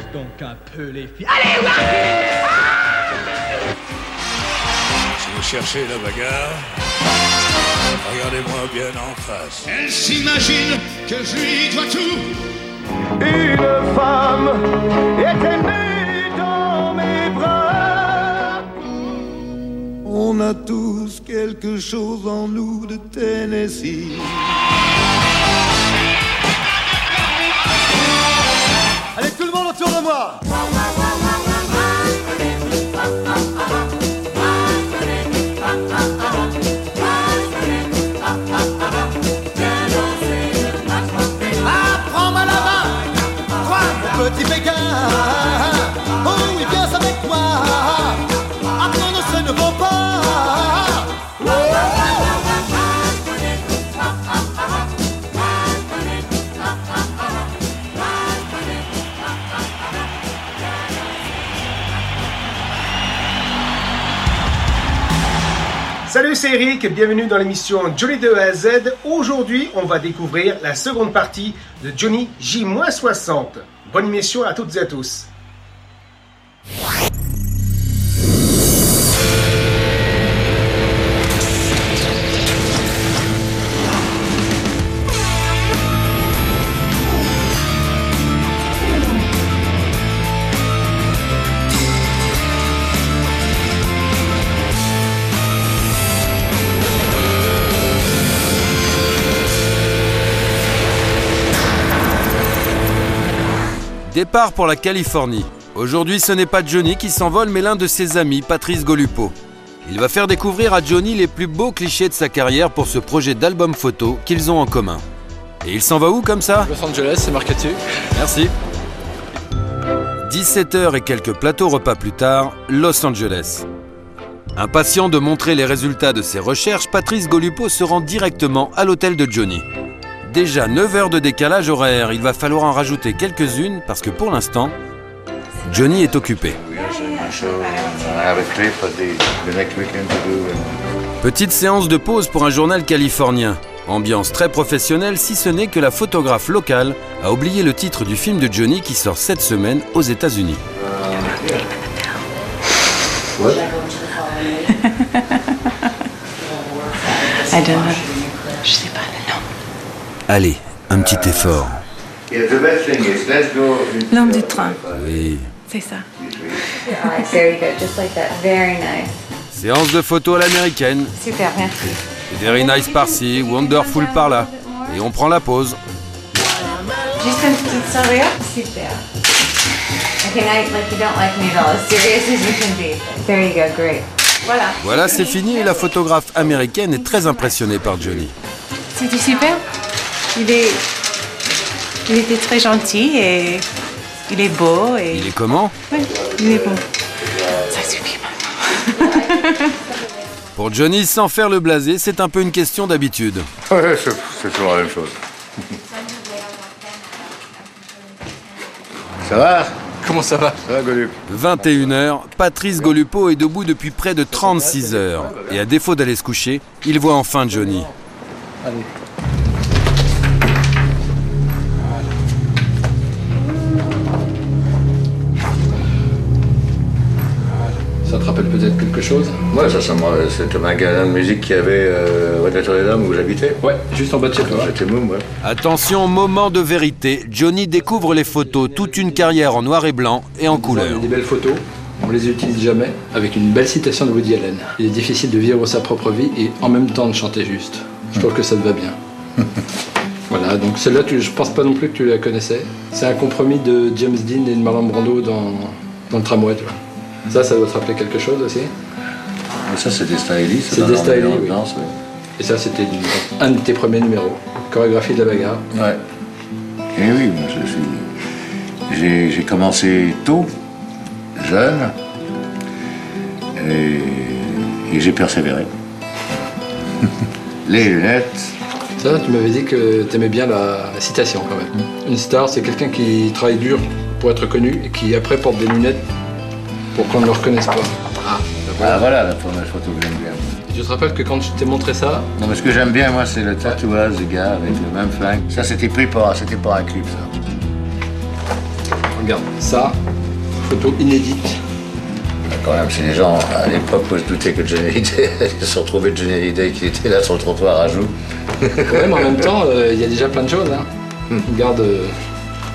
Laisse donc un peu les filles. Allez, Si vous cherchez la bagarre, regardez-moi bien en face. Elle s'imagine que je lui dois tout. Une femme était née dans mes bras. On a tous quelque chose en nous de Tennessee. Monde autour de moi Salut, c'est Eric, bienvenue dans l'émission Johnny de A à Z. Aujourd'hui, on va découvrir la seconde partie de Johnny J-60. Bonne émission à toutes et à tous. Départ pour la Californie. Aujourd'hui, ce n'est pas Johnny qui s'envole, mais l'un de ses amis, Patrice Golupo. Il va faire découvrir à Johnny les plus beaux clichés de sa carrière pour ce projet d'album photo qu'ils ont en commun. Et il s'en va où comme ça? Los Angeles, c'est marqué dessus. Merci. 17h et quelques plateaux repas plus tard, Los Angeles. Impatient de montrer les résultats de ses recherches, Patrice Golupo se rend directement à l'hôtel de Johnny. Déjà 9 heures de décalage horaire, il va falloir en rajouter quelques-unes parce que pour l'instant, Johnny est occupé. Petite séance de pause pour un journal californien. Ambiance très professionnelle si ce n'est que la photographe locale a oublié le titre du film de Johnny qui sort cette semaine aux États-Unis. I don't know. Je sais pas le nom. Allez, un petit effort. L'homme du train, Oui. c'est ça. Very good, just like that. Very nice. Séance de photo à l'américaine. Super, merci. Very nice par-ci, wonderful par-là. Et on prend la pause. Juste une petite sourire. Super. Okay, now, like you don't like me at all. As serious as you can be. There you go, great. Voilà. Voilà, c'est fini et la photographe américaine est très impressionnée par Johnny. C'était super. Il est. Il était très gentil et. Il est beau et. Il est comment Ouais, il est bon. Ça suffit maintenant. Pour Johnny, sans faire le blasé, c'est un peu une question d'habitude. Ouais, c'est c'est toujours la même chose. Ça va Comment ça va Ça va, Golup 21h, Patrice Golupo est debout depuis près de 36 heures. Et à défaut d'aller se coucher, il voit enfin Johnny. Allez. Ça te rappelle peut-être quelque chose Ouais, ça, ça c'était un magasin de musique qui avait euh, rue de Notre-Dame où j'habitais. Ouais, juste en bas de chez toi. J'étais môme, ouais. Attention, moment de vérité. Johnny découvre les photos, toute une carrière en noir et blanc et en Il y couleur. a des belles photos, on les utilise jamais, avec une belle citation de Woody Allen. Il est difficile de vivre sa propre vie et en même temps de chanter juste. Je trouve que ça te va bien. voilà, donc celle-là, tu- je pense pas non plus que tu la connaissais. C'est un compromis de James Dean et de Marlon Brando dans, dans le tramway, tu vois. Ça, ça doit te rappeler quelque chose aussi. Ça, c'était stylish. C'est des stylish, oui. Danse. Et ça, c'était un de tes premiers numéros. Chorégraphie de la bagarre. Ouais. Et oui, moi, je suis. J'ai, commencé tôt, jeune, et, et j'ai persévéré. Les lunettes, Ça, tu m'avais dit que tu aimais bien la, la citation quand même. Une star, c'est quelqu'un qui travaille dur pour être connu et qui après porte des lunettes pour qu'on ne le reconnaisse pas. Ah, ah, voilà la tournage photo que j'aime bien. Et tu te rappelles que quand je t'ai montré ça, Non, mais ce que j'aime bien, moi, c'est le tatouage du gars avec le même flingue. Ça, c'était pris par, c'était pas un clip, ça. Regarde, ça, photo inédite. Quand même, c'est des gens, à l'époque où je doutais que Johnny Hallyday allait se retrouver Johnny Hallyday qui était là sur le trottoir à joue. Ouais, mais en même temps, euh, il y a déjà plein de choses. Hein. Regarde, euh,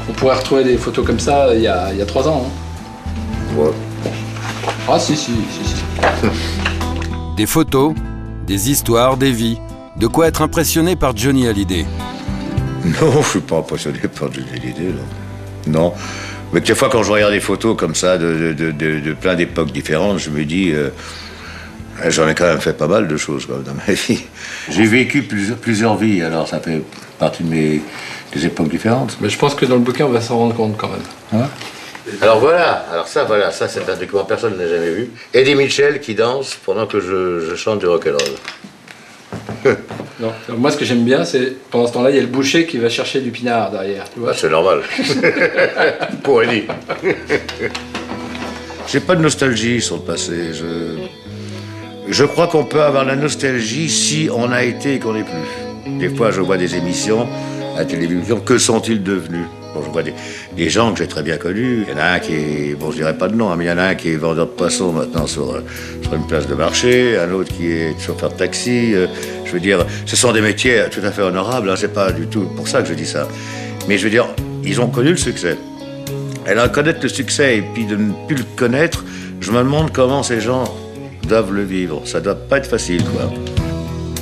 on pourrait retrouver des photos comme ça il y a, il y a trois ans. hein. Ouais. Ah si, si, si, si. Des photos, des histoires, des vies. De quoi être impressionné par Johnny Hallyday. Non, je suis pas impressionné par Johnny Hallyday, non. Non. Mais quelquefois, quand je regarde des photos comme ça de, de- de- de plein d'époques différentes, je me dis, euh, j'en ai quand même fait pas mal de choses dans ma vie. J'ai vécu plusieurs, plusieurs vies, alors ça fait partie de mes des époques différentes. Mais je pense que dans le bouquin, on va s'en rendre compte quand même. Alors voilà, alors ça, voilà, ça c'est un truc que personne n'a jamais vu. Eddie Mitchell qui danse pendant que je, je chante du rock'n'roll. Non. Alors, moi, ce que j'aime bien, c'est pendant ce temps-là, il y a le boucher qui va chercher du pinard derrière. Tu vois Ah, c'est normal. Pour Eddie. J'ai pas de nostalgie sur le passé. Je, je crois qu'on peut avoir la nostalgie si on a été et qu'on n'est plus. Des fois, je vois des émissions à la télévision. Que sont-ils devenus? Bon, je vois des, gens que j'ai très bien connus. Il y en a un qui est, bon, je dirais pas de nom, hein, mais il y en a un qui est vendeur de poissons maintenant sur, euh, sur une place de marché, un autre qui est chauffeur de taxi. euh, je veux dire, ce sont des métiers tout à fait honorables. Hein, c'est pas du tout pour ça que je dis ça. Mais je veux dire, ils ont connu le succès. Et là, connaître le succès et puis de ne plus le connaître, je me demande comment ces gens doivent le vivre. Ça doit pas être facile, quoi.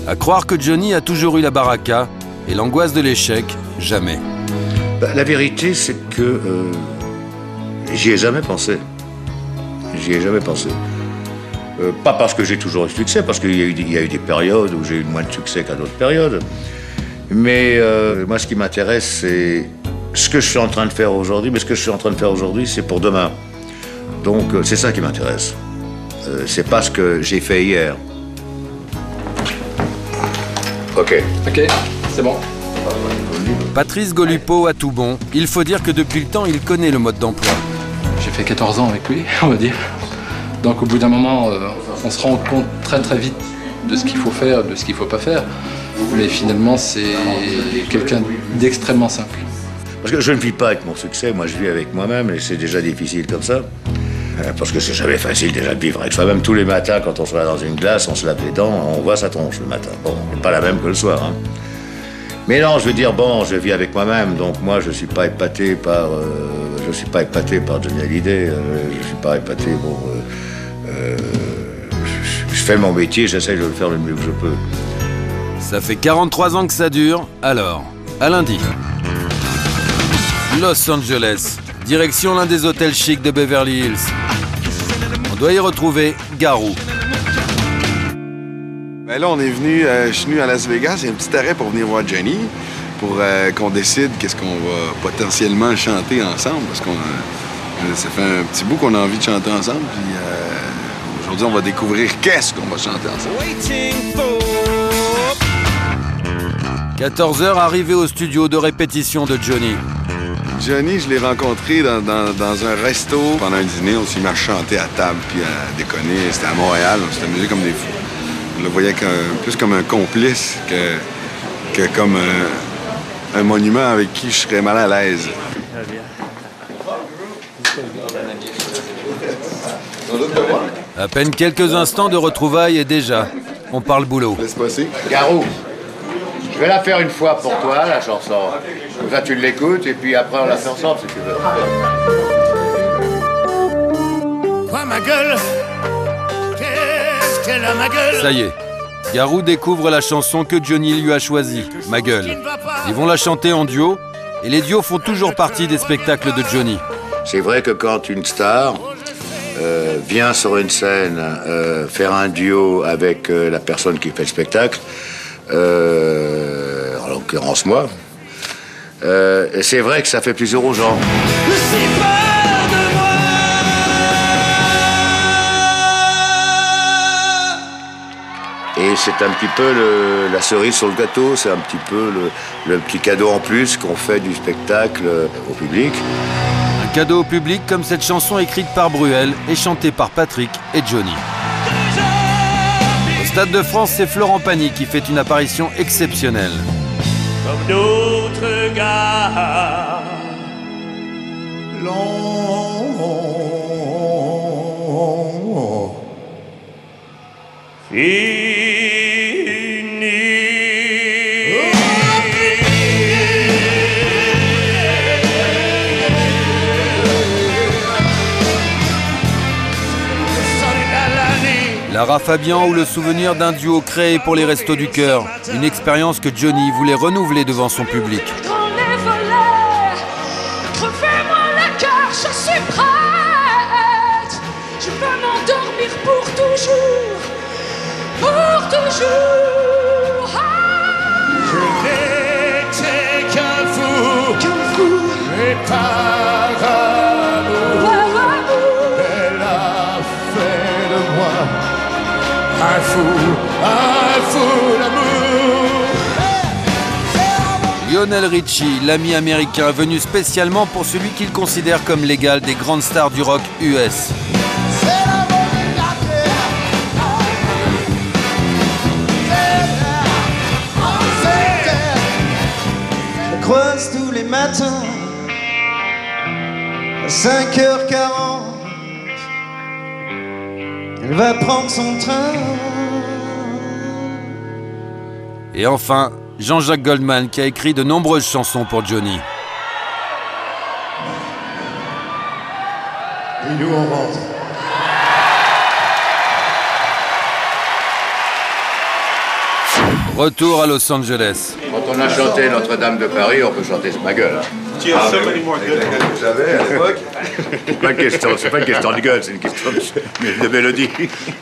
À croire que Johnny a toujours eu la baraka et l'angoisse de l'échec, jamais. Bah, la vérité, c'est que euh, j'y ai jamais pensé. J'y ai jamais pensé. Euh, pas parce que j'ai toujours eu du succès, parce qu'il y, a eu des- périodes où j'ai eu moins de succès qu'à d'autres périodes. Mais euh, moi, ce qui m'intéresse, c'est ce que je suis en train de faire aujourd'hui. Mais ce que je suis en train de faire aujourd'hui, c'est pour demain. Donc, c'est ça qui m'intéresse. C'est pas ce que j'ai fait hier. Ok. Ok, c'est bon. Patrice Golupo a tout bon. Il faut dire que depuis le temps, il connaît le mode d'emploi. J'ai fait 14 ans avec lui, on va dire. Donc au bout d'un moment, euh, on se rend compte très très vite de ce qu'il faut faire, de ce qu'il ne faut pas faire. Mais finalement, c'est quelqu'un d'extrêmement simple. Parce que je ne vis pas avec mon succès, moi je vis avec moi-même et c'est déjà difficile comme ça. Euh, Parce que c'est jamais facile déjà de vivre avec soi-même. Tous les matins, quand on se va dans une glace, on se lave les dents, on voit sa tronche le matin. Bon, pas la même que le soir. hein. Mais non, je veux dire, bon, je vis avec moi-même, donc moi je suis pas épaté par, euh, je suis pas épaté par Johnny Hallyday. euh, je suis pas épaté, bon, euh, euh, je, je fais mon métier, j'essaye de le faire le mieux que je peux. Ça fait 43 ans que ça dure, alors, à lundi. Los Angeles, direction l'un des hôtels chics de Beverly Hills. On doit y retrouver Garou. Ben là, on est venu, euh, je suis venu à Las Vegas, il y a un petit arrêt pour venir voir Jenny, pour euh, qu'on décide qu'est-ce qu'on va potentiellement chanter ensemble, parce qu'on a- ça fait un petit bout qu'on a envie de chanter ensemble, puis euh, aujourd'hui, on va découvrir qu'est-ce qu'on va chanter ensemble. 14h, arrivé au studio de répétition de Johnny. Johnny, je l'ai rencontré dans, dans- dans un resto. Pendant un dîner, on s'est mis à chanter à table puis à déconner. C'était à Montréal, on s'est amusé comme des fous. Le voyait comme- plus comme un complice que, que comme un, un monument avec qui je serais mal à l'aise. À peine quelques instants de retrouvailles et déjà, on parle boulot. Laisse passer. Garou, je vais la faire une fois pour toi, la chanson. Comme ça, tu l'écoutes et puis après, on la fait ensemble si tu veux. Quoi ma gueule? Qu'elle a ma gueule Ça y est, Garou découvre la chanson que Johnny lui a choisie, Ma gueule. Ils vont la chanter en duo, et les duos font toujours partie des spectacles de Johnny. C'est vrai que quand une star euh, vient sur une scène euh, faire un duo avec euh, la personne qui fait le spectacle, euh, en l'occurrence moi, euh, c'est vrai que ça fait plaisir aux gens. Et c'est un petit peu le- la cerise sur le gâteau, c'est un petit peu le, le petit cadeau en plus qu'on fait du spectacle euh, au public. Un cadeau au public comme cette chanson écrite par Bruel et chantée par Patrick et Johnny. Au Stade de France, c'est Florent Pagny qui fait une apparition exceptionnelle. Comme d'autres gars long. Lara Fabian ou le souvenir d'un duo créé pour les Restos du Cœur. Une expérience que Johnny voulait renouveler devant son public. Pour toujours, pour toujours. Un fou d'amour. Lionel Richie, l'ami américain venu spécialement pour celui qu'il considère comme l'égal des grandes stars du rock US. Je croise tous les matins à 5h40. Elle va prendre son train. Et enfin, Jean-Jacques Goldman qui a écrit de nombreuses chansons pour Johnny. Et nous, on rentre. Retour à Los Angeles. Quand on a chanté Notre-Dame de Paris, on peut chanter ma gueule. hein. Tu as so many more good Vous savez, à l'époque. C'est pas une question, c'est pas une question de gueule, c'est une question de, de mélodie.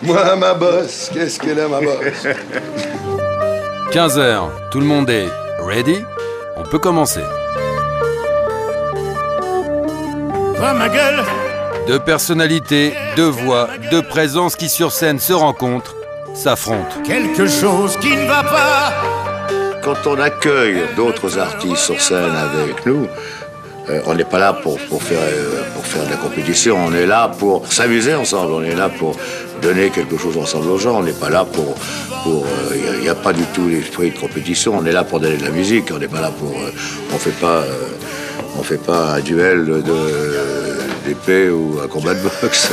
Moi, ma bosse, qu'est-ce qu'elle est, ma bosse? 15h, tout le monde est ready On peut commencer. Ma gueule, Deux personnalités, deux voix, deux présences qui sur scène se rencontrent, s'affrontent. quelque chose qui ne va pas. Quand on accueille d'autres artistes sur scène avec nous, euh, on n'est pas là pour, pour, faire, euh, pour faire de la compétition, on est là pour s'amuser ensemble, on est là pour donner quelque chose ensemble aux gens, on n'est pas là pour... pour Il n'y a, pas du tout l'esprit de compétition, on est là pour donner de la musique, on n'est pas là pour... euh, on fait pas... euh, on fait pas un duel d'épée ou un combat de boxe.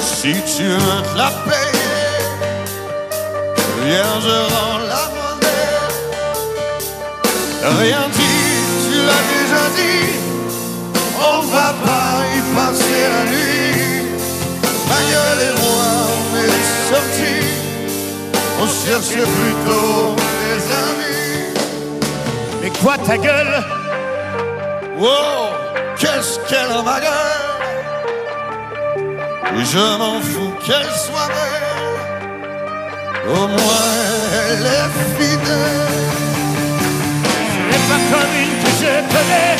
Si tu veux la viens, la monnaie. Rien dit, tu déjà dit, on va pas y passer la nuit. Ma gueule et moi, on est sortis, on cherchait plutôt des amis. Mais quoi, ta gueule? Wow, qu'est-ce qu'elle a ma gueule? Et je m'en fous qu'elle soit belle. Au moins elle est fidèle Ce n'est pas comme une que je connais,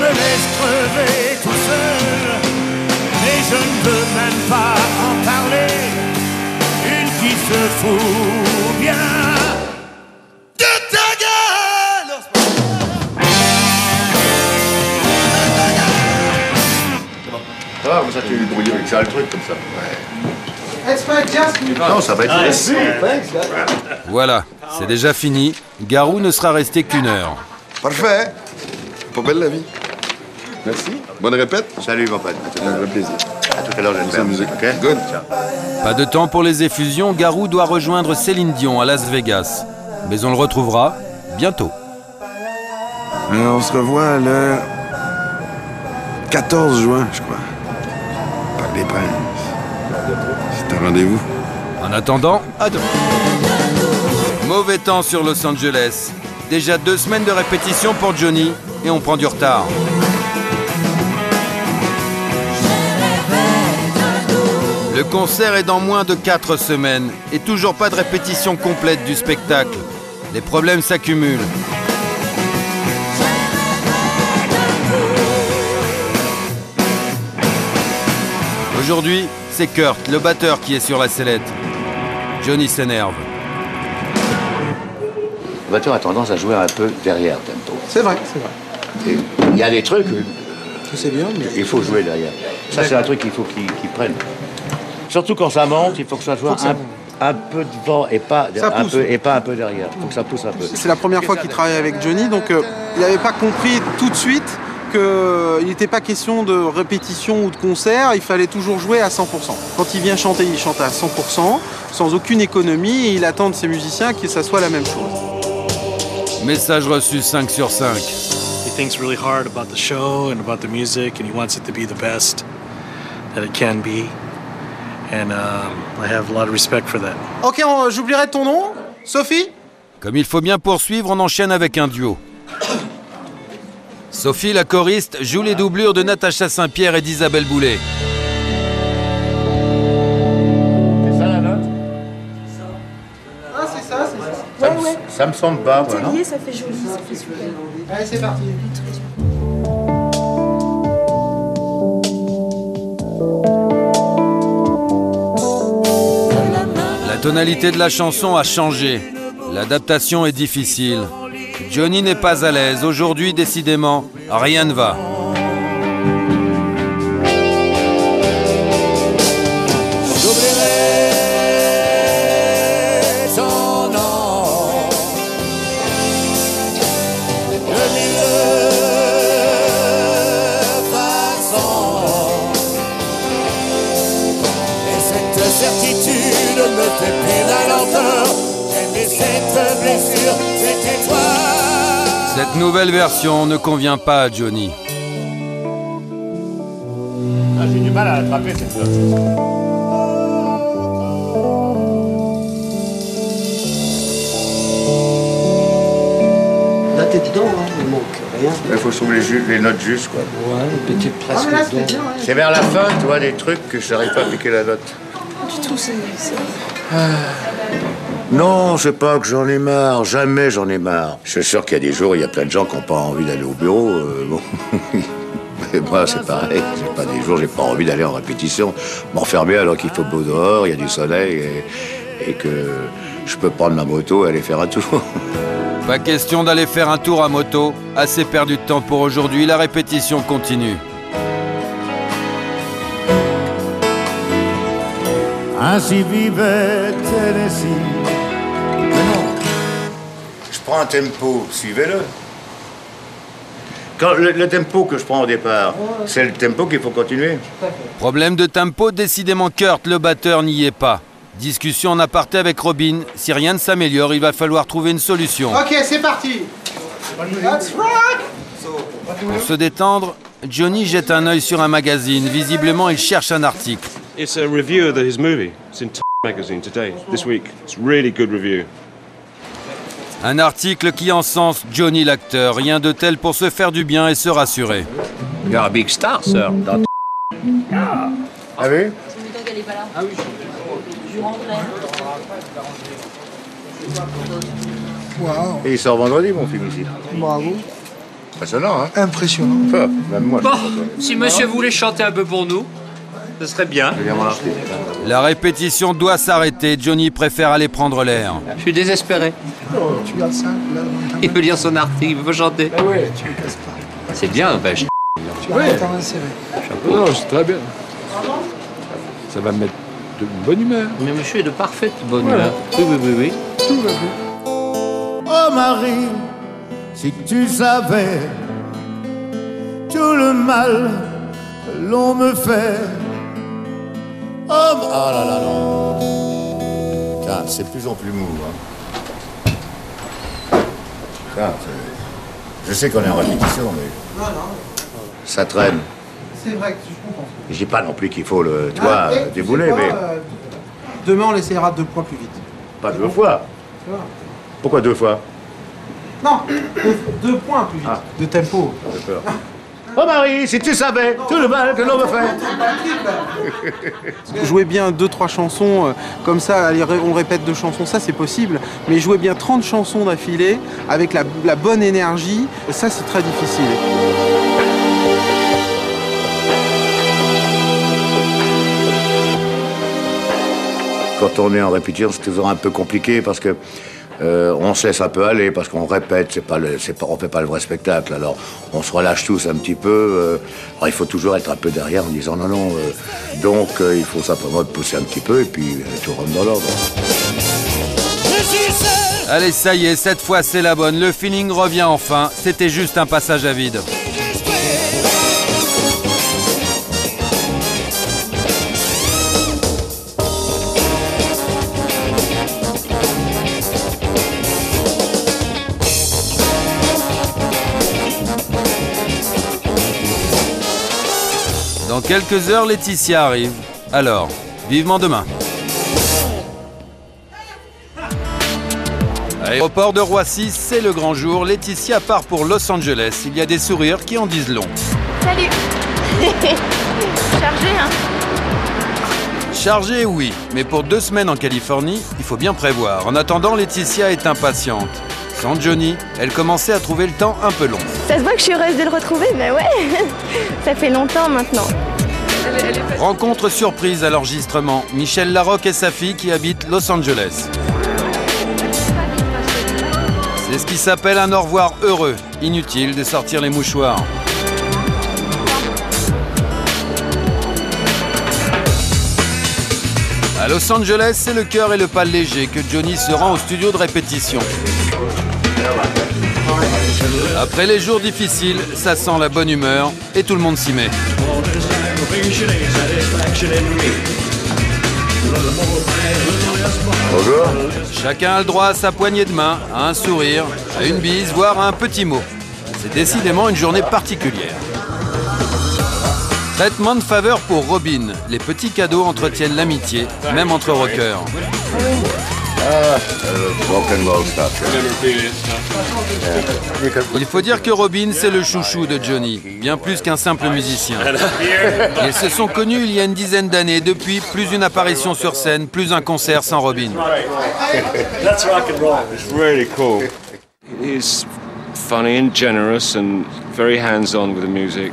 me laisse crever tout seul. Mais je ne veux même pas en parler, une qui se fout bien. De ta gueule Ça va, ça tu brouilles avec ça le truc comme ça. Non, ça va être Merci, thanks guys. Voilà, c'est déjà fini. Garou ne sera resté qu'une heure. Parfait. Pas belle la vie. Merci. Bonne répète. Salut mon pote. Un vrai plaisir. À tout à l'heure, On j'espère. s'amuse. Ok Good. Pas de temps pour les effusions, Garou doit rejoindre Céline Dion à Las Vegas. Mais on le retrouvera bientôt. On se revoit le 14 juin, je crois. Parc des Princes. C'est un rendez-vous. En attendant, à demain. Mauvais temps sur Los Angeles. Déjà deux semaines de répétition pour Johnny et on prend du retard. Le concert est dans moins de 4 semaines et toujours pas de répétition complète du spectacle. Les problèmes s'accumulent. Aujourd'hui, c'est Kurt, le batteur, qui est sur la sellette. Johnny s'énerve. Le batteur a tendance à jouer un peu derrière tempo. C'est vrai, c'est vrai. Il y a des trucs, sais bien, mais. il faut jouer derrière. Ça, c'est un truc qu'il faut qu'il qu'il prenne. Surtout quand ça monte, il faut que ça soit Faut que ça un, un peu devant et pas, un peu, et pas un peu derrière. Faut que ça pousse un peu. C'est la première fois qu'il travaille avec Johnny, donc euh, il n'avait pas compris tout de suite qu'il n'était pas question de répétition ou de concert, il fallait toujours jouer à 100%. Quand il vient chanter, il chante à 100%, sans aucune économie, et il attend de ses musiciens que ça soit la même chose. Message reçu 5 sur 5. He thinks really hard about the show and about the music, and he wants it to be the best that it can be. And um, I have a lot of respect for that. Ok, on- j'oublierai ton nom Sophie? Comme il faut bien poursuivre, on enchaîne avec un duo. Sophie, la choriste, joue les doublures de Natacha Saint-Pierre et d'Isabelle Boulet. C'est ça la note? Ah, c'est ça, c'est ça. ça, me- ça me semble pas, moi, non ça fait joli, ça fait super. Allez, c'est parti. La tonalité de la chanson a changé. L'adaptation est difficile. Johnny n'est pas à l'aise. Aujourd'hui, décidément, rien ne va. Cette nouvelle version ne convient pas à Johnny. Ah, J'ai du mal à attraper cette note. Là, t'es dedans, hein, il manque rien. Il faut trouver les, notes justes, quoi. Ouais, t'es presque Ah, dedans. C'est vers la fin, tu vois, des trucs que je n'arrive pas à piquer la note. Du tout, c'est. c'est- Non, c'est pas que j'en ai marre. Jamais j'en ai marre. Je suis sûr qu'il y a des jours, il y a plein de gens qui n'ont pas envie d'aller au bureau. euh, bon. Mais moi, c'est pareil. C'est pas des jours, j'ai pas envie d'aller en répétition. M'enfermer alors qu'il faut beau dehors, il y a du soleil et, et que je peux prendre ma moto et aller faire un tour. Pas question d'aller faire un tour à moto. Assez perdu de temps pour aujourd'hui. La répétition continue. Ainsi vivait Tennessee. Mais non. Je prends un tempo, suivez-le. Quand le, le tempo que je prends au départ, c'est le tempo qu'il faut continuer. Problème de tempo, décidément Kurt, le batteur, n'y est pas. Discussion en aparté avec Robin. Si rien ne s'améliore, il va falloir trouver une solution. Ok, c'est parti. Let's rock Pour se détendre, Johnny jette un œil sur un magazine. Visiblement, il cherche un article. It's a review of his movie. It's in magazine today, this week. It's really good review. Un article qui encense Johnny l'acteur. Rien de tel pour se faire du bien et se rassurer. You're a big star, sir. Ah oui Ah oui, je rendrai. Waouh, Et il sort vendredi, mon film, ici. bravo. Impressionnant, hein Impressionnant. Enfin, même moi, Bon, si monsieur voulait chanter un peu pour nous, ce serait bien. La répétition doit s'arrêter. Johnny préfère aller prendre l'air. Je suis désespéré. Il veut lire son article, il veut chanter. Pas. C'est bien, ben, je- insérer. Non, c'est très bien. Ça va me mettre de bonne humeur. Mais monsieur est de parfaite bonne Voilà. humeur. Oui, oui, oui, oui. Tout va bien. Oh Marie, si tu savais tout le mal que l'on me fait. Oh, Ah là là, non. Putain, c'est de plus en plus mou. Hein. Je sais qu'on est en répétition, mais Non, non, ça traîne. c'est vrai que je comprends. Je dis pas non plus qu'il faut le, tu vois, Ah, tu débouler, mais euh, Demain, on essaiera deux points plus vite. pas deux fois. Pourquoi deux fois? Non, deux, deux points plus vite. De tempo. Peur. Oh Marie, si tu savais tout le mal que l'on me fait. Jouer bien deux, trois chansons euh, comme ça, on répète deux chansons, ça c'est possible. Mais jouer bien 30 chansons d'affilée avec la, la bonne énergie, ça c'est très difficile. Quand on est en répétition, c'est toujours un peu compliqué parce que euh, on se laisse un peu aller parce qu'on répète, c'est pas fait pas le vrai spectacle. Alors on se relâche tous un petit peu. euh, il faut toujours être un peu derrière en disant non non. euh, donc il faut simplement pousser un petit peu et puis tout rentre dans l'ordre. Allez, ça y est, cette fois c'est la bonne. Le feeling revient enfin. C'était juste un passage à vide. Quelques heures, Laetitia arrive. Alors, vivement demain. Aéroport de Roissy, c'est le grand jour. Laetitia part pour Los Angeles. Il y a des sourires qui en disent long. Salut Chargé, hein Chargé, oui, mais pour deux semaines en Californie, il faut bien prévoir. En attendant, Laetitia est impatiente. Sans Johnny, elle commençait à trouver le temps un peu long. Ça se voit que je suis heureuse de le retrouver, mais ouais Ça fait longtemps maintenant. Rencontre surprise à l'enregistrement. Michel Larocque et sa fille qui habitent Los Angeles. C'est ce qui s'appelle un au revoir heureux. Inutile de sortir les mouchoirs. À Los Angeles, c'est le cœur et le pas léger que Johnny se rend au studio de répétition. Après les jours difficiles, ça sent la bonne humeur et tout le monde s'y met. Chacun a le droit à sa poignée de main, à un sourire, à une bise, voire à un petit mot. C'est décidément une journée particulière. Traitement de faveur pour Robin. Les petits cadeaux entretiennent l'amitié, même entre rockers. Euh, stuff. Il faut dire que Robin, c'est le chouchou de Johnny, bien plus qu'un simple musicien. Ils se sont connus il y a une dizaine d'années. Depuis, plus une apparition sur scène, plus un concert sans Robin. That's rock and roll. It's really cool. He's funny and generous and very hands-on with the music,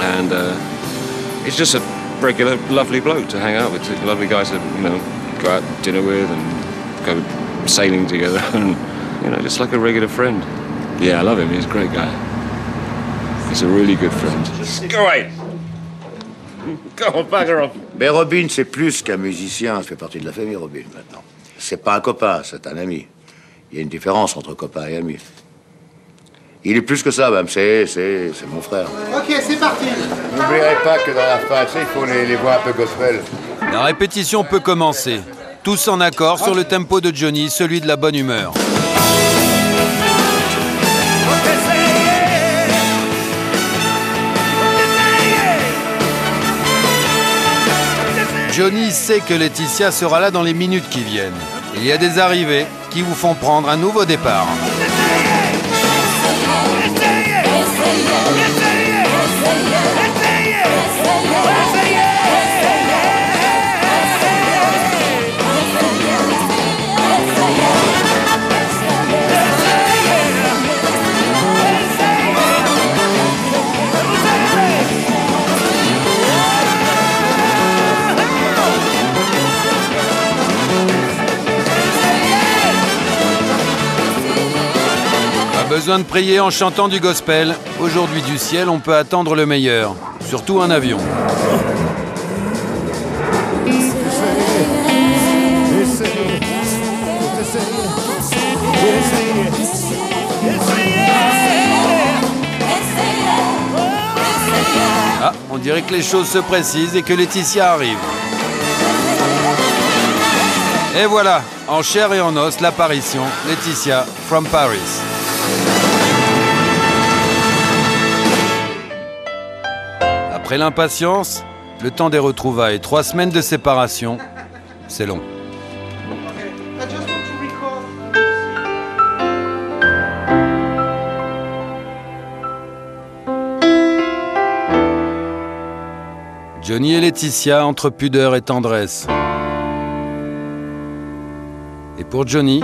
and uh, he's just a regular, lovely bloke to hang out with. Lovely guy to you know go out to dinner with and go sailing together, and you know just like a regular friend. Yeah, I love him. He's a great guy. He's a really good friend. Go away. Go on, bugger off. Mais Robin, c'est plus qu'un musicien, ça fait partie de la famille Robin maintenant. C'est pas un copain, c'est un ami. Il y a une différence entre copain et ami. Il est plus que ça, même, c'est, c'est, c'est mon frère. Ok, c'est parti N'oublierez pas que dans la fin, il faut les, les voix un peu gospel. La répétition peut commencer. Tous en accord sur le tempo de Johnny, celui de la bonne humeur. Johnny sait que Laetitia sera là dans les minutes qui viennent. Il y a des arrivées qui vous font prendre un nouveau départ. Besoin de prier en chantant du gospel. Aujourd'hui du ciel, on peut attendre le meilleur. Surtout un avion. Ah, on dirait que les choses se précisent et que Laetitia arrive. Et voilà, en chair et en os, l'apparition, Laetitia from Paris. Après l'impatience, le temps des retrouvailles, trois semaines de séparation, c'est long. Johnny et Laetitia entre pudeur et tendresse. Et pour Johnny,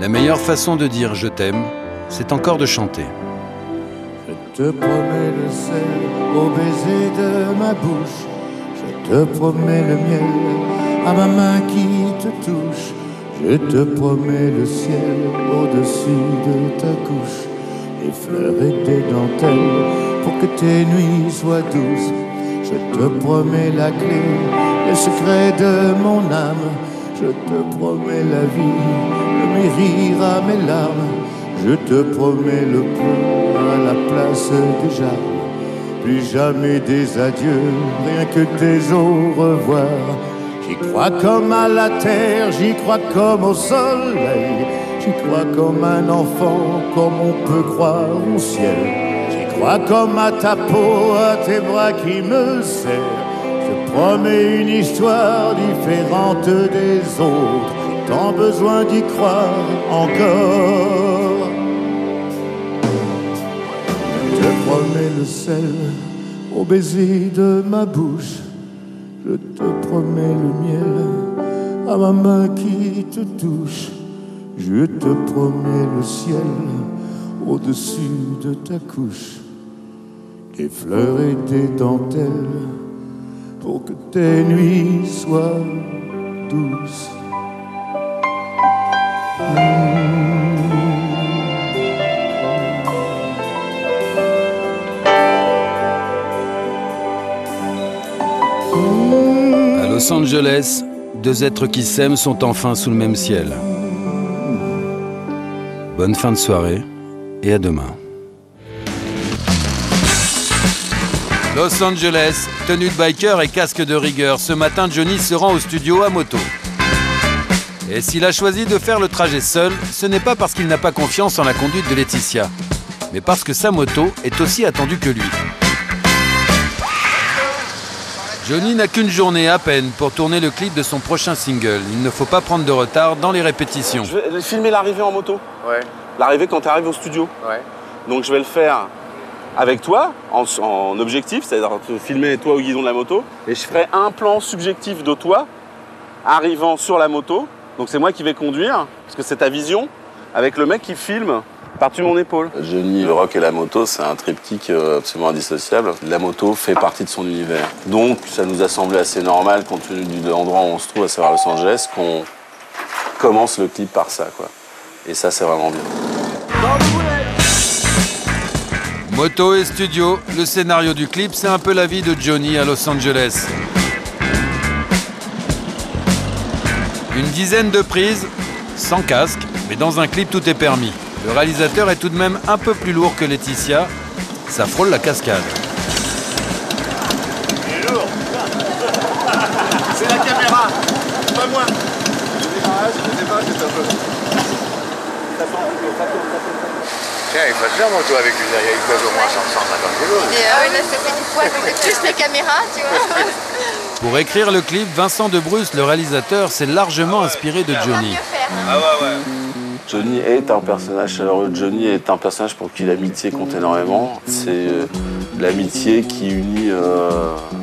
la meilleure façon de dire je t'aime, c'est encore de chanter. Je te promets le sel au baiser de ma bouche. Je te promets le miel à ma main qui te touche. Je te promets le ciel au-dessus de ta couche, des fleurs et des dentelles pour que tes nuits soient douces. Je te promets la clé, le secret de mon âme. Je te promets la vie, le rires à mes larmes. Je te promets le pont la place des jardins. Plus jamais des adieux, rien que des au revoir. J'y crois comme à la terre, j'y crois comme au soleil. J'y crois comme un enfant, comme on peut croire au ciel. J'y crois comme à ta peau, à tes bras qui me serrent. Je promets une histoire différente des autres. Tant besoin d'y croire encore. Promets le sel au baiser de ma bouche. Je te promets le miel à ma main qui te touche. Je te promets le ciel au-dessus de ta couche. Des fleurs et des dentelles pour que tes nuits soient douces. Los Angeles, deux êtres qui s'aiment sont enfin sous le même ciel. Bonne fin de soirée et à demain. Los Angeles, tenue de biker et casque de rigueur. Ce matin, Johnny se rend au studio à moto. Et s'il a choisi de faire le trajet seul, ce n'est pas parce qu'il n'a pas confiance en la conduite de Laetitia, mais parce que sa moto est aussi attendue que lui. Johnny n'a qu'une journée à peine pour tourner le clip de son prochain single. Il ne faut pas prendre de retard dans les répétitions. Je vais filmer l'arrivée en moto. Ouais. L'arrivée quand tu arrives au studio. Ouais. Donc je vais le faire avec toi, en, en objectif, c'est-à-dire te filmer toi au guidon de la moto. Et je ferai un plan subjectif de toi arrivant sur la moto. Donc c'est moi qui vais conduire, parce que c'est ta vision, avec le mec qui filme par-dessus mon épaule. Johnny, le rock et la moto, c'est un triptyque euh, absolument indissociable. La moto fait partie de son univers. Donc, ça nous a semblé assez normal, compte tenu de l'endroit où on se trouve, à savoir Los Angeles, qu'on commence le clip par ça, quoi. Et ça, c'est vraiment bien. Moto et studio, le scénario du clip, c'est un peu la vie de Johnny à Los Angeles. Une dizaine de prises, sans casque, mais dans un clip tout est permis. Le réalisateur est tout de même un peu plus lourd que Laetitia. Ça frôle la cascade. Il est lourd. C'est la caméra, pas moi. Le démarrage, c'est un peu. Tiens, il faut faire moto avec lui, il pèse au moins 150 kilos. Et ah oui, là, ça fait du poids, donc plus la caméra, tu vois. Pour écrire le clip, Vincent de Bruce, le réalisateur, s'est largement inspiré de Johnny. Ah ouais, ouais. Johnny est un personnage chaleureux. Johnny est un personnage pour qui l'amitié compte énormément. C'est euh, l'amitié qui unit euh,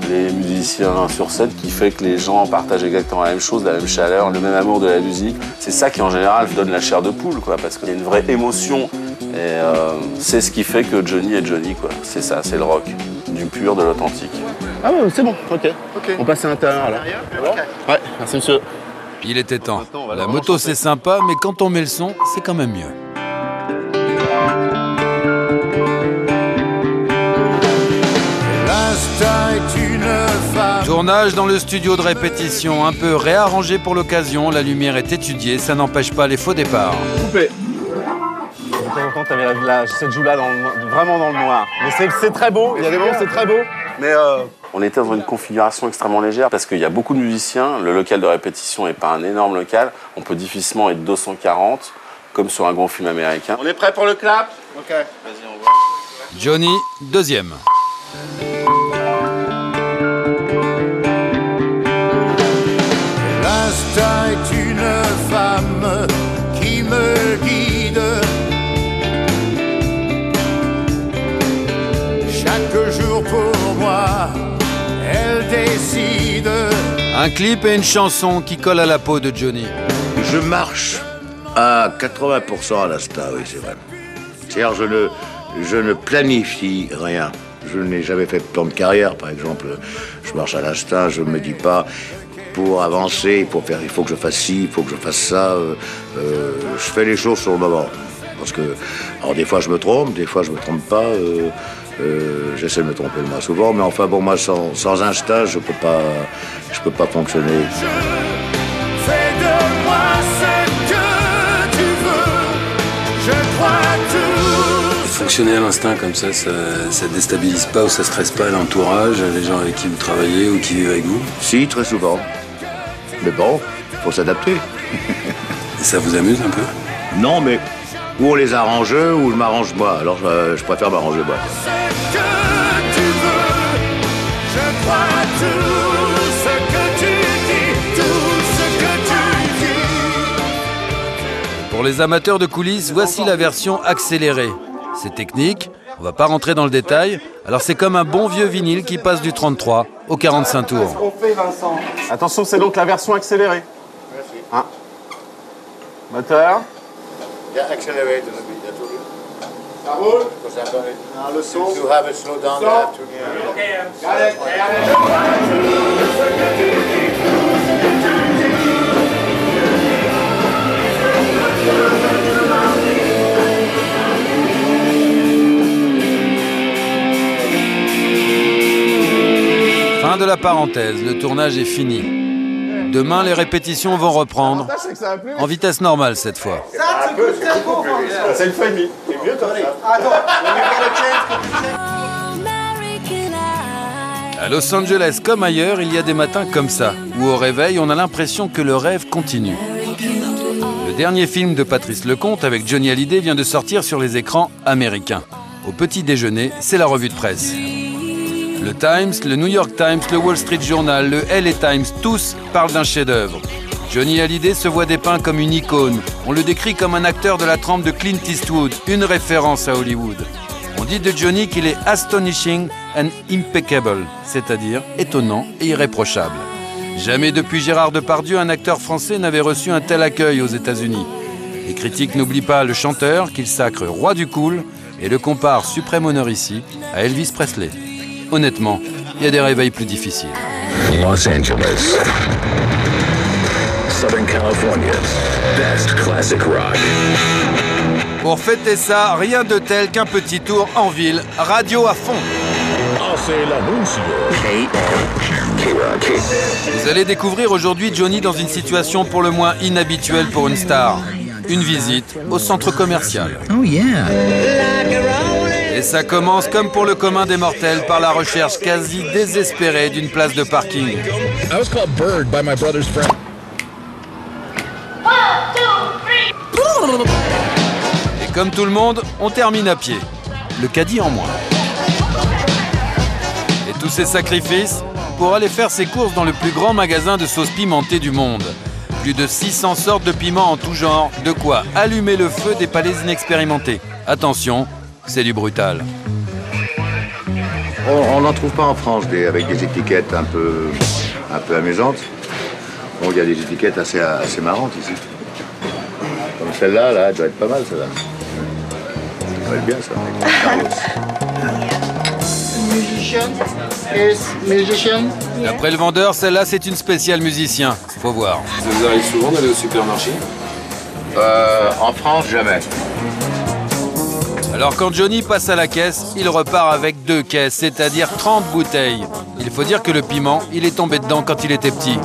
les musiciens sur scène, qui fait que les gens partagent exactement la même chose, la même chaleur, le même amour de la musique. C'est ça qui en général donne la chair de poule, quoi, parce qu'il y a une vraie émotion. Et euh, c'est ce qui fait que Johnny est Johnny, quoi. C'est ça, c'est le rock, du pur, de l'authentique. Ah ouais, c'est bon, ok. On passe à l'intérieur là. Ouais, merci monsieur. Il était temps. La moto c'est sympa, mais quand on met le son, c'est quand même mieux. Tournage dans le studio de répétition, un peu réarrangé pour l'occasion, la lumière est étudiée, ça n'empêche pas les faux départs. Coupé. Temps, t'avais la, la, cette joue-là vraiment dans le noir. Mais c'est- c'est très beau, il y a des moments c'est très beau. Mais euh, On était dans une configuration extrêmement légère parce qu'il y a beaucoup de musiciens. Le local de répétition n'est pas un énorme local. On peut difficilement être 240, comme sur un grand film américain. on est prêt pour le clap? Ok, vas-y, on voit. Johnny, deuxième. Un clip et une chanson qui collent à la peau de Johnny. Je marche à 80% à l'instant, oui, c'est vrai. C'est-à-dire, je ne, je ne planifie rien. Je n'ai jamais fait de plan de carrière, par exemple. Je marche à l'instinct, je ne me dis pas pour avancer, pour faire, il faut que je fasse ci, il faut que je fasse ça. euh, euh, je fais les choses sur le moment. Parce que, alors des fois je me trompe, des fois je me trompe pas. euh, euh, J'essaie de me tromper le moins souvent, mais enfin bon, moi sans, sans instinct, je peux pas, je peux pas fonctionner. Fais de moi ce que tu veux. Je crois tout. Fonctionner à l'instinct comme ça, ça, ça déstabilise pas ou ça stresse pas l'entourage, les gens avec qui vous travaillez ou qui vivent avec vous? Si, très souvent. Mais bon, faut s'adapter. Et ça vous amuse un peu? Non, mais ou on les arrange eux, ou je m'arrange moi. Alors je, je préfère m'arranger moi. que tu veux. Je crois à tout ce que tu dis, tout ce que tu dis. Pour les amateurs de coulisses, voici la version accélérée. C'est technique, on va pas rentrer dans le détail. Alors c'est comme un bon vieux vinyle qui passe du 33 au 45 tours. qu'on fait, Vincent Attention, c'est donc la version accélérée. Hein Moteur. Yeah, accelerate a little bit. Because I'm son. to have it slow down. Son. I have to- Okay, Fin de la parenthèse, le tournage est fini. Demain, les répétitions vont reprendre. En vitesse normale cette fois. C'est une fois et demie. C'est mieux, toi. À Los Angeles comme ailleurs, il y a des matins comme ça, où au réveil, on a l'impression que le rêve continue. Le dernier film de Patrice Lecomte avec Johnny Hallyday vient de sortir sur les écrans américains. Au petit déjeuner, c'est la revue de presse. Le Times, le New York Times, le Wall Street Journal, le LA Times, tous parlent d'un chef-d'œuvre. Johnny Hallyday se voit dépeint comme une icône. On le décrit comme un acteur de la trempe de Clint Eastwood, une référence à Hollywood. On dit de Johnny qu'il est astonishing and impeccable, c'est-à-dire étonnant et irréprochable. Jamais depuis Gérard Depardieu, un acteur français n'avait reçu un tel accueil aux États-Unis. Les critiques n'oublient pas le chanteur qu'il sacre roi du cool et le compare suprême honorici à Elvis Presley. Honnêtement, il y a des réveils plus difficiles. Los Angeles. Southern California's best classic rock. Pour fêter ça, rien de tel qu'un petit tour en ville, radio à fond. Vous allez découvrir aujourd'hui Johnny dans une situation pour le moins inhabituelle pour une star. Une visite au centre commercial. Oh yeah. Et ça commence comme pour le commun des mortels par la recherche quasi désespérée d'une place de parking. Et comme tout le monde, on termine à pied. Le caddie en moins. Et tous ces sacrifices pour aller faire ses courses dans le plus grand magasin de sauces pimentées du monde. Plus de 600 sortes de piments en tout genre, de quoi allumer le feu des palais inexpérimentés. Attention, c'est du brutal. On n'en trouve pas en France des, avec des étiquettes un peu, un peu amusantes. Bon, il y a des étiquettes assez, assez marrantes ici. Comme celle-là, là, elle doit être pas mal, celle-là. Ça doit être bien, ça. Musician? Is musician? D'après le vendeur, celle-là, c'est une spéciale musicien. Faut voir. Ça vous arrive souvent d'aller au supermarché? Euh, en France, jamais. Alors quand Johnny passe à la caisse, il repart avec deux caisses, c'est-à-dire 30 bouteilles. Il faut dire que le piment, il est tombé dedans quand il était petit.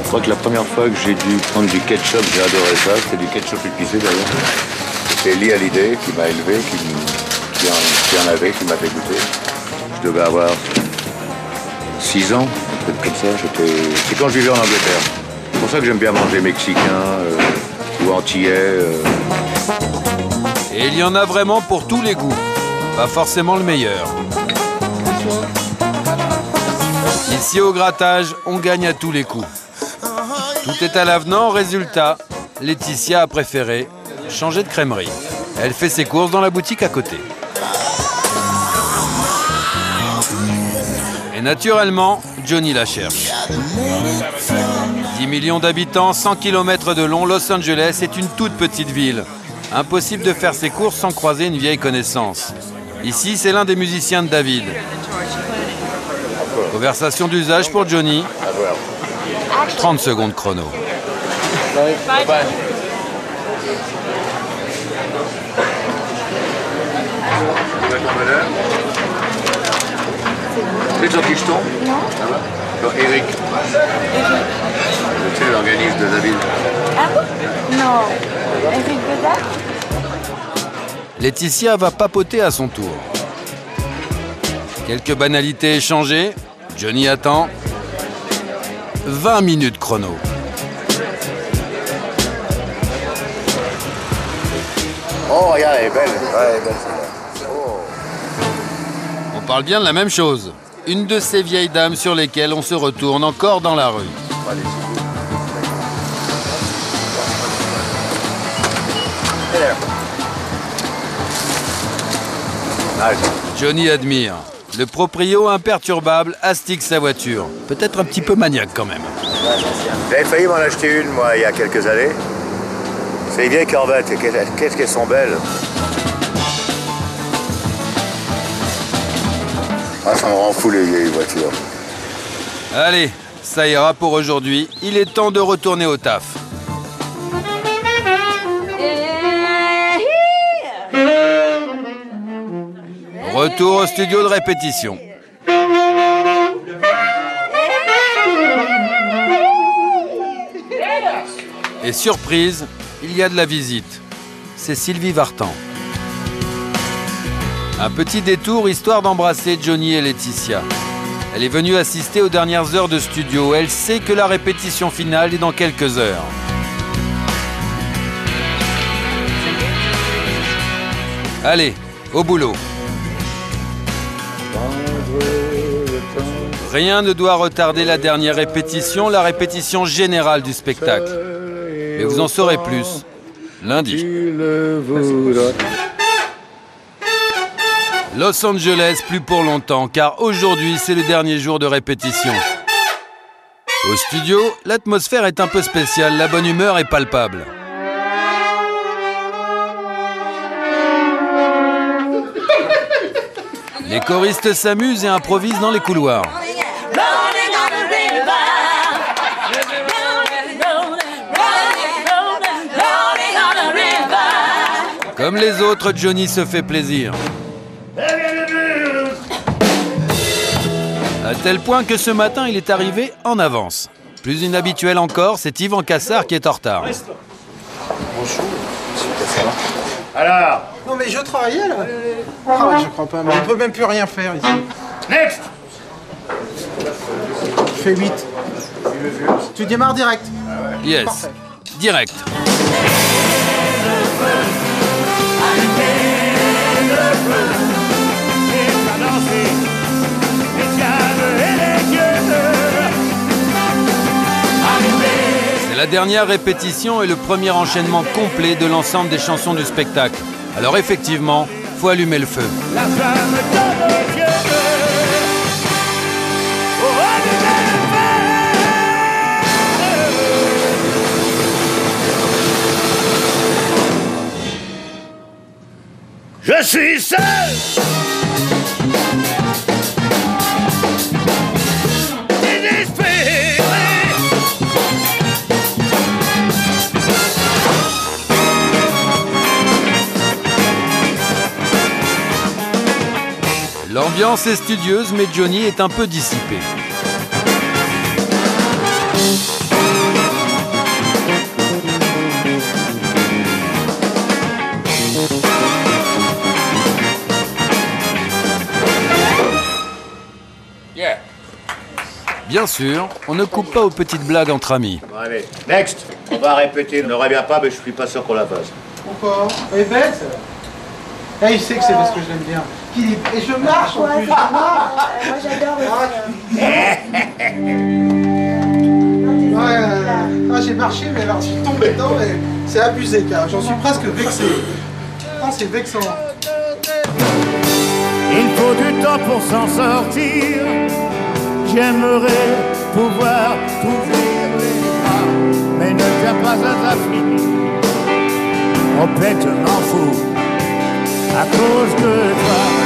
Je crois que la première fois que j'ai dû prendre du ketchup, j'ai adoré ça. C'était du ketchup épicé d'ailleurs. C'était Lee Hallyday qui m'a élevé, qui, qui en, qui en avait, qui m'a fait goûter. Je devais avoir 6 ans, un truc comme ça. C'est quand je vivais en Angleterre. C'est pour ça que j'aime bien manger mexicain euh, ou antillais. euh. Et il y en a vraiment pour tous les goûts. Pas forcément le meilleur. Ici au grattage, on gagne à tous les coups. Tout est à l'avenant, résultat, Laetitia a préféré changer de crèmerie. Elle fait ses courses dans la boutique à côté. Et naturellement, Johnny la cherche. 10 millions d'habitants, 100 km de long, Los Angeles est une toute petite ville. Impossible de faire ses courses sans croiser une vieille connaissance. Ici, c'est l'un des musiciens de David. Conversation d'usage pour Johnny. 30 secondes chrono. Non. Eric. Tu sais, l'organisme de ville. Ah bon Non. Eric Godard Laetitia va papoter à son tour. Quelques banalités échangées. Johnny attend. 20 minutes chrono. Oh, regarde, elle est belle. Ouais, elle est belle, celle-là. Oh. On parle bien de la même chose. Une de ces vieilles dames sur lesquelles on se retourne encore dans la rue. Johnny admire. Le proprio imperturbable astique sa voiture. Peut-être un petit peu maniaque quand même. J'avais failli m'en acheter une, moi, il y a quelques années. C'est une vieille Corvette. et Qu'est-ce qu'est-ce qu'elles sont belles. Ah, ça me rend fou, les vieilles voitures. Allez, ça ira pour aujourd'hui. Il est temps de retourner au taf. Retour au studio de répétition. Et surprise, il y a de la visite. C'est Sylvie Vartan. Un petit détour histoire d'embrasser Johnny et Laetitia. Elle est venue assister aux dernières heures de studio. Elle sait que la répétition finale est dans quelques heures. Allez, au boulot. Rien ne doit retarder la dernière répétition, la répétition générale du spectacle. Mais vous en saurez plus lundi. Los Angeles plus pour longtemps, car aujourd'hui c'est le dernier jour de répétition. Au studio, l'atmosphère est un peu spéciale, la bonne humeur est palpable. Les choristes s'amusent et improvisent dans les couloirs. Comme les autres, Johnny se fait plaisir. À tel point que ce matin, il est arrivé en avance. Plus inhabituel encore, c'est Yvan Cassard qui est en retard. Bonjour. Alors Non mais je travaillais là. Ah ouais, je crois pas, mais on peut même plus rien faire ici. Next Je fais 8. Tu démarres direct. Yes, Parfait. direct. La dernière répétition et le premier enchaînement complet de l'ensemble des chansons du spectacle. Alors effectivement, faut allumer le feu. Je suis seul. L'ambiance est studieuse, mais Johnny est un peu dissipé. Yeah. Bien sûr, on ne coupe pas aux petites blagues entre amis. Bon, allez, next On va répéter. Ne revient pas, mais je suis pas sûr qu'on la fasse. Pourquoi? Elle est belle celle-là. Eh, il sait que c'est parce que je l'aime bien. Et je marche en plus, je marche. Moi j'adore aussi. Ouais, euh, ah, j'ai marché, mais alors je suis tombé dedans et c'est abusé, car j'en suis presque vexé. Ah, c'est vexant. Il faut du temps pour s'en sortir. J'aimerais pouvoir t'ouvrir les bras, mais ne viens pas à ta fille. Complètement fou à cause de toi.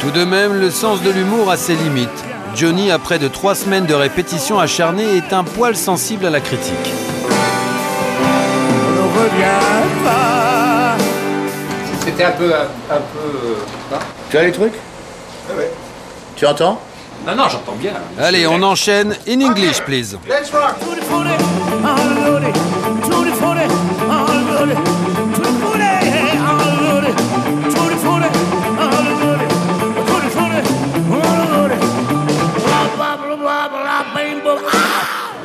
Tout de même, le sens de l'humour a ses limites. Johnny, après de trois semaines de répétition acharnées, est un poil sensible à la critique. On ne revient pas. C'était un peu. Un, un peu. hein Tu as les trucs Tu entends non, non, j'entends bien. Allez, on enchaîne. In English, please. Let's rock.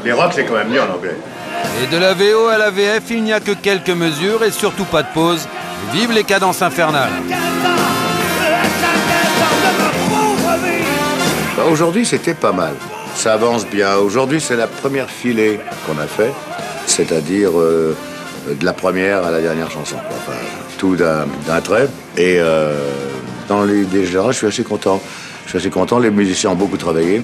Les rocks, c'est quand même mieux en anglais. Et de la VO à la VF, il n'y a que quelques mesures et surtout pas de pause. Vive les cadences infernales. Bah, Aujourd'hui, c'était pas mal. Ça avance bien. Aujourd'hui, c'est la première filée qu'on a fait, c'est-à-dire euh, de la première à la dernière chanson. quoi. Enfin, tout d'un d'un trait. Et euh, dans les déjà, je suis assez content. Je suis assez content. Les musiciens ont beaucoup travaillé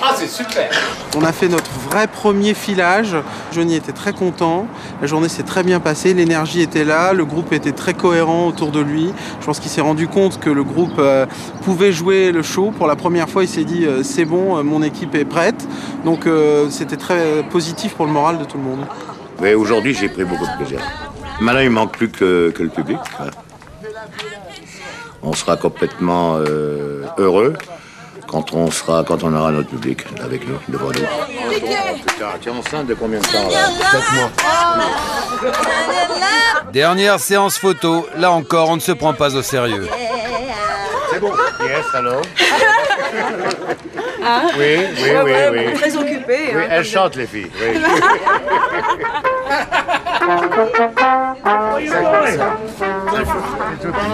Ah, c'est super. On a fait notre vrai premier filage. Johnny était très content. La journée s'est très bien passée. L'énergie était là. Le groupe était très cohérent autour de lui. Je pense qu'il s'est rendu compte que le groupe euh, pouvait jouer le show. Pour la première fois, il s'est dit euh, c'est bon, euh, mon équipe est prête. Donc euh, c'était très positif pour le moral de tout le monde. Mais aujourd'hui, j'ai pris beaucoup de plaisir. Maintenant, il manque plus que, que le public. hein. On sera complètement euh, heureux quand on sera, quand on aura notre public avec nous, devant nous. Tu es enceinte de combien de temps là 4 mois. Dernière séance photo. Là encore, on ne se prend pas au sérieux. C'est bon. Yes, hello. Hein Oui, oui, oui, oui. Très occupé. Oui, hein. elles chantent les filles. Oui.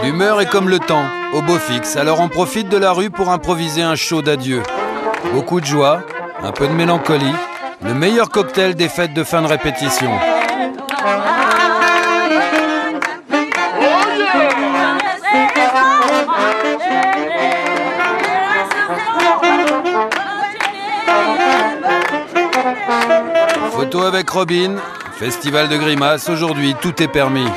L'humeur est comme le temps, au beau fixe, alors on profite de la rue pour improviser un show d'adieu. Beaucoup de joie, un peu de mélancolie, le meilleur cocktail des fêtes de fin de répétition. Photo avec Robin, festival de grimaces, aujourd'hui tout est permis.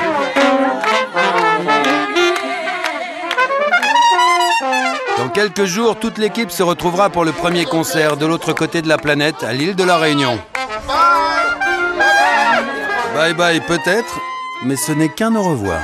Quelques jours, toute l'équipe se retrouvera pour le premier concert de l'autre côté de la planète, à l'île de la Réunion. Bye bye peut-être, mais ce n'est qu'un au revoir.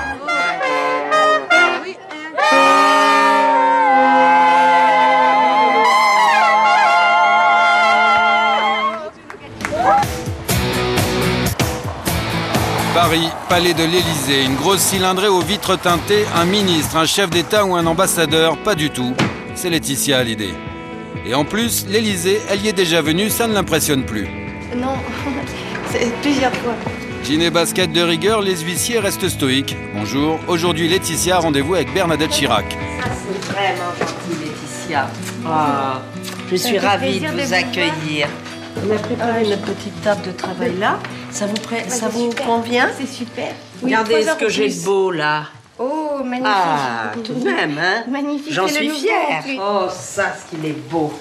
Paris, palais de l'Élysée, une grosse cylindrée aux vitres teintées, un ministre, un chef d'État ou un ambassadeur, pas du tout. C'est Laetitia à l'idée. Et en plus, l'Élysée, elle y est déjà venue, ça ne l'impressionne plus. Non, c'est plusieurs fois. Jean et basket de rigueur, les huissiers restent stoïques. Bonjour, aujourd'hui Laetitia, rendez-vous avec Bernadette Chirac. C'est vraiment gentil, Laetitia. Ah, je suis Ça ravie de vous accueillir. On a préparé une petite table de travail là. Ça vous, pré- ça vous convient? C'est super. Regardez ce que j'ai de beau là. Oh, magnifique. Ah, tout de même, hein Magnifique. J'en suis fière. Oh, ça, ce qu'il est beau.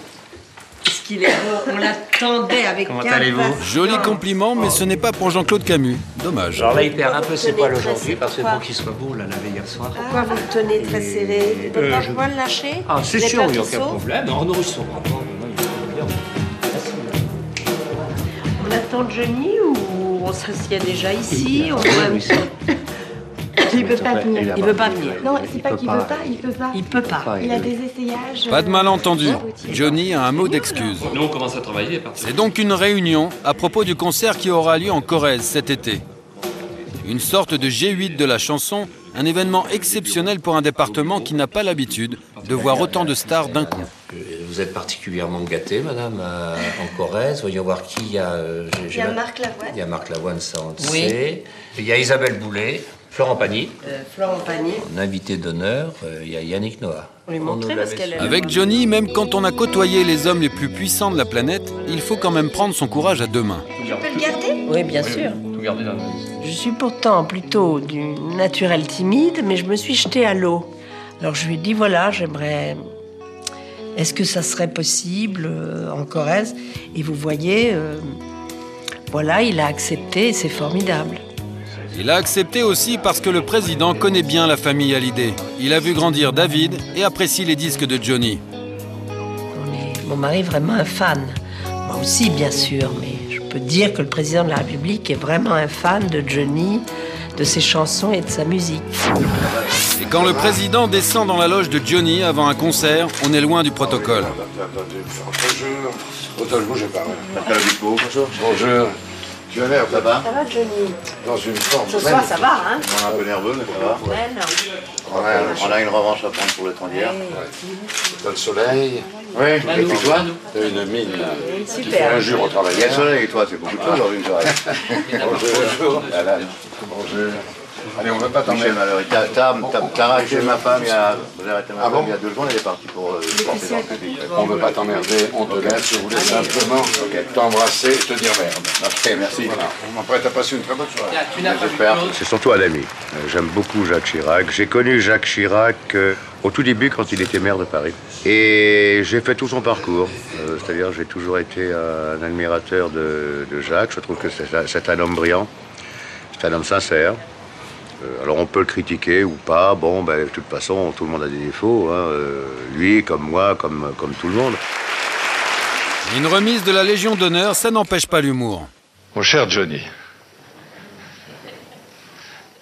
Ce qu'il est beau. On l'attendait avec Comment impatience. allez-vous Joli compliment, mais ce n'est pas pour Jean-Claude Camus. Dommage. Alors là, il perd un peu ses poils aujourd'hui parce que pour qu'il soit beau, on l'a lavé hier soir. Pourquoi vous le tenez très serré? Vous ne pouvez pas le lâcher? Ah, c'est sûr, il n'y a aucun problème. En nourrisson. On attend Johnny ou on s'assied déjà ici? On Il peut pas venir. Il veut pas venir. Non, c'est pas peut qu'il pas. veut pas, il peut pas. Il peut pas. Il a des essayages. Pas de malentendu. Johnny a un mot d'excuse. Nous, on commence à travailler C'est donc une réunion à propos du concert qui aura lieu en Corrèze cet été. Une sorte de G8 de la chanson, un événement exceptionnel pour un département qui n'a pas l'habitude de voir autant de stars d'un coup. Vous êtes particulièrement gâtée, madame, euh, en Corrèze. Voyons voir qui il y a. euh, Il y a Marc Lavoine. Il y a Marc Lavoine, ça on le Oui. sait. Il y a Isabelle Boulet, Florent Pagny. Euh, Florent Pagny. En invité d'honneur, euh, il y a Yannick Noah. On lui parce qu'elle est Avec Johnny, même quand on a côtoyé les hommes les plus puissants de la planète, il faut quand même prendre son courage à deux mains. Je peux le garder? Oui, bien sûr. Tout garder dans Je suis pourtant plutôt du naturel timide, mais je me suis jetée à l'eau. Alors je lui ai dit voilà, j'aimerais Est-ce que ça serait possible euh, en Corrèze? Et vous voyez, euh, voilà, il a accepté et c'est formidable. Il a accepté aussi parce que le président connaît bien la famille Hallyday. Il a vu grandir David et apprécie les disques de Johnny. Mon mari est vraiment un fan. Moi aussi, bien sûr, mais je peux dire que le président de la République est vraiment un fan de Johnny, de ses chansons et de sa musique. Et quand le président descend dans la loge de Johnny avant un concert, on est loin du protocole. Bonjour. Autant je bouge pas. Bonjour. Tu vas l'air, ça va Ça va, Johnny Dans une forme. Ce soir, ça va, hein On est un peu nerveux, mais ça va. Ouais, non. On a, on a une revanche à prendre pour le temps d'hier. T'as le soleil. Oui, Et puis toi, t'as une mine qui fait injure au travail. Il y a le soleil et toi, c'est beaucoup de choses dans une soirée. Bonjour. Bonjour. Allez, on ne va pas t'emmener. T'as- arrêté ma femme il y a, vous avez arrêté ma Ah femme bon il y a deux jours, elle est partie pour euh, porter dans le public. On ne veut pas t'emmerder, on te laisse. Je voulais simplement t'embrasser et te dire merde. Ok, merci. Voilà. Après, t'as passé une très bonne soirée. J'espère. C'est surtout un ami. J'aime beaucoup Jacques Chirac. J'ai connu Jacques Chirac euh, au tout début quand il était maire de Paris. Et j'ai fait tout son parcours. Euh, C'est-à-dire j'ai toujours été un admirateur de, de Jacques. Je trouve que c'est un homme brillant. C'est un homme sincère. Euh, alors on peut le critiquer ou pas. Bon, ben, de toute façon, tout le monde a des défauts. hein. Euh, lui, comme moi, comme, comme tout le monde. Une remise de la Légion d'honneur, ça n'empêche pas l'humour. Mon cher Johnny,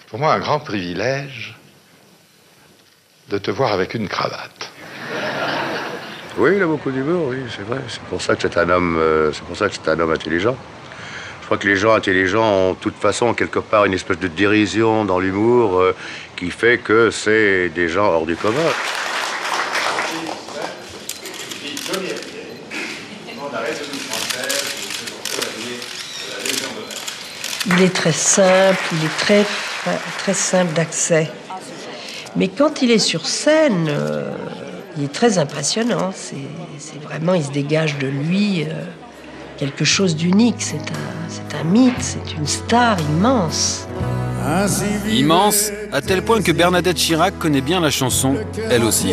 pour moi un grand privilège de te voir avec une cravate. Oui, il a beaucoup d'humour, oui, c'est vrai. C'est pour ça que c'est un homme, euh, c'est pour ça que c'est un homme intelligent. Je crois que les gens intelligents ont de toute façon quelque part une espèce de dérision dans l'humour euh, qui fait que c'est des gens hors du commun. Il est très simple, il est très, très simple d'accès. Mais quand il est sur scène, euh, il est très impressionnant. C'est vraiment, il se dégage de lui euh, quelque chose d'unique. C'est un, c'est un mythe, c'est une star immense. Immense, à tel point que Bernadette Chirac connaît bien la chanson, elle aussi.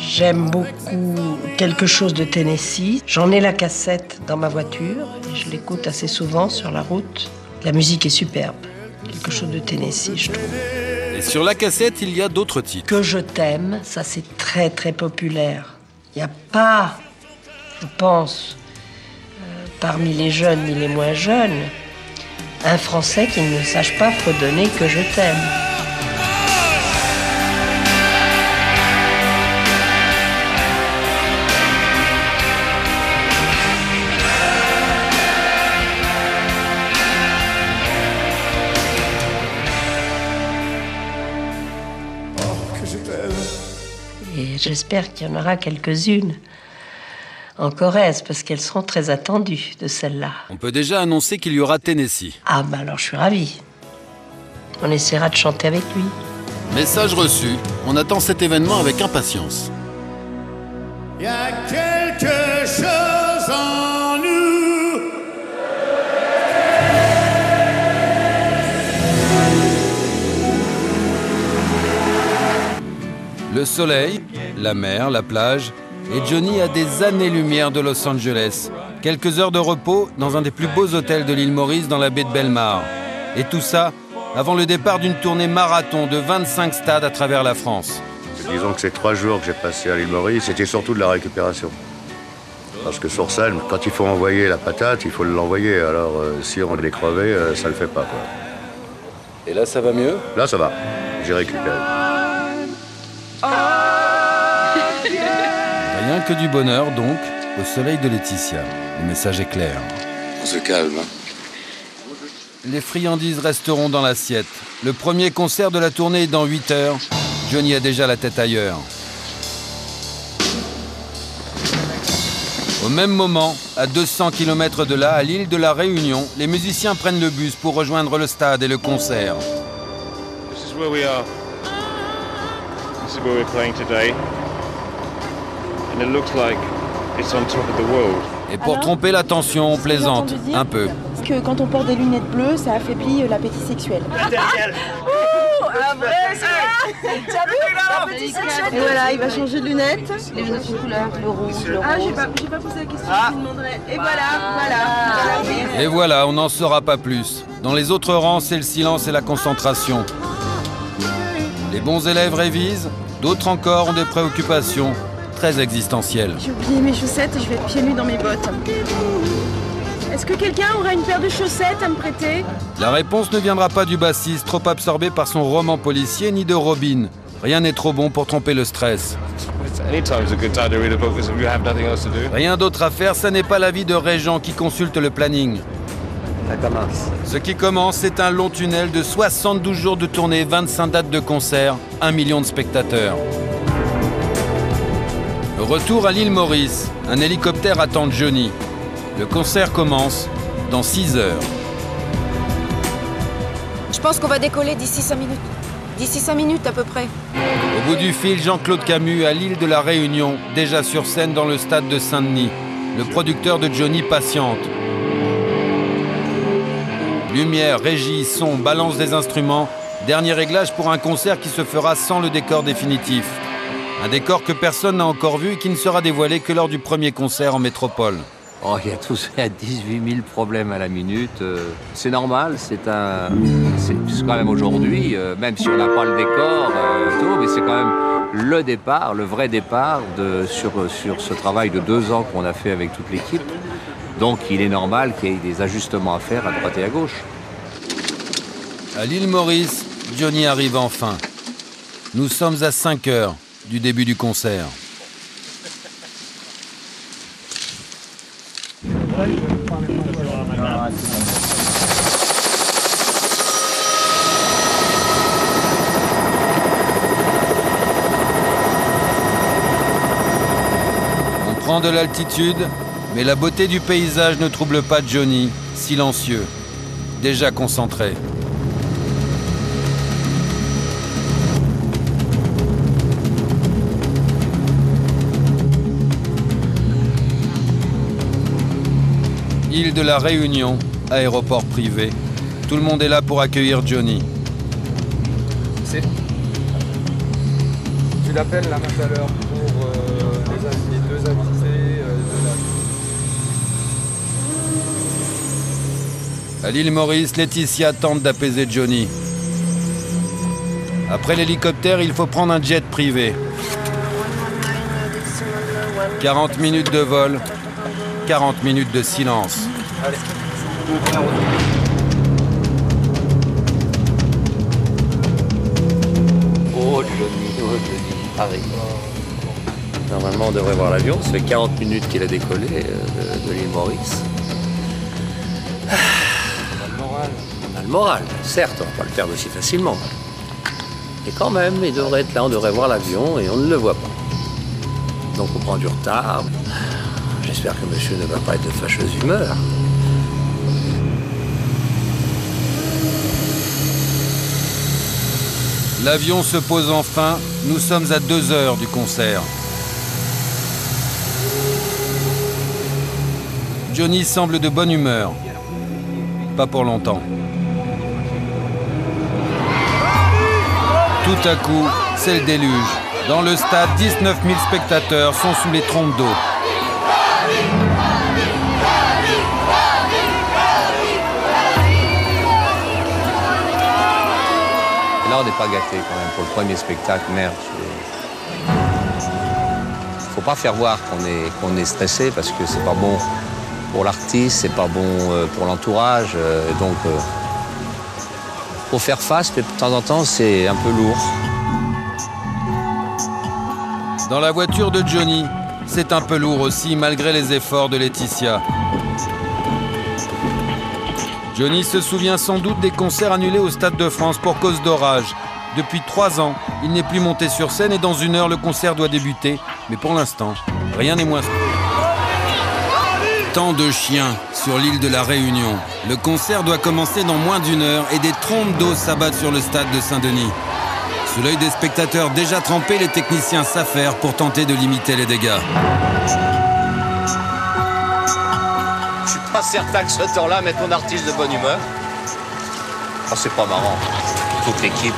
J'aime beaucoup quelque chose de Tennessee. J'en ai la cassette dans ma voiture et je l'écoute assez souvent sur la route. La musique est superbe. Quelque chose de Tennessee, je trouve. Et sur la cassette, il y a d'autres titres. Que je t'aime, ça c'est très très populaire. Il n'y a pas, je pense, euh, parmi les jeunes ni les moins jeunes, un Français qui ne sache pas fredonner que je t'aime. que je t'aime. Et j'espère qu'il y en aura quelques-unes en Corrèze, parce qu'elles seront très attendues de celles-là. On peut déjà annoncer qu'il y aura Tennessee. Ah, ben alors je suis ravie. On essaiera de chanter avec lui. Message reçu, on attend cet événement avec impatience. Il y a quelque chose en nous. Le soleil, la mer, la plage, et Johnny a des années-lumière de Los Angeles. Quelques heures de repos dans un des plus beaux hôtels de l'île Maurice dans la baie de Belmar. Et tout ça avant le départ d'une tournée marathon de 25 stades à travers la France. Disons que ces trois jours que j'ai passés à l'île Maurice, c'était surtout de la récupération. Parce que sur scène, quand il faut envoyer la patate, il faut l'envoyer. Alors euh, si on est crevé, euh, ça le fait pas. Quoi. Et là, ça va mieux? Là, ça va. J'ai récupéré. Rien que du bonheur, donc, au soleil de Laetitia. Le message est clair. On se calme. hein. Les friandises resteront dans l'assiette. Le premier concert de la tournée est dans 8 heures. Johnny a déjà la tête ailleurs. Au même moment, à 200 km de là, à l'île de la Réunion, les musiciens prennent le bus pour rejoindre le stade et le concert. This is where we are. This is where we're playing today. Et pour tromper l'attention, on plaisante un peu. que quand on porte des lunettes bleues, ça affaiblit euh, l'appétit sexuel. Ouh, Ah petite section Et voilà, il va changer de lunettes. Les lunettes de couleur, le rouge, le Ah, j'ai pas, j'ai pas posé la question, je lui demanderai. Et voilà, voilà. Et voilà, on n'en saura pas plus. Dans les autres rangs, c'est le silence et la concentration. Les bons élèves révisent, d'autres encore ont des préoccupations très existentielles. J'ai oublié mes chaussettes et je vais être pieds nus dans mes bottes. Est-ce que quelqu'un aurait une paire de chaussettes à me prêter? La réponse ne viendra pas du bassiste, trop absorbé par son roman policier, ni de Robin. Rien n'est trop bon pour tromper le stress. Rien d'autre à faire, ça n'est pas l'avis de Régent qui consulte le planning. Ça commence. Ce qui commence, c'est un long tunnel de 72 jours de tournée, 25 dates de concert, 1 million de spectateurs. Retour à l'île Maurice. Un hélicoptère attend Johnny. Le concert commence dans 6 heures. Je pense qu'on va décoller d'ici 5 minutes. D'ici 5 minutes à peu près. Au bout du fil, Jean-Claude Camus à l'île de la Réunion, déjà sur scène dans le stade de Saint-Denis. Le producteur de Johnny patiente. Lumière, régie, son, balance des instruments. Dernier réglage pour un concert qui se fera sans le décor définitif. Un décor que personne n'a encore vu et qui ne sera dévoilé que lors du premier concert en métropole. Oh, il y a tous, il y a 18 000 problèmes à la minute. euh, c'est normal, c'est un, c'est c'est quand même aujourd'hui, euh, même si on n'a pas le décor, euh, tout, mais c'est quand même le départ, le vrai départ de, sur, sur ce travail de deux ans qu'on a fait avec toute l'équipe. Donc, il est normal qu'il y ait des ajustements à faire à droite et à gauche. À l'île Maurice, Johnny arrive enfin. Nous sommes à 5 heures du début du concert. On prend de l'altitude, mais la beauté du paysage ne trouble pas Johnny, silencieux, déjà concentré. Île de la Réunion, aéroport privé. Tout le monde est là pour accueillir Johnny. C'est. Tu l'appelles là tout à l'heure pour euh, les, avis- les deux invités euh, de la. À l'île Maurice, Laetitia tente d'apaiser Johnny. Après l'hélicoptère, il faut prendre un jet privé. 40 minutes de vol, 40 minutes de silence. Allez. Oh Johnny, oh Johnny, Paris. Normalement, on devrait voir l'avion. Ça fait 40 minutes qu'il a décollé euh, de, de l'île Maurice. Ah, On a le moral, certes, on va pas le perdre aussi facilement. Et quand même, il devrait être là, on devrait voir l'avion et on ne le voit pas. Donc on prend du retard. J'espère que monsieur ne va pas être de fâcheuse humeur. L'avion se pose enfin, nous sommes à deux heures du concert. Johnny semble de bonne humeur. Pas pour longtemps. Tout à coup, c'est le déluge. Dans le stade, 19 000 spectateurs sont sous les trompes d'eau. N'est pas gâté quand même pour le premier spectacle. Merde. Faut pas faire voir qu'on est, qu'on est stressé parce que c'est pas bon pour l'artiste, c'est pas bon euh, pour l'entourage. euh, donc, euh, faut faire face, mais de temps en temps, c'est un peu lourd. Dans la voiture de Johnny, c'est un peu lourd aussi malgré les efforts de Laetitia. Johnny se souvient sans doute des concerts annulés au Stade de France pour cause d'orage. Depuis trois ans, il n'est plus monté sur scène et dans une heure, le concert doit débuter. Mais pour l'instant, rien n'est moins... Tant de chiens sur l'île de la Réunion. Le concert doit commencer dans moins d'une heure et des trompes d'eau s'abattent sur le stade de Saint-Denis. Sous l'œil des spectateurs déjà trempés, les techniciens s'affairent pour tenter de limiter les dégâts. Certain que ce temps-là mette mon artiste de bonne humeur. Oh, c'est pas marrant. toute l'équipe.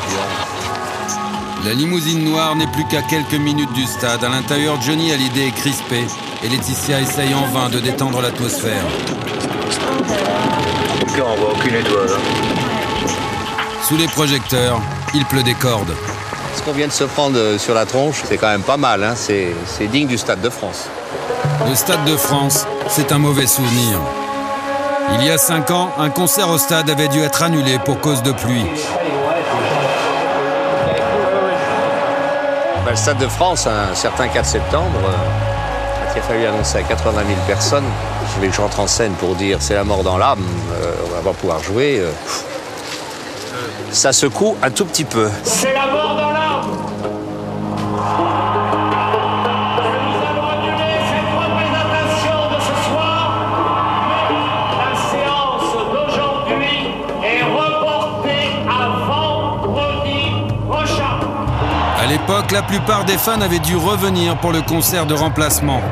La limousine noire n'est plus qu'à quelques minutes du stade. À l'intérieur, Johnny a l'idée est crispée et Laetitia essaye en vain de détendre l'atmosphère. On voit aucune étoile. hein. Sous les projecteurs, il pleut des cordes. Ce qu'on vient de se prendre euh, sur la tronche, c'est quand même pas mal. Hein. C'est c'est digne du Stade de France. Le Stade de France, c'est un mauvais souvenir. Il y a cinq ans, un concert au stade avait dû être annulé pour cause de pluie. Ben, le Stade de France, un certain 4 septembre, euh, quand il a fallu annoncer à 80 000 personnes, je que j'entre en scène pour dire c'est la mort dans l'âme, euh, on va pas pouvoir jouer. euh, ça secoue un tout petit peu. C'est la mort La plupart des fans avaient dû revenir pour le concert de remplacement.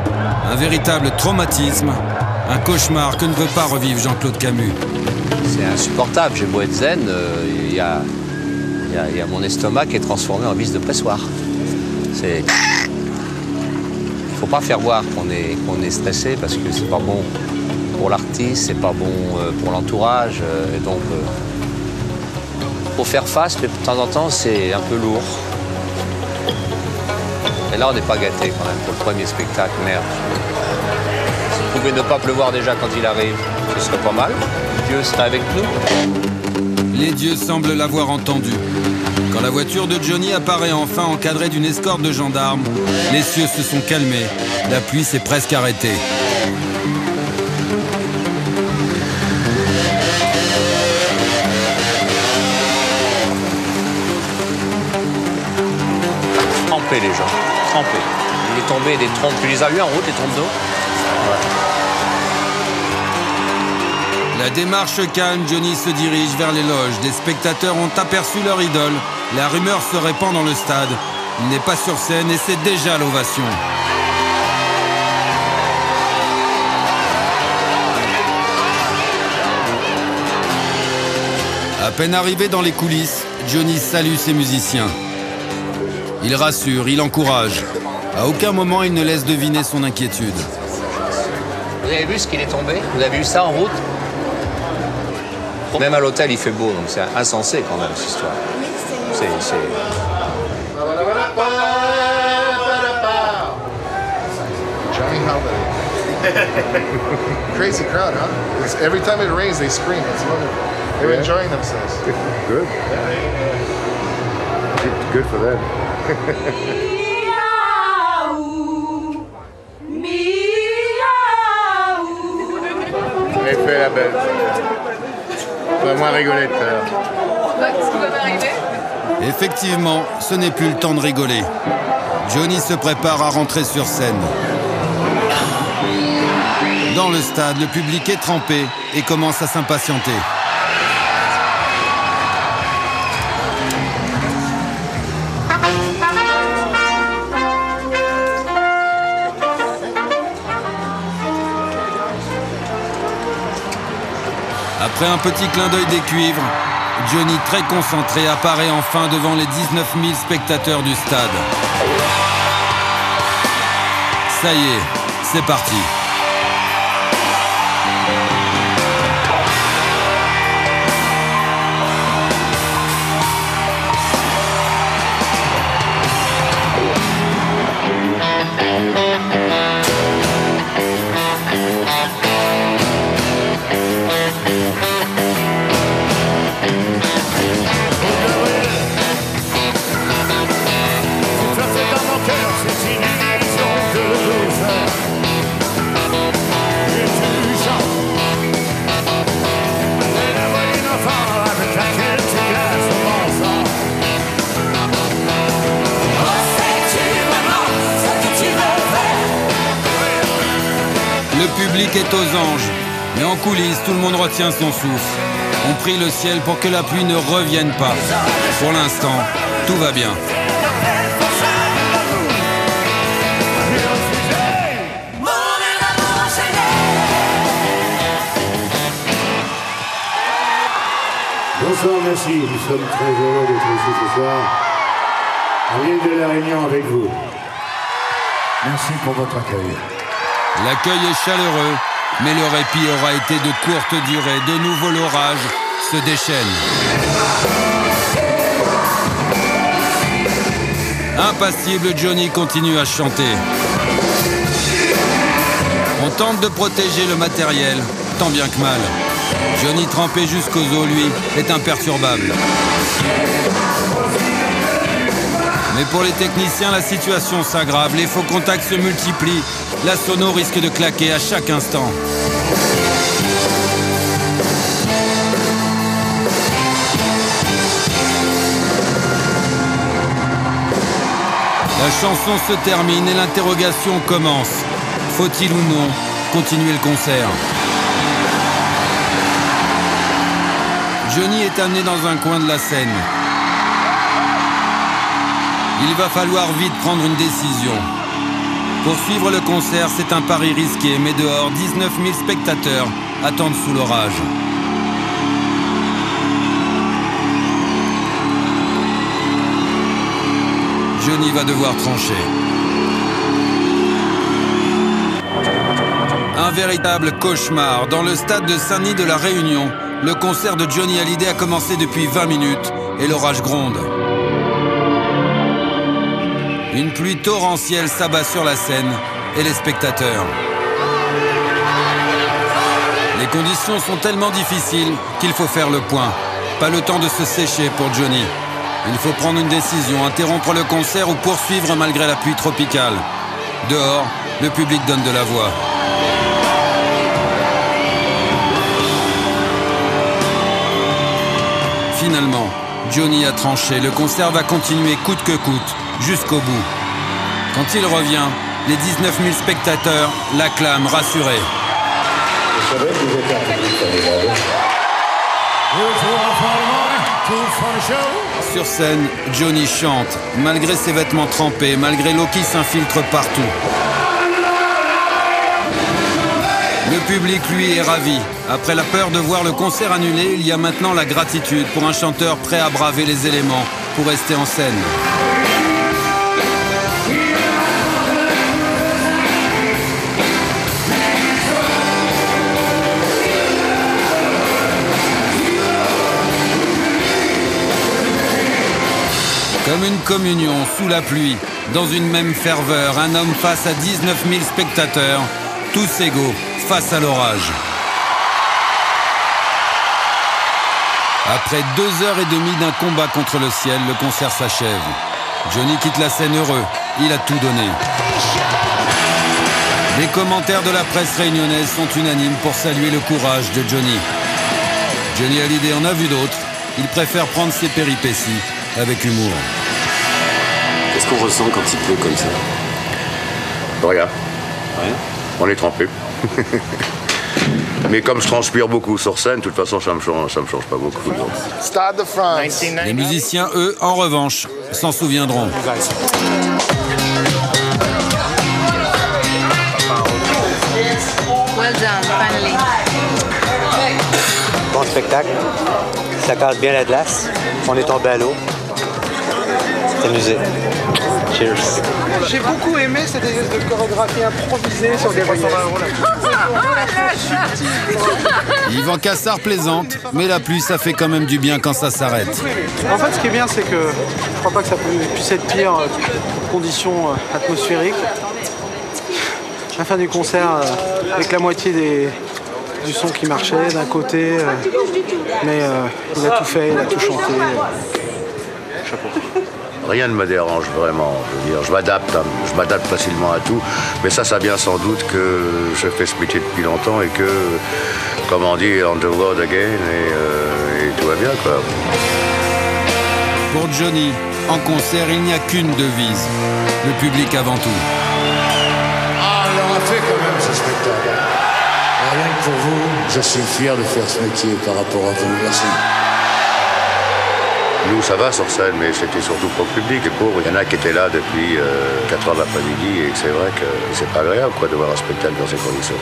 Un véritable traumatisme, un cauchemar que ne veut pas revivre Jean-Claude Camus. C'est insupportable. J'ai beau être zen, euh, il y, a, mon estomac qui est transformé en vis de pressoir. C'est. Il faut pas faire voir qu'on est, stressé parce que c'est pas bon pour l'artiste, c'est pas bon euh, pour l'entourage. euh, et donc, faut faire face, mais de temps en temps, c'est un peu lourd. Là, on n'est pas gâté quand même pour le premier spectacle, merde. S'il pouvait ne pas pleuvoir déjà quand il arrive, ce serait pas mal. Dieu serait avec nous. Les dieux semblent l'avoir entendu. Quand la voiture de Johnny apparaît enfin encadrée d'une escorte de gendarmes, les cieux se sont calmés. La pluie s'est presque arrêtée. Les gens, Il est tombé des trompes. Tu les as eu en route, les trompes d'eau? La démarche calme, Johnny se dirige vers les loges. Des spectateurs ont aperçu leur idole. La rumeur se répand dans le stade. Il n'est pas sur scène et c'est déjà l'ovation. À peine arrivé dans les coulisses, Johnny salue ses musiciens. Il rassure, il encourage. À aucun moment il ne laisse deviner son inquiétude. Vous avez vu ce qu'il est tombé? Vous avez vu ça en route? Même à l'hôtel, il fait beau, donc c'est insensé quand même, cette histoire. C'est... Crazy crowd, huh? It's- every time it rains, they scream. It's wonderful. They're Yeah. enjoying themselves. Good. Good, good for them. Elle fait la belle. On va moins rigoler tout à l'heure. Qu'est-ce qui va m'arriver? Effectivement, ce n'est plus le temps de rigoler. Johnny se prépare à rentrer sur scène. Dans le stade, le public est trempé et commence à s'impatienter. Après un petit clin d'œil des cuivres, Johnny, très concentré, apparaît enfin devant les 19 000 spectateurs du stade. Ça y est, c'est parti. Tout le monde retient son souffle. On prie le ciel pour que la pluie ne revienne pas. Pour l'instant, tout va bien. Bonsoir, merci. Nous sommes très heureux d'être ici ce soir, à l'île de la Réunion avec vous. Merci pour votre accueil. L'accueil est chaleureux, mais le répit aura été de courte durée. De nouveau, l'orage se déchaîne. Impassible, Johnny continue à chanter. On tente de protéger le matériel, tant bien que mal. Johnny trempé jusqu'aux os, lui, est imperturbable. Mais pour les techniciens, la situation s'aggrave, les faux contacts se multiplient, la sono risque de claquer à chaque instant. La chanson se termine et l'interrogation commence. Faut-il ou non continuer le concert? Johnny est amené dans un coin de la scène. Il va falloir vite prendre une décision. Pour suivre le concert, c'est un pari risqué, mais dehors, 19 000 spectateurs attendent sous l'orage. Johnny va devoir trancher. Un véritable cauchemar. Dans le stade de Saint-Denis de la Réunion, le concert de Johnny Hallyday a commencé depuis 20 minutes et l'orage gronde. Une pluie torrentielle s'abat sur la scène et les spectateurs. Les conditions sont tellement difficiles qu'il faut faire le point. Pas le temps de se sécher pour Johnny. Il faut prendre une décision, interrompre le concert ou poursuivre malgré la pluie tropicale. Dehors, le public donne de la voix. Finalement, Johnny a tranché. Le concert va continuer coûte que coûte, jusqu'au bout. Quand il revient, les 19 000 spectateurs l'acclament rassuré. Vous savez que vous êtes un public formidable. Sur scène, Johnny chante, malgré ses vêtements trempés, malgré l'eau qui s'infiltre partout. Le public, lui, est ravi. Après la peur de voir le concert annulé, il y a maintenant la gratitude pour un chanteur prêt à braver les éléments pour rester en scène. Comme une communion sous la pluie, dans une même ferveur, un homme face à 19 000 spectateurs, tous égaux, face à l'orage. Après deux heures et demie d'un combat contre le ciel, le concert s'achève. Johnny quitte la scène heureux. Il a tout donné. Les commentaires de la presse réunionnaise sont unanimes pour saluer le courage de Johnny. Johnny Hallyday en a vu d'autres. Il préfère prendre ses péripéties avec humour. Qu'est-ce qu'on ressent quand il pleut comme ça Regarde. On est trempé. Mais comme je transpire beaucoup sur scène, de toute façon, ça me change, ça me change pas beaucoup. donc. Les musiciens, eux, en revanche, s'en souviendront. Well done, finally. Bon spectacle. Ça casse bien la glace. On est tombé à l'eau. C'est amusé. Cheers. J'ai beaucoup aimé cette espèce de chorégraphie improvisée sur des voyages. Yvan Cassard plaisante, mais la pluie, ça fait quand même du bien quand ça s'arrête. En fait, ce qui est bien, c'est que je crois pas que ça pu- puisse être pire euh, conditions euh, atmosphériques. La fin du concert, euh, avec la moitié des, du son qui marchait d'un côté, euh, mais euh, il a tout fait, il a tout chanté. euh, chapeau. Rien ne me dérange vraiment. Je veux dire, je m'adapte, hein. je m'adapte facilement à tout. Mais ça, ça vient sans doute que je fais ce métier depuis longtemps et que, comme on dit, on the road again et, euh, et tout va bien, quoi. Pour Johnny, en concert, il n'y a qu'une devise. Le public avant tout. Ah, il aura fait quand même ce spectacle. Rien que pour vous, je suis fier de faire ce métier par rapport à vous. Merci. Nous, ça va sur scène, mais c'était surtout pour le public. Il y en a qui étaient là depuis 4 heures de l'après-midi et c'est vrai que c'est pas agréable quoi, de voir un spectacle dans ces conditions.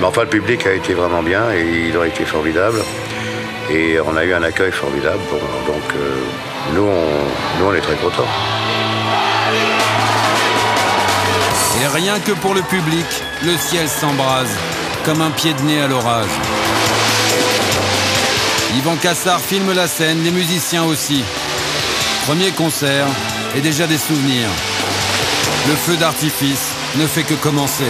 Mais enfin, le public a été vraiment bien et il a été formidable. Et on a eu un accueil formidable. Donc euh, nous, on, nous, on est très contents. Et rien que pour le public, le ciel s'embrase, comme un pied de nez à l'orage. Yvan Cassard filme la scène, les musiciens aussi. Premier concert et déjà des souvenirs. Le feu d'artifice ne fait que commencer.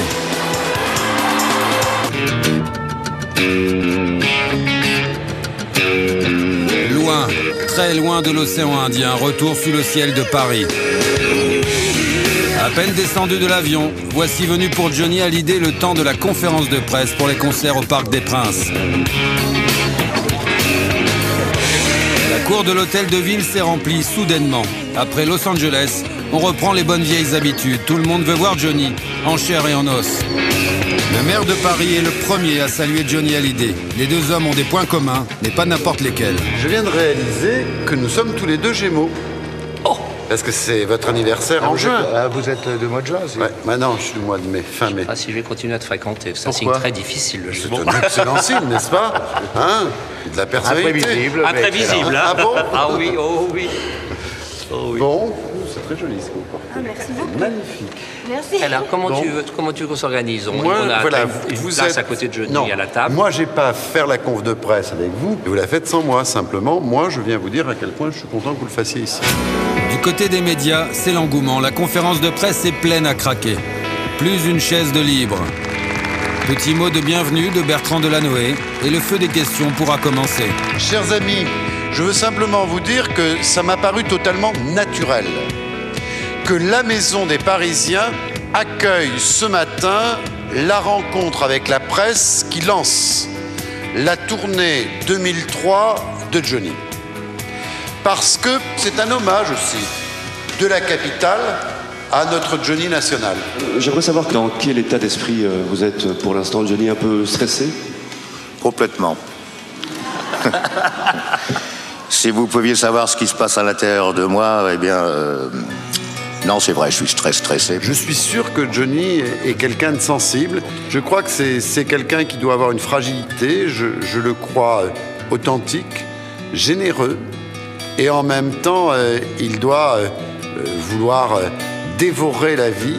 Loin, très loin de l'océan Indien, retour sous le ciel de Paris. À peine descendu de l'avion, voici venu pour Johnny l'idée le temps de la conférence de presse pour les concerts au Parc des Princes. Cour de l'hôtel de ville s'est remplie soudainement. Après Los Angeles, on reprend les bonnes vieilles habitudes. Tout le monde veut voir Johnny, en chair et en os. Le maire de Paris est le premier à saluer Johnny Hallyday. Les deux hommes ont des points communs, mais pas n'importe lesquels. Je viens de réaliser que nous sommes tous les deux Gémeaux. Oh Parce que c'est votre anniversaire en vous juin. Êtes, ah, vous êtes du mois de juin aussi Ouais, maintenant je suis du mois de mai, fin mai. Ah, si je vais continuer à te fréquenter, c'est un signe Pourquoi très difficile le jeu. C'est un excellent signe, n'est-ce pas Hein De la personnalité. Imprévisible, Imprévisible, hein Ah bon Ah oui, oh oui. Oh oui. Bon, c'est très joli ce que vous portez. Ah, merci beaucoup. Magnifique. Merci. Alors, comment, Bon. tu veux, comment tu veux qu'on s'organise On, Moi, on a voilà, une vous place êtes- à côté de Johnny non, à la table. Moi, j'ai pas à faire la conf de presse avec vous. Vous la faites sans moi, simplement. Moi, je viens vous dire à quel point je suis content que vous le fassiez ici. Du côté des médias, c'est l'engouement. La conférence de presse est pleine à craquer. Plus une chaise de libre. Petit mot de bienvenue de Bertrand Delanoë et le feu des questions pourra commencer. Chers amis, je veux simplement vous dire que ça m'a paru totalement naturel que la Maison des Parisiens accueille ce matin la rencontre avec la presse qui lance la tournée 2003 de Johnny. Parce que c'est un hommage aussi de la capitale à notre Johnny national. J'aimerais savoir dans quel état d'esprit euh, vous êtes pour l'instant, Johnny, un peu stressé? Complètement. si vous pouviez savoir ce qui se passe à l'intérieur de moi, eh bien. euh, non, c'est vrai, je suis très stressé. Je suis sûr que Johnny est- quelqu'un de sensible. Je crois que c'est quelqu'un qui doit avoir une fragilité. Je, je le crois euh, authentique, généreux. Et en même temps, euh, il doit euh, vouloir euh, dévorer la vie.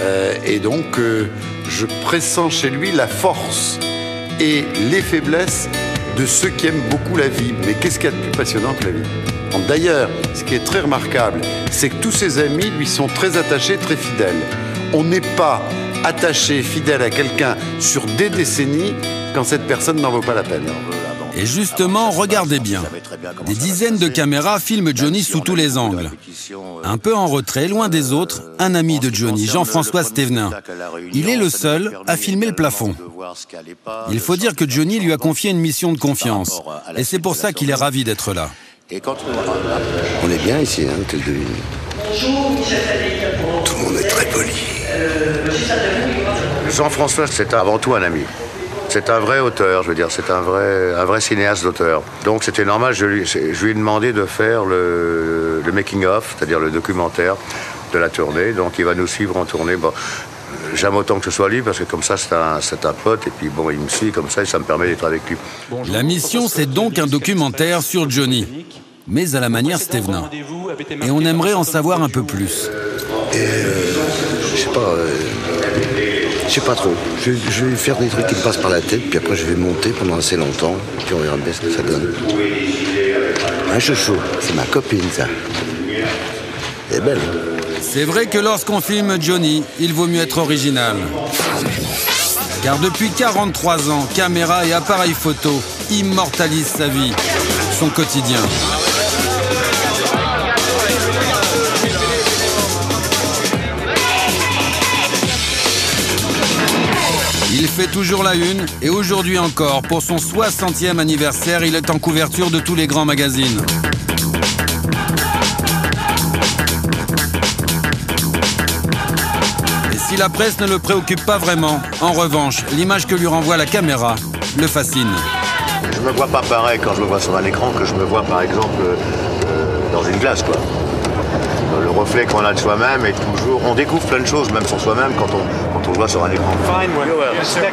Euh, et donc, euh, je pressens chez lui la force et les faiblesses de ceux qui aiment beaucoup la vie. Mais qu'est-ce qu'il y a de plus passionnant que la vie? D'ailleurs, ce qui est très remarquable, c'est que tous ses amis lui sont très attachés, très fidèles. On n'est pas attaché, fidèle à quelqu'un sur des décennies quand cette personne n'en vaut pas la peine. Et justement, regardez bien. Des dizaines de caméras filment Johnny sous tous les angles. Un peu en retrait, loin des autres, un ami de Johnny, Jean-François Stévenin. Il est le seul à filmer le plafond. Il faut dire que Johnny lui a confié une mission de confiance. Et c'est pour ça qu'il est ravi d'être là. On est bien ici, hein, hôtel de ville. Tout le monde est très poli. Jean-François, c'est avant tout un ami. C'est un vrai auteur, je veux dire, c'est un vrai, un vrai cinéaste d'auteur. Donc c'était normal, je lui, je lui ai demandé de faire le, le making-of, c'est-à-dire le documentaire de la tournée. Donc il va nous suivre en tournée. Bon, J'aime autant que ce soit lui, parce que comme ça, c'est un, c'est un pote, et puis bon, il me suit comme ça, et ça me permet d'être avec lui. La mission, c'est donc un documentaire sur Johnny, mais à la manière Stévenin. Et on aimerait en savoir un peu plus. Et euh, je sais pas, euh, je sais pas trop. Je, je vais faire des trucs qui me passent par la tête, puis après je vais monter pendant assez longtemps, puis on verra bien ce que ça donne. Un chouchou, c'est ma copine ça. Elle est belle. C'est vrai que lorsqu'on filme Johnny, il vaut mieux être original. Car depuis 43 ans, caméra et appareil photo immortalisent sa vie, son quotidien. Il fait toujours la une et aujourd'hui encore, pour son 60e anniversaire, il est en couverture de tous les grands magazines. Et si la presse ne le préoccupe pas vraiment, en revanche, l'image que lui renvoie la caméra le fascine. Je me vois pas pareil quand je me vois sur un écran que je me vois par exemple euh, dans une glace, quoi. Le reflet qu'on a de soi-même est toujours. On découvre plein de choses, même sur soi-même, quand on, quand on le voit sur un écran. Fine one.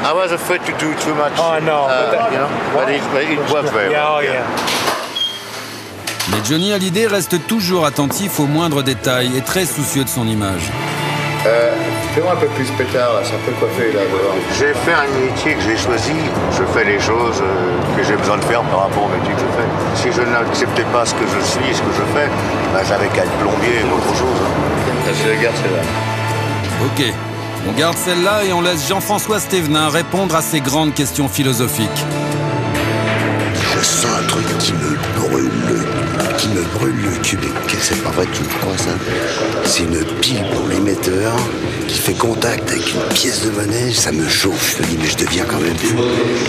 I was afraid to do too much. Oh, no, but that- you know, but it, but it worked very Yeah, well. oh, yeah. Mais Johnny Hallyday reste toujours attentif aux moindres détails et très soucieux de son image. Euh, Fais-moi un peu plus pétard, là, c'est un peu coiffé là devant. J'ai fait un métier que j'ai choisi. Je fais les choses euh, que j'ai besoin de faire par rapport au métier que je fais. Si je n'acceptais pas ce que je suis et ce que je fais, ben, j'avais qu'à être plombier ou autre chose. garde celle-là. Ok, on garde celle-là et on laisse Jean-François Stévenin répondre à ces grandes questions philosophiques. Je sens un truc qui me brûle le, qui me brûle le cul. C'est pas vrai que tu me crois ça? C'est une pile pour l'émetteur qui fait contact avec une pièce de monnaie. Ça me chauffe. Je me dis mais je deviens quand même fou.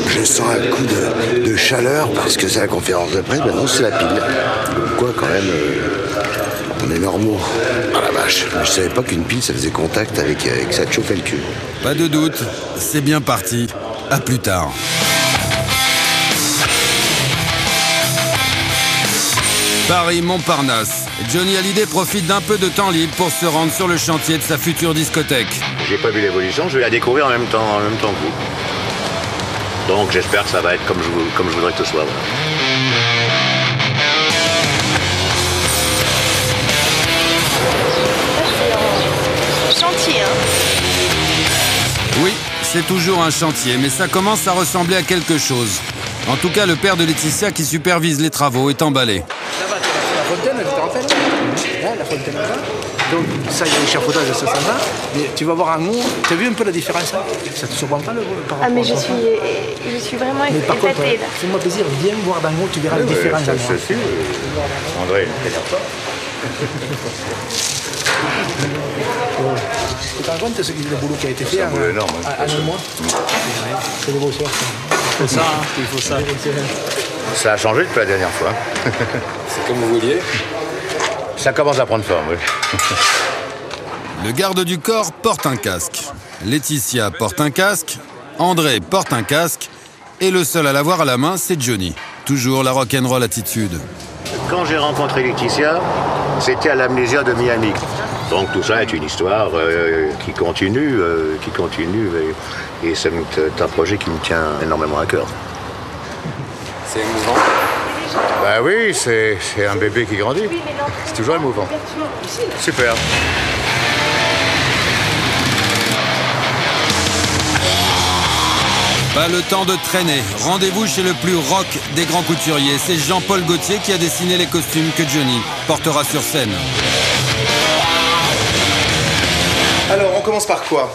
Je sens un coup de, chaleur parce que c'est la conférence de presse. Maintenant c'est la pile. Donc quoi quand même euh, On est normaux. Ah la vache. Je savais pas qu'une pile ça faisait contact avec, avec ça te chauffait le cul. Pas de doute, c'est bien parti. À plus tard. Paris-Montparnasse. Johnny Hallyday profite d'un peu de temps libre pour se rendre sur le chantier de sa future discothèque. J'ai pas vu l'évolution, je vais la découvrir en même temps, en même temps que vous. Donc j'espère que ça va être comme je, comme je voudrais que ce soit. voilà. C'est toujours un chantier, mais ça commence à ressembler à quelque chose. En tout cas, le père de Laetitia qui supervise les travaux est emballé. Là-bas, tu vas faire la fontaine, elle te rappelle Là, la fontaine là-bas. Donc, ça, il y a l'échafaudage, ça, ça va. Mais tu vas voir en haut, tu as vu un peu la différence hein? Ça te surprend pas le par Ah, mais je suis, je suis vraiment Mais par contre, épatée, là. fais-moi plaisir, viens voir d'en haut, tu verras la différence. ça, ça, c'est, euh, André, ne t'énerve pas. Tu te rends compte le boulot qui a été fait C'est un en, boulot énorme, hein, en- en un mois C'est bosseurs, ça. Il faut ça, hein, il faut ça. Ça a changé depuis la dernière fois. C'est comme vous vouliez. Ça commence à prendre forme, oui. Le garde du corps porte un casque. Laetitia porte un casque. André porte un casque. Et le seul à l'avoir à la main, c'est Johnny. Toujours la rock'n'roll attitude. Quand j'ai rencontré Laetitia, c'était à l'amnésia de Miami. Donc tout ça est une histoire euh, qui continue, euh, qui continue, et, et c'est un projet qui me tient énormément à cœur. C'est émouvant. Bah oui, c'est c'est un bébé qui grandit. C'est toujours émouvant. Super. Pas le temps de traîner. Rendez-vous chez le plus rock des grands couturiers. C'est Jean-Paul Gaultier qui a dessiné les costumes que Johnny portera sur scène. Commence par quoi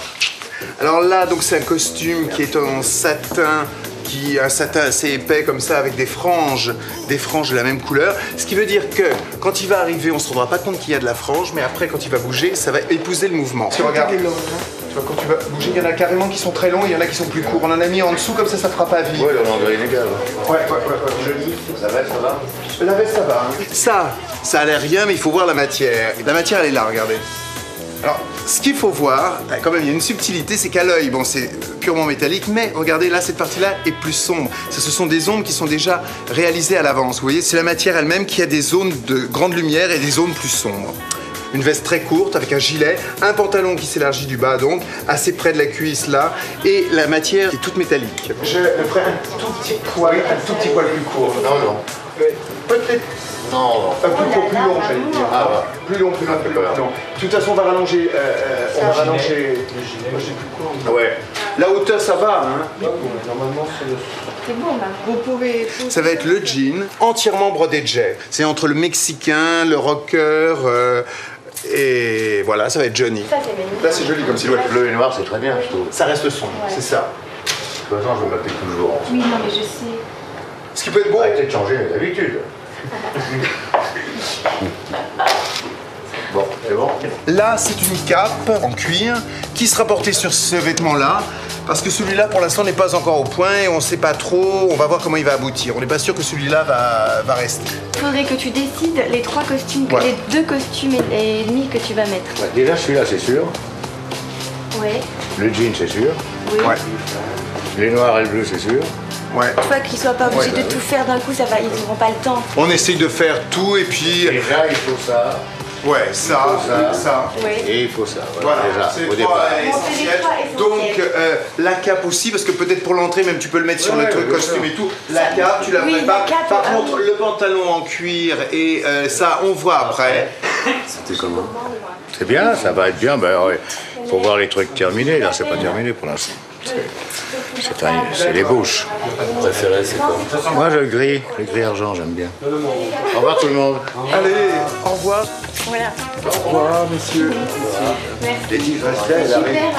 Alors là, donc c'est un costume qui est en satin, qui un satin assez épais comme ça, avec des franges, des franges de la même couleur. Ce qui veut dire que quand il va arriver, on se rendra pas compte qu'il y a de la frange, mais après, quand il va bouger, ça va épouser le mouvement. Tu regardes, tu vois, quand tu vas bouger, il y en a carrément qui sont très longs, il y en a qui sont plus courts. On en a mis en dessous comme ça, ça fera pas vivre. Ouais, le André inégal. Ouais, ouais, ouais, ouais. Joli. Ça va, ça va La veste, ça va. hein. Ça, ça a l'air rien, mais il faut voir la matière. La matière, elle est là, regardez. Alors, ce qu'il faut voir, euh, quand même, il y a une subtilité, c'est qu'à l'œil, bon, c'est purement métallique, mais regardez, là, cette partie-là est plus sombre. Ça, ce sont des ombres qui sont déjà réalisées à l'avance. Vous voyez, c'est la matière elle-même qui a des zones de grande lumière et des zones plus sombres. Une veste très courte avec un gilet, un pantalon qui s'élargit du bas donc, assez près de la cuisse là, et la matière est toute métallique. Je le ferai un tout petit poil, un tout petit poil plus court. Non, non. Peut-être Non, un plus court, plus long, j'allais dire. Ah, ouais. Plus long, plus long, plus long. Non. De toute façon, on va rallonger. euh, euh, on va rallonger. Moi, j'ai plus court. Ouais. La hauteur, ça va, hein Normalement, c'est le. C'est bon, là. Vous pouvez... Ça va être le jean entièrement brodé de jet. C'est entre le mexicain, le rocker, euh, et voilà, ça va être Johnny. Ça. Là, c'est joli comme silhouette. Bleu et noir, c'est très bien, je trouve. Ça reste sombre, c'est ça. De toute façon, je m'appelle toujours. Oui, non, mais je sais. Ce qui peut être beau. Arrêtez de changer d'habitude. Bon, c'est bon Là, c'est une cape en cuir qui sera portée sur ce vêtement-là. Parce que celui-là, pour l'instant, n'est pas encore au point et on ne sait pas trop. On va voir comment il va aboutir. On n'est pas sûr que celui-là va, va rester. Faudrait que tu décides les trois costumes, que- Ouais. les deux costumes et et demi que tu vas mettre. Bah, Déjà, celui-là, c'est sûr. Ouais. Le jean, c'est sûr. Oui. Ouais. Les noirs et le bleu, c'est sûr. Ouais. Tu vois qu'ils soient pas obligés Ouais, bah de oui. tout faire d'un coup, ça va, ils n'auront pas le temps. On essaye de faire tout et puis. Déjà, il faut ça. Ouais, ça, ça, ça. Et il faut ça. Voilà, Voilà, déjà, c'est au les départ. trois essentiels. Donc, euh, la cape aussi, parce que peut-être pour l'entrée, même tu peux le mettre sur Ouais, le truc costume et tout. La cape, tu la Oui, prépares. la cape, Par ah contre, oui. le pantalon en cuir et euh, ça, on voit après. C'était comment? C'est bien, ça va être bien. Ben, ouais. Faut voir les trucs terminés. Là, c'est pas terminé pour l'instant. C'est- bouches. Préféré, c'est quoi Moi, je le gris, le gris argent, j'aime bien. Au revoir tout le monde. Allez, au revoir. Voilà. Au revoir, messieurs.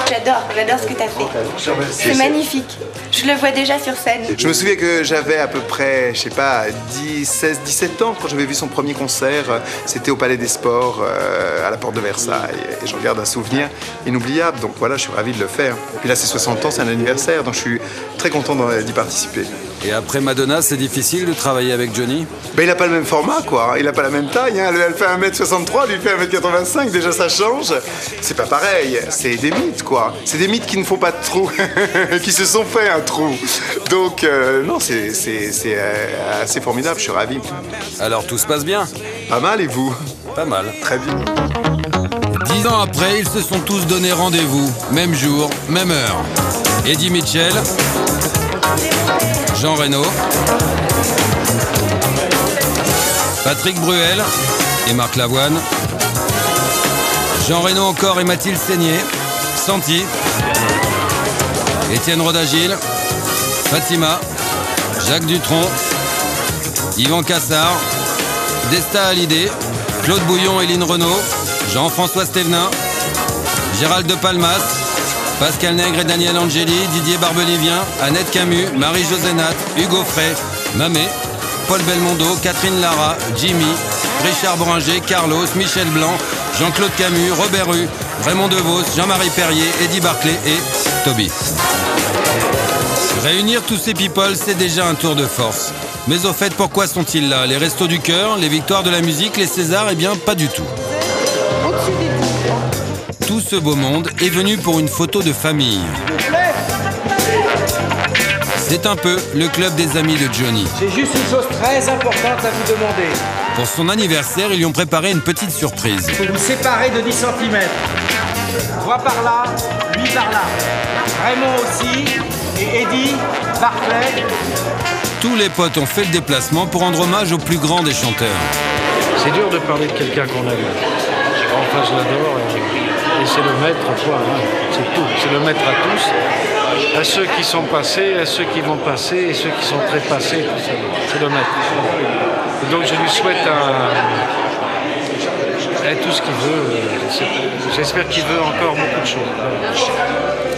J'adore, j'adore ce que tu as fait. C'est magnifique. Je le vois déjà sur scène. Je me souviens que j'avais à peu près, je sais pas, 10, 16, 17 ans quand j'avais vu son premier concert. C'était au Palais des Sports, euh, à la porte de Versailles. Et j'en garde un souvenir inoubliable. Donc voilà, je suis ravi de le faire. Et puis là, c'est 60 ans, c'est un anniversaire. Donc je suis très content d'y participer. Et après Madonna, c'est difficile de travailler avec Johnny? Ben, il a pas le même format, quoi. Il a pas la même taille. Hein. Elle, fait 1m63, lui fait 1m85. Déjà, ça change. C'est pas pareil. C'est des mythes, quoi. C'est des mythes qui ne font pas de trou, qui se sont fait un trou. Donc, euh, non, c'est, euh, assez formidable. Je suis ravi. Alors tout se passe bien? Pas mal, et vous? Pas mal. Très bien. Après, ils se sont tous donné rendez-vous. Même jour, même heure. Eddie Mitchell, Jean Reno, Patrick Bruel et Marc Lavoine, Jean Reno encore et Mathilde Seigné, Santi, Étienne Rodagil, Fatima, Jacques Dutronc, Yvan Cassard, Desta Hallyday, Claude Bouillon et Lynn Renault, Jean-François Stévenin, Gérald de Palmas, Pascal Nègre et Daniel Angeli, Didier Barbelivien, Annette Camus, Marie-José Hugo Frey, Mamé, Paul Belmondo, Catherine Lara, Jimmy, Richard Boringer, Carlos, Michel Blanc, Jean-Claude Camus, Robert Rue, Raymond DeVos, Jean-Marie Perrier, Eddie Barclay et Toby. Réunir tous ces people, c'est déjà un tour de force. Mais au fait, pourquoi sont-ils là? Les restos du cœur, les victoires de la musique, les Césars? Eh bien, pas du tout. Tout ce beau monde est venu pour une photo de famille. C'est un peu le club des amis de Johnny. J'ai juste une chose très importante à vous demander. Pour son anniversaire, ils lui ont préparé une petite surprise. Il faut vous séparer de 10 cm. Toi par là, lui par là. Raymond aussi, et Eddie, Barclay. Tous les potes ont fait le déplacement pour rendre hommage au plus grand des chanteurs. C'est dur de parler de quelqu'un qu'on aime. Enfin, je l'adore et, et c'est le maître, quoi. hein. C'est tout. C'est le maître à tous. À ceux qui sont passés, à ceux qui vont passer et ceux qui sont très passés. C'est le maître. Et donc, je lui souhaite tout ce qu'il veut. J'espère qu'il veut encore beaucoup de choses.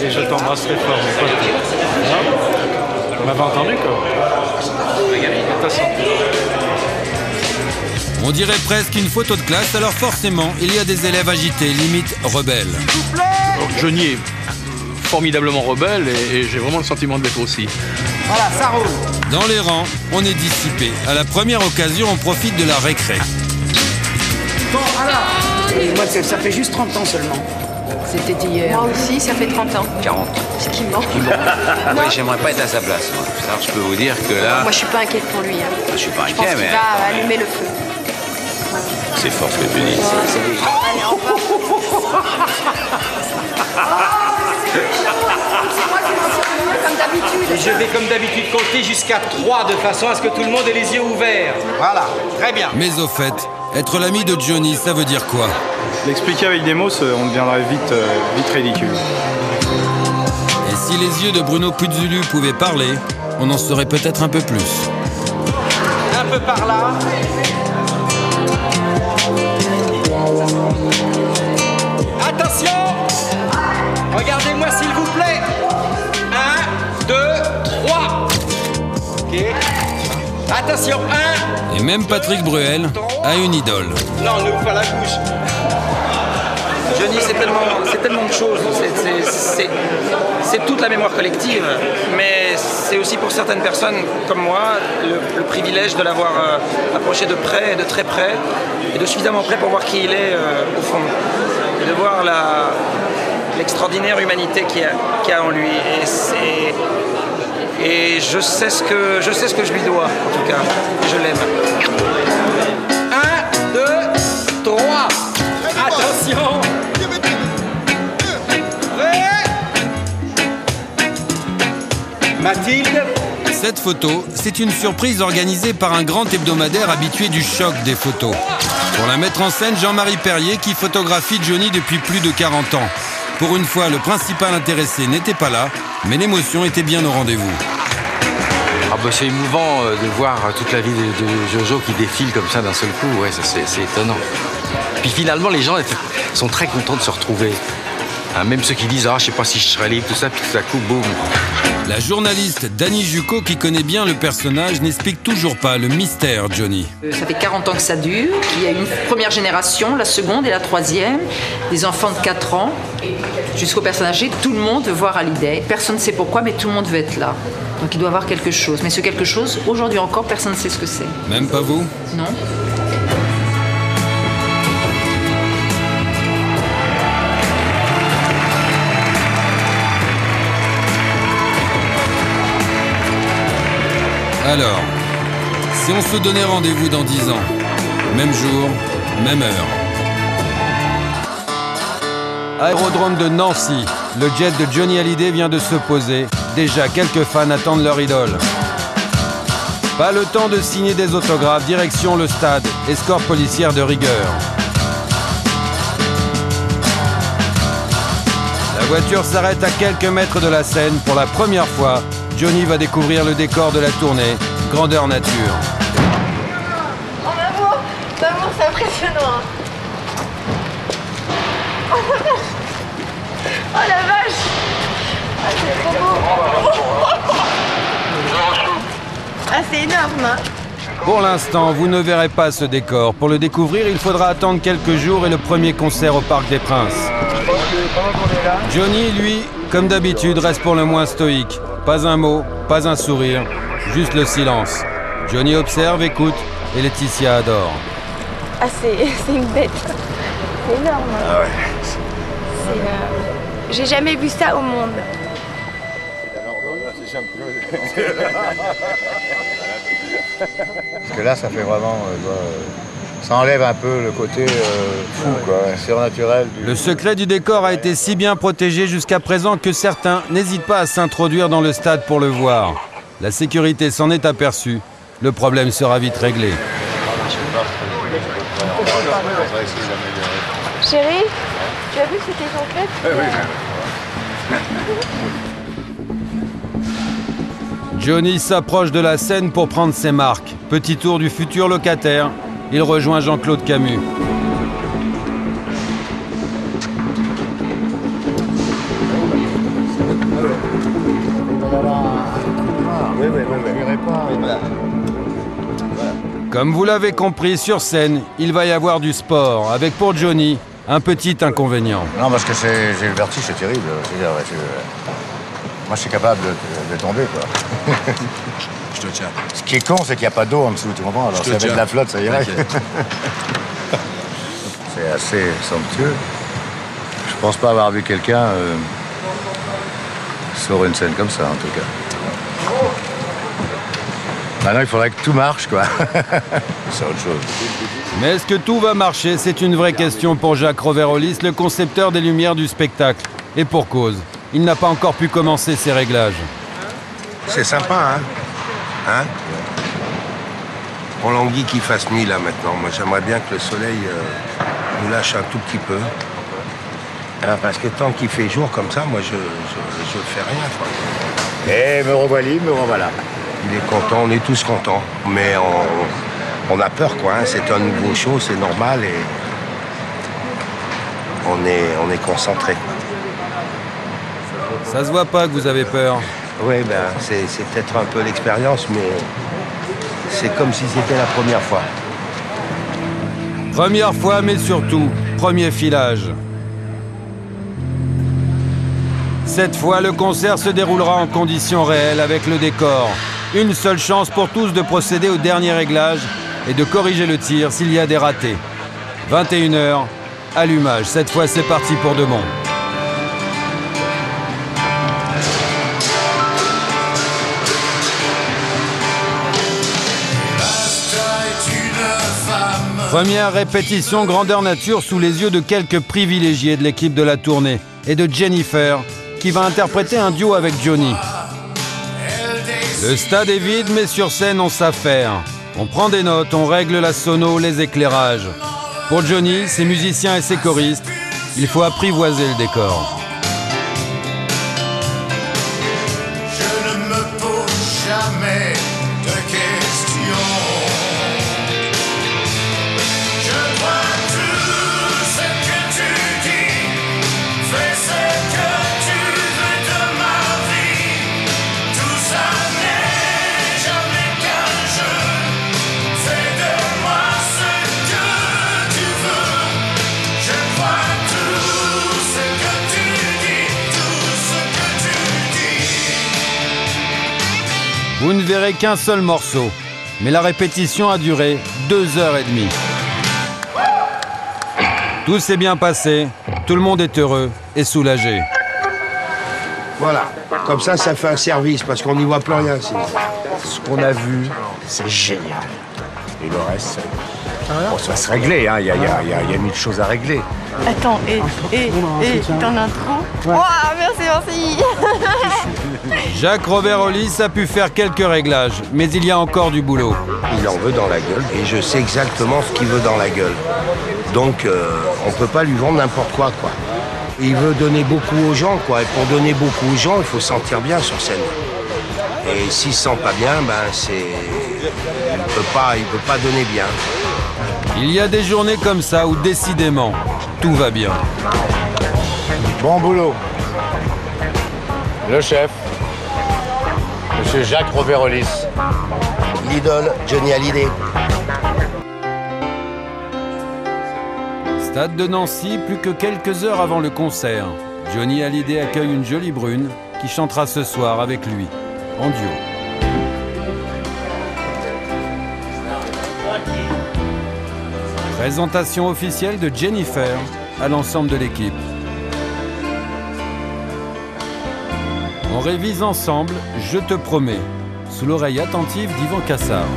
Et je t'embrasse très fort, mon pote. Hein? On m'avait entendu, quoi? Ta santé. On dirait presque une photo de classe, alors forcément, il y a des élèves agités, limite rebelles. Johnny est formidablement rebelle et, et j'ai vraiment le sentiment de l'être aussi. Voilà, ça roule. Dans les rangs, on est dissipé. À la première occasion, on profite de la récré. Bon, alors. Moi, ça ça fait juste 30 ans seulement. C'était hier. Moi aussi, ça fait 30 ans. 40. Ce qui manque. Oui, j'aimerais pas être à sa place. Moi. Alors, je peux vous dire que là, Moi, je suis pas inquiète pour lui. hein. je suis pas Je pense inquiet, mais va allumer le feu. C'est fort ce que tu dis. Allez, au revoir. C'est moi qui m'en souviens comme d'habitude. Et je vais comme d'habitude compter jusqu'à 3 de façon à ce que tout le monde ait les yeux ouverts. Voilà, très bien. Mais au fait, être l'ami de Johnny, ça veut dire quoi? L'expliquer avec des mots, on deviendrait vite, euh, vite ridicule. Et si les yeux de Bruno Puzzulu pouvaient parler, on en saurait peut-être un peu plus. Un peu par là. Attention Regardez-moi s'il vous plaît. 1, 2, 3. Ok. Attention, 1. Et même Patrick Bruel a une idole. Non, n'ouvre pas la bouche. C'est tellement, c'est tellement de choses. C'est- toute la mémoire collective, mais c'est aussi pour certaines personnes comme moi le, privilège de l'avoir euh, approché de près, de très près, et de suffisamment près pour voir qui il est euh, au fond, et de voir l'extraordinaire humanité qu'il y, a- y a en lui. Et, et je, sais ce que, je sais ce que je lui dois, en tout cas. Je l'aime. Cette photo, c'est une surprise organisée par un grand hebdomadaire habitué du choc des photos. Pour la mettre en scène, Jean-Marie Perrier qui photographie Johnny depuis plus de 40 ans. Pour une fois, le principal intéressé n'était pas là, mais l'émotion était bien au rendez-vous. Ah bah c'est émouvant euh, de voir toute la vie de, de Jojo qui défile comme ça d'un seul coup, ouais, ça, c'est c'est étonnant. Puis finalement, les gens sont très contents de se retrouver. Hein, même ceux qui disent, ah, je sais pas si je serai libre, tout ça, puis tout à coup, boum. La journaliste Dani Jucot, qui connaît bien le personnage, n'explique toujours pas le mystère Johnny. Euh, Ça fait 40 ans que ça dure, qu'il y a une première génération, la seconde et la troisième, des enfants de 4 ans, jusqu'au personnage âgé, tout le monde veut voir Hallyday. Personne ne sait pourquoi, mais tout le monde veut être là. Donc il doit y avoir quelque chose. Mais ce quelque chose, aujourd'hui encore, personne ne sait ce que c'est. Même pas vous? Non Alors, si on se donnait rendez-vous dans 10 ans, même jour, même heure. Aérodrome de Nancy, le jet de Johnny Hallyday vient de se poser. Déjà, quelques fans attendent leur idole. Pas le temps de signer des autographes, direction le stade, escorte policière de rigueur. La voiture s'arrête à quelques mètres de la scène. Pour la première fois, Johnny va découvrir le décor de la tournée, grandeur nature. Oh l'amour L'amour, c'est impressionnant hein. Oh la vache Oh la vache Ah, c'est trop beau Ah, c'est énorme hein. Pour l'instant, vous ne verrez pas ce décor. Pour le découvrir, il faudra attendre quelques jours et le premier concert au Parc des Princes. Johnny, lui, comme d'habitude, reste pour le moins stoïque. Pas un mot, pas un sourire, juste le silence. Johnny observe, écoute, et Laetitia adore. Ah, c'est c'est une bête. C'est énorme. hein. Ah ouais. Euh, J'ai jamais vu ça au monde. Parce que là, ça fait vraiment. euh, ça enlève un peu le côté euh, fou, quoi, surnaturel. du- Le secret du décor a été si bien protégé jusqu'à présent que certains n'hésitent pas à s'introduire dans le stade pour le voir. La sécurité s'en est aperçue. Le problème sera vite réglé. Chérie, tu as vu que c'était Johnny s'approche de la scène pour prendre ses marques. Petit tour du futur locataire. Il rejoint Jean-Claude Camus. Comme vous l'avez compris, sur scène, il va y avoir du sport, avec pour Johnny un petit inconvénient. Non, parce que j'ai le vertige, c'est terrible. Moi, je suis capable de, de tomber, quoi. Je te tiens. Ce qui est con, c'est qu'il n'y a pas d'eau en dessous, tu comprends? Alors, c'est avec tiens. la flotte, ça irait. T'inquiète. c'est assez somptueux. Je pense pas avoir vu quelqu'un euh, sur une scène comme ça, en tout cas. Maintenant, il faudrait que tout marche, quoi. c'est autre chose. Mais est-ce que tout va marcher? C'est une vraie question pour Jacques Roverolis, le concepteur des lumières du spectacle. Et pour cause, il n'a pas encore pu commencer ses réglages. C'est sympa, hein Hein? On languit qu'il fasse nuit là maintenant. Moi j'aimerais bien que le soleil euh, nous lâche un tout petit peu. Ah, parce que tant qu'il fait jour comme ça, moi je, je, je fais rien. Quoi. Et me revoilà, me revoilà. Il est content, on est tous contents. Mais on, on a peur quoi. hein. C'est un nouveau show, c'est normal et on est, on est concentré. Ça se voit pas que vous avez peur. Oui, ben, c'est c'est peut-être un peu l'expérience, mais c'est comme si c'était la première fois. Première fois, mais surtout, premier filage. Cette fois, le concert se déroulera en conditions réelles avec le décor. Une seule chance pour tous de procéder au dernier réglage et de corriger le tir s'il y a des ratés. 21h, allumage. Cette fois, c'est parti pour de bon. Première répétition grandeur nature sous les yeux de quelques privilégiés de l'équipe de la tournée et de Jennifer qui va interpréter un duo avec Johnny. Le stade est vide, mais sur scène, on s'affaire. On prend des notes, on règle la sono, les éclairages. Pour Johnny, ses musiciens et ses choristes, il faut apprivoiser le décor. Vous ne verrez qu'un seul morceau, mais la répétition a duré deux heures et demie. Tout s'est bien passé, tout le monde est heureux et soulagé. Voilà. Comme ça, ça fait un service parce qu'on n'y voit plus rien sinon. Ce qu'on a vu, c'est génial. Et le reste, bon, ça va se régler. hein. Il y, a, il y y a- il y a mille choses à régler. Attends, et, et, et, ton intro Ouah, merci, merci Jacques Robert Hollis a pu faire quelques réglages, mais il y a encore du boulot. Il en veut dans la gueule et je sais exactement ce qu'il veut dans la gueule. Donc euh, on peut pas lui vendre n'importe quoi quoi. Il veut donner beaucoup aux gens quoi et pour donner beaucoup aux gens il faut se sentir bien sur scène. Et s'il se sent pas bien ben c'est il peut pas il peut pas donner bien. Il y a des journées comme ça où décidément, tout va bien. Bon boulot. Le chef, Monsieur Jacques Robert Hollis. L'idole Johnny Hallyday. Stade de Nancy, plus que quelques heures avant le concert. Johnny Hallyday accueille une jolie brune qui chantera ce soir avec lui, en duo. Présentation officielle de Jennifer à l'ensemble de l'équipe. On révise ensemble Je te promets, sous l'oreille attentive d'Yvan Cassard.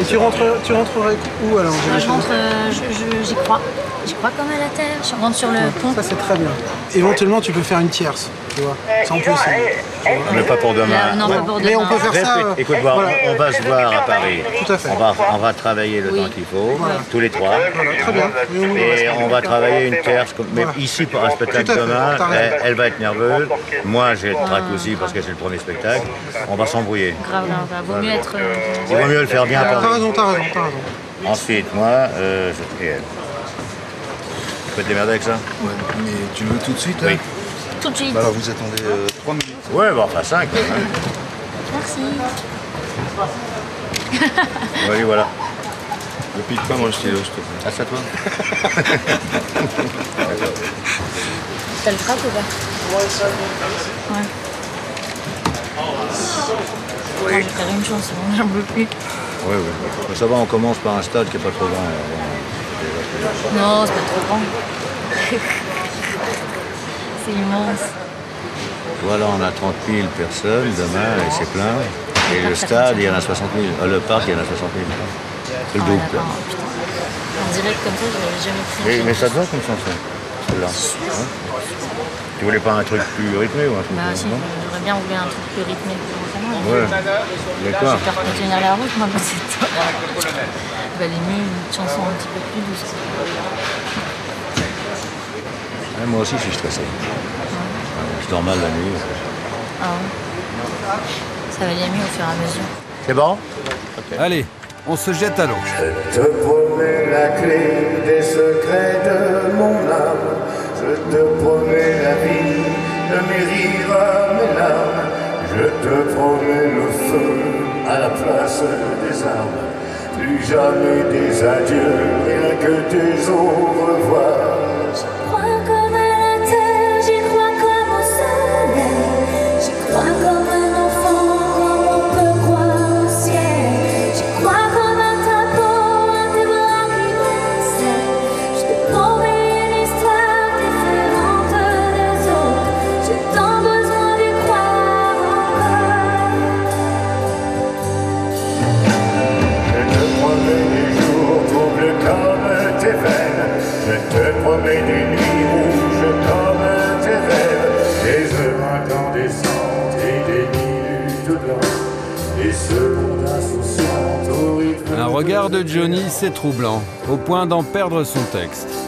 Et tu, rentres, tu rentrerais où alors Moi, je rentre, euh, je- je- j'y crois. J'y crois comme à la terre. Je rentre sur le pont. Ça c'est très bien. Éventuellement tu peux faire une tierce, tu vois. Sans plus. Mais pas pour demain. Non, pas pour Mais on demain. peut faire ça. euh, Écoute, voir, voilà. on va se voir à Paris. Tout à fait. On va, on va travailler le temps qu'il faut, tous les trois. Très bien. Et on va travailler une tierce. comme- Mais ici, pour un spectacle demain, t'as elle, elle va être nerveuse. Moi, j'ai le trac aussi parce que c'est le premier spectacle. On va s'embrouiller. Grave, grave, grave. Vaut mieux être. euh, Il vaut mieux le faire bien à T'as Paris. raison, t'as raison, t'as raison. Ensuite, moi, euh, je... Tu peux te démerder avec ça Ouais, mais tu le veux tout de suite Oui. Tout de suite. Bah alors vous attendez 3 minutes. Ouais, bah enfin 5. Merci. Oui, voilà. Ne pique pas mon stylo, s'il te plaît. Ah, c'est à toi T'as le trac ou pas Ouais. Oh, je vais faire une chance, j'en peux plus. Oui, oui. Ça va, on commence par un stade qui n'est pas trop grand. alors, bon, c'est déjà- Non, c'est pas trop grand. c'est immense. Voilà, on a 30 000 personnes demain et c'est plein. Et le stade, il y en a 60 000. Euh, le parc, il y en a 60 000. C'est le Ah, double. En direct comme ça, je jamais pris. Mais, mais ça te va comme chanson, celle-là hein? Tu voulais pas un truc plus rythmé ou un truc Bah plus- si, non? j'aurais bien voulu un truc plus rythmé. Ouais. D'accord. peur de tenir la route, moi, parce que Il valait mieux une chanson un petit peu plus douce. Ouais, moi aussi, je suis stressé. Je dors mal la nuit. Ah ouais. Ça valait mieux au fur et à mesure. C'est bon? Allez, on se jette à l'eau. Je te promets la clé des secrets de mon âme. Je te promets la vie de mes rires, mes larmes. Je te promets le feu à la place des armes. Plus jamais des adieux, rien que des au revoir. De Johnny, c'est troublant, au point d'en perdre son texte.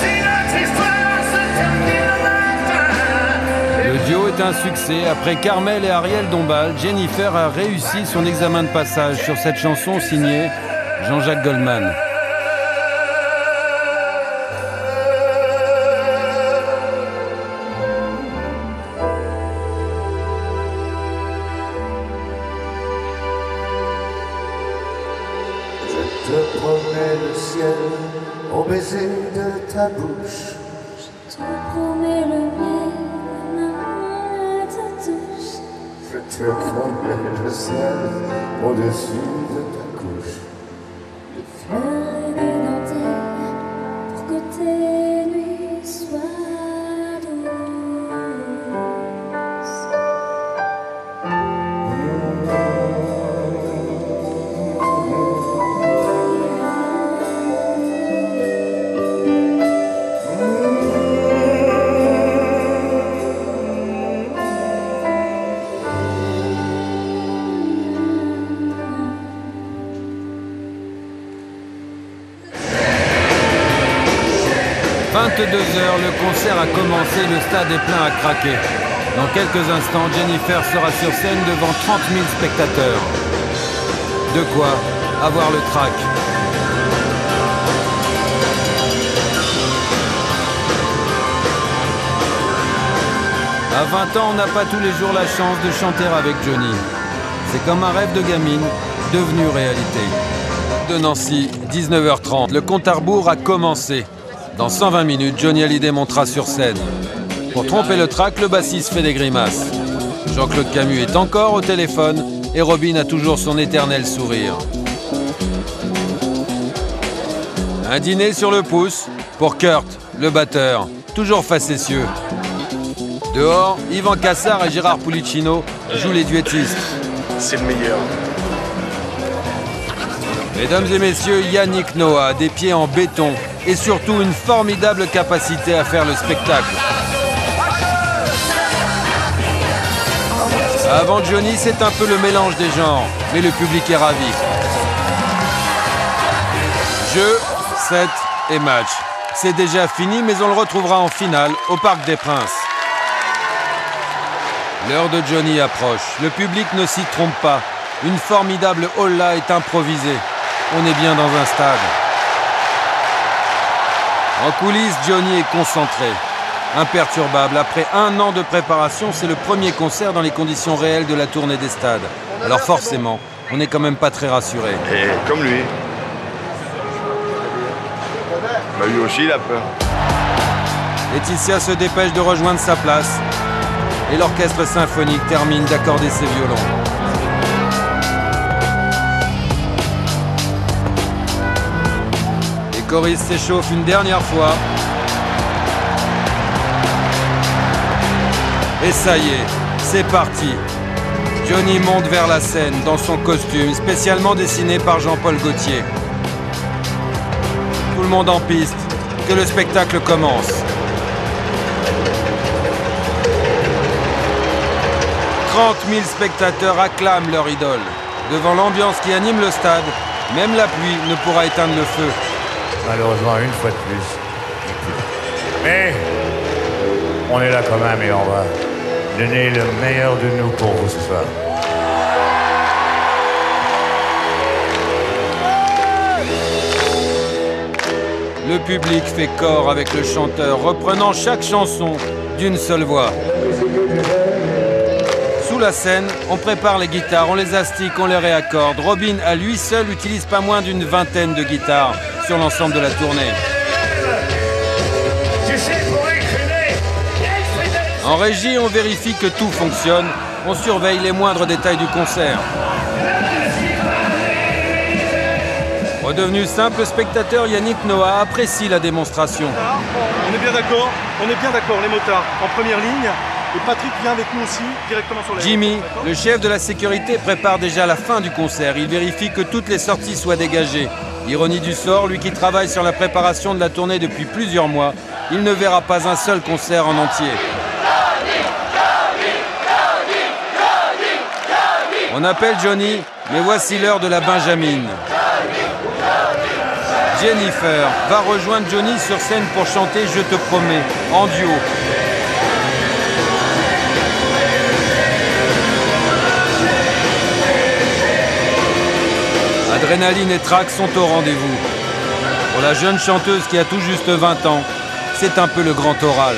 Si notre histoire se termine le matin. Le duo est un succès. Après Carmel et Ariel Dombal, Jennifer a réussi son examen de passage sur cette chanson signée Jean-Jacques Goldman. Ciel au baiser de ta bouche. Je te promets le miel, la ta touche. Je te promets le ciel au-dessus de ta stade est plein à craquer. Dans quelques instants, Jennifer sera sur scène devant 30 000 spectateurs. De quoi avoir le trac. À 20 ans, on n'a pas tous les jours la chance de chanter avec Johnny. C'est comme un rêve de gamine devenu réalité. De Nancy, 19h30, le compte à rebours a commencé. Dans 120 minutes, Johnny Hallyday montera sur scène. Pour tromper le track, le bassiste fait des grimaces. Jean-Claude Camus est encore au téléphone et Robin a toujours son éternel sourire. Un dîner sur le pouce pour Kurt, le batteur, toujours facétieux. Dehors, Yvan Cassard et Gérard Pulicino jouent les duettistes. C'est le meilleur. Mesdames et messieurs, Yannick Noah, des pieds en béton et surtout une formidable capacité à faire le spectacle. Avant Johnny, c'est un peu le mélange des genres, mais le public est ravi. Jeu, set et match. C'est déjà fini, mais on le retrouvera en finale au Parc des Princes. L'heure de Johnny approche. Le public ne s'y trompe pas. Une formidable holla est improvisée. On est bien dans un stade. En coulisses, Johnny est concentré, imperturbable. Après un an de préparation, c'est le premier concert dans les conditions réelles de la tournée des stades. Alors forcément, on n'est quand même pas très rassuré. Et comme lui. Bah lui aussi, il a peur. Laetitia se dépêche de rejoindre sa place et l'orchestre symphonique termine d'accorder ses violons. Les choristes s'échauffent une dernière fois. Et ça y est, c'est parti. Johnny monte vers la scène dans son costume spécialement dessiné par Jean-Paul Gaultier. Tout le monde en piste, que le spectacle commence. 30 000 spectateurs acclament leur idole. Devant l'ambiance qui anime le stade, même la pluie ne pourra éteindre le feu. Malheureusement, une fois de plus. Mais on est là quand même et on va donner le meilleur de nous pour vous ce soir. Le public fait corps avec le chanteur, reprenant chaque chanson d'une seule voix. Sous la scène, on prépare les guitares, on les astique, on les réaccorde. Robin, à lui seul, utilise pas moins d'une vingtaine de guitares sur l'ensemble de la tournée. En régie, on vérifie que tout fonctionne. On surveille les moindres détails du concert. Redevenu simple spectateur, Yannick Noah apprécie la démonstration. On est bien d'accord, on est bien d'accord, les motards en première ligne. Et Patrick vient avec nous aussi, directement sur les. Jimmy, le chef de la sécurité, prépare déjà la fin du concert. Il vérifie que toutes les sorties soient dégagées. Ironie du sort, lui qui travaille sur la préparation de la tournée depuis plusieurs mois, il ne verra pas un seul concert en entier. On appelle Johnny, mais voici l'heure de la Benjamine. Jennifer va rejoindre Johnny sur scène pour chanter Je te promets, en duo. Adrénaline et trac sont au rendez-vous. Pour la jeune chanteuse qui a tout juste 20 ans, c'est un peu le grand oral.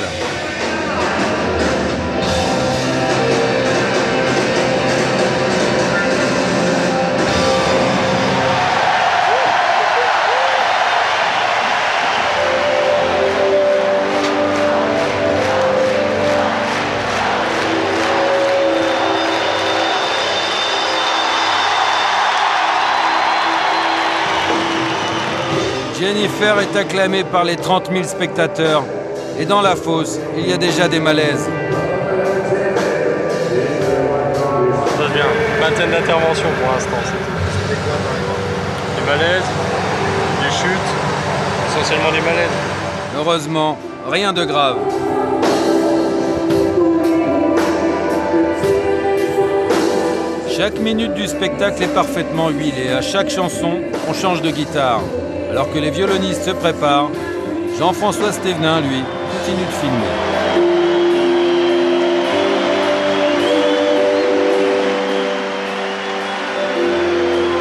Jennifer est acclamée par les 30 000 spectateurs. Et dans la fosse, il y a déjà des malaises. Ça bien. Vingtaine d'interventions pour l'instant. Des malaises, des chutes, essentiellement des malaises. Heureusement, rien de grave. Chaque minute du spectacle est parfaitement huilée. À chaque chanson, on change de guitare. Alors que les violonistes se préparent, Jean-François Stévenin, lui, continue de filmer.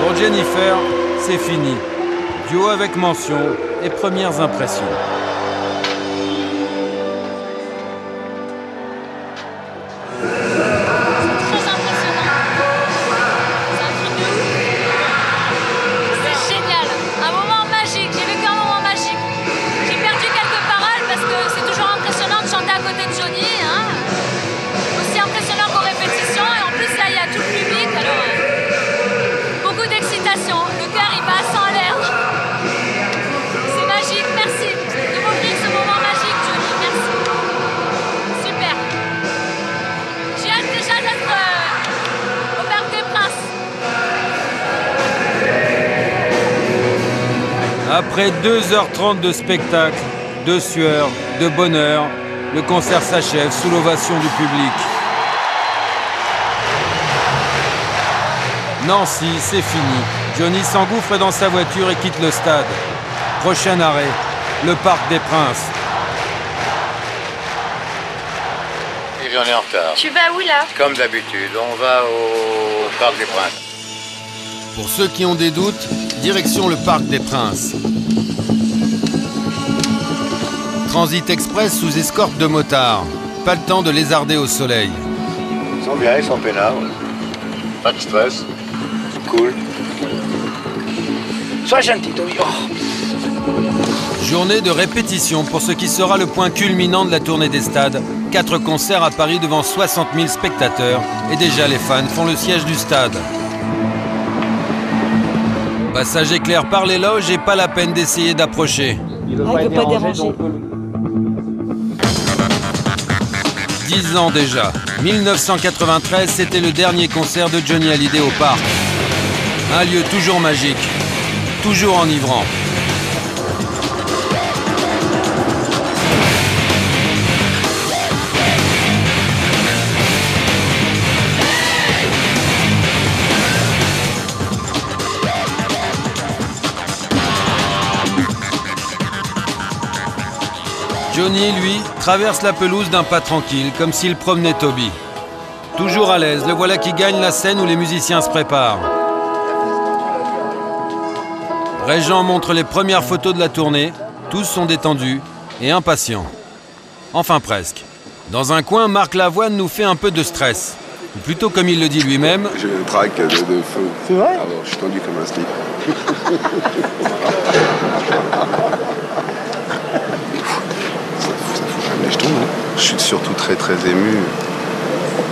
Pour Jennifer, c'est fini. Duo avec mention et premières impressions. Après 2h30 de spectacle, de sueur, de bonheur, le concert s'achève sous l'ovation du public. Nancy, c'est fini. Johnny s'engouffre dans sa voiture et quitte le stade. Prochain arrêt, le Parc des Princes. Et on est en retard. Tu vas où là? Comme d'habitude, on va au Parc des Princes. Pour ceux qui ont des doutes, direction le Parc des Princes. Transit express sous escorte de motards. Pas le temps de lézarder au soleil. Ils sont bien, ils sont peinards. Pas de stress. Cool. Sois gentil, Tommy. Oh. Journée de répétition pour ce qui sera le point culminant de la tournée des stades. Quatre concerts à Paris devant 60 000 spectateurs. Et déjà les fans font le siège du stade. Passage éclair par les loges et pas la peine d'essayer d'approcher. Ah, il veut pas déranger. 10 ans déjà. 1993, c'était le dernier concert de Johnny Hallyday au parc. Un lieu toujours magique, toujours enivrant. Johnny, lui, traverse la pelouse d'un pas tranquille, comme s'il promenait Toby. Toujours à l'aise, le voilà qui gagne la scène où les musiciens se préparent. Régent montre les premières photos de la tournée. Tous sont détendus et impatients. Enfin presque. Dans un coin, Marc Lavoine nous fait un peu de stress. Ou plutôt comme il le dit lui-même, J'ai un trac de, de feu. C'est vrai? Alors, je suis tendu comme un slip. ça, fout- ça fout quand même les jetons, hein. Je suis surtout très très ému.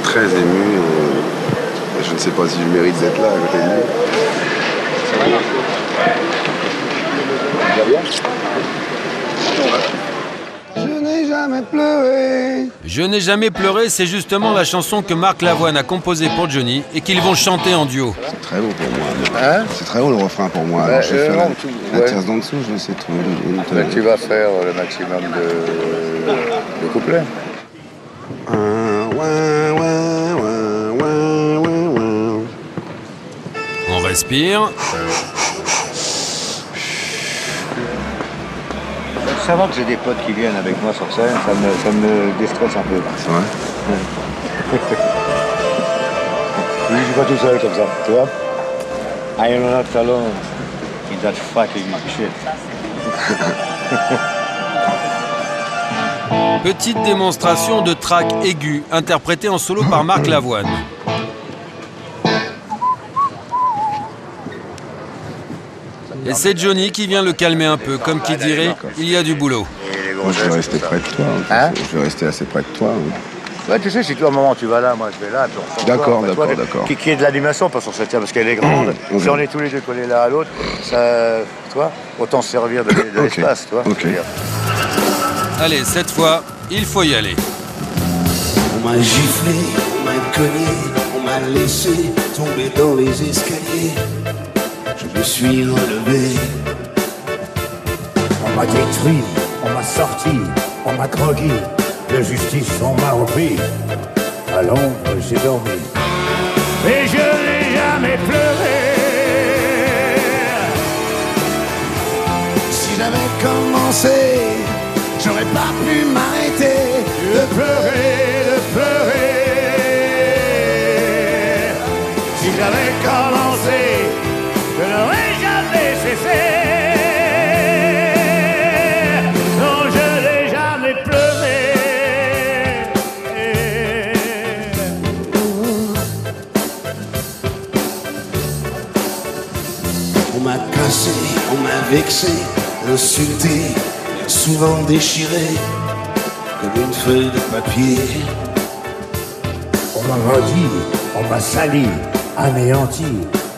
Très ému. et- et je ne sais pas si je mérite d'être là à côté de lui. Je n'ai jamais pleuré. Je n'ai jamais pleuré, c'est justement la chanson que Marc Lavoine a composée pour Johnny et qu'ils vont chanter en duo. C'est très haut pour moi. c'est très haut le refrain pour moi. Bah, Alors, je vais euh, faire non, la, tu- la ouais. tierce d'en dessous, je vais essayer de trouver une, une Mais tu vas faire le maximum de, de couplets. On respire. Ça va que j'ai des potes qui viennent avec moi sur scène, ça me, ça me déstresse un peu. Oui, je suis pas tout seul comme ça, tu vois? I am not alone in that fucking shit. Petite démonstration de track aigu interprété en solo par Marc Lavoine. Et c'est Johnny qui vient le calmer un peu, comme qui dirait il y a du boulot. Moi, je vais rester près de toi. Hein je vais rester assez près de toi. Ouais, tu sais, si toi, à un moment, tu vas là, moi, je vais là, puis on se D'accord, d'accord, d'accord. Qui, qui est de l'animation, pas sur cette table, parce qu'elle est grande. Si on est tous les deux collés l'un à l'autre, ça, tu vois, autant se servir de, l'espace, tu vois. Allez, cette fois, il faut y aller. On m'a giflé, on m'a cogné, on m'a laissé tomber dans les escaliers. Je me suis relevé. On m'a détruit, on m'a sorti, on m'a drogué. De justice, on m'a repris. À l'ombre, j'ai dormi. Et je n'ai jamais pleuré. Si j'avais commencé, j'aurais pas pu m'arrêter de pleurer, de pleurer. Si j'avais commencé, je n'aurais jamais cessé. Non, je n'ai jamais On m'a cassé, on m'a vexé, insulté, souvent déchiré, comme une feuille de papier. On m'a maudit, on m'a sali, anéanti.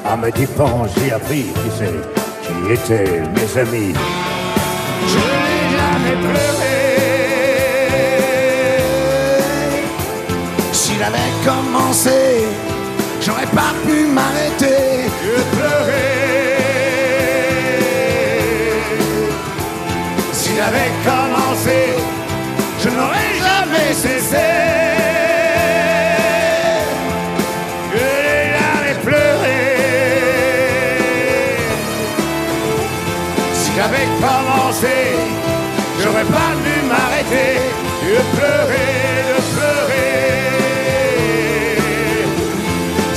À mes dépens, j'ai appris qui c'est, qui étaient mes amis. Je n'ai jamais pleuré. S'il avait commencé, cessé. Je n'ai jamais pleuré. Si j'avais commencé, j'aurais pas dû m'arrêter de pleurer, de pleurer.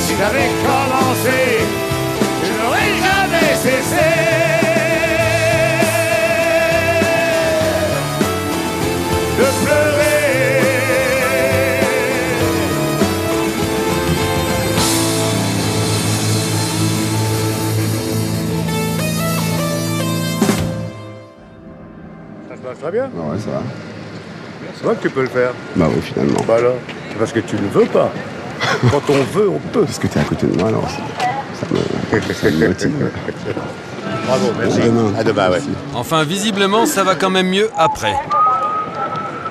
Si j'avais bien. Ouais, ça va. C'est vrai que tu peux le faire. Bah oui, finalement. Bah alors, c'est parce que tu ne veux pas. Quand on veut, on peut. Parce que t'es à côté de moi, alors ça me, ça me motive. Bravo, merci. À demain. À demain, ouais. Enfin, visiblement, ça va quand même mieux après.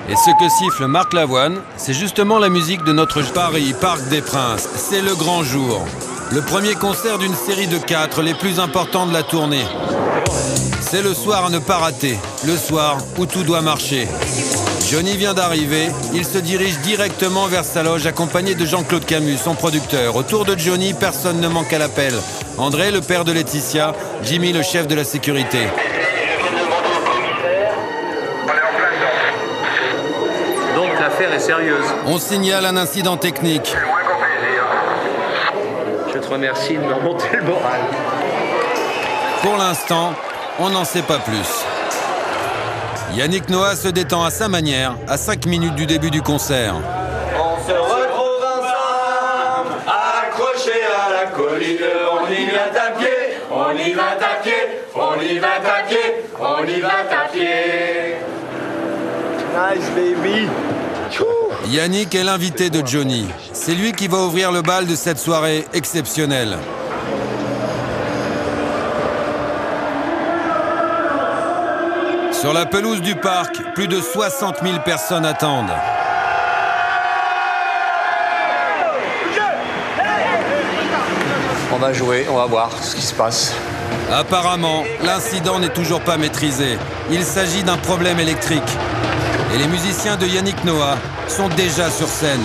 Et ce que siffle Marc Lavoine, c'est justement la musique de notre Paris, Parc des Princes. C'est le grand jour. Le premier concert d'une série de quatre, les plus importants de la tournée. C'est le soir à ne pas rater, le soir où tout doit marcher. Johnny vient d'arriver, il se dirige directement vers sa loge accompagné de Jean-Claude Camus, son producteur. Autour de Johnny, personne ne manque à l'appel. André, le père de Laetitia, Jimmy, le chef de la sécurité. l'affaire est sérieuse. On signale un incident technique. Je te remercie de me remonter le moral. Pour l'instant, on n'en sait pas plus. Yannick Noah se détend à sa manière, à 5 minutes du début du concert. On se retrouve ensemble, accrochés à la colline. On y va on y va on y va on y va. Nice baby. Yannick est l'invité de Johnny. C'est lui qui va ouvrir le bal de cette soirée exceptionnelle. Sur la pelouse du parc, plus de 60 000 personnes attendent. On va jouer, on va voir ce qui se passe. Apparemment, l'incident n'est toujours pas maîtrisé. Il s'agit d'un problème électrique. Et les musiciens de Yannick Noah sont déjà sur scène.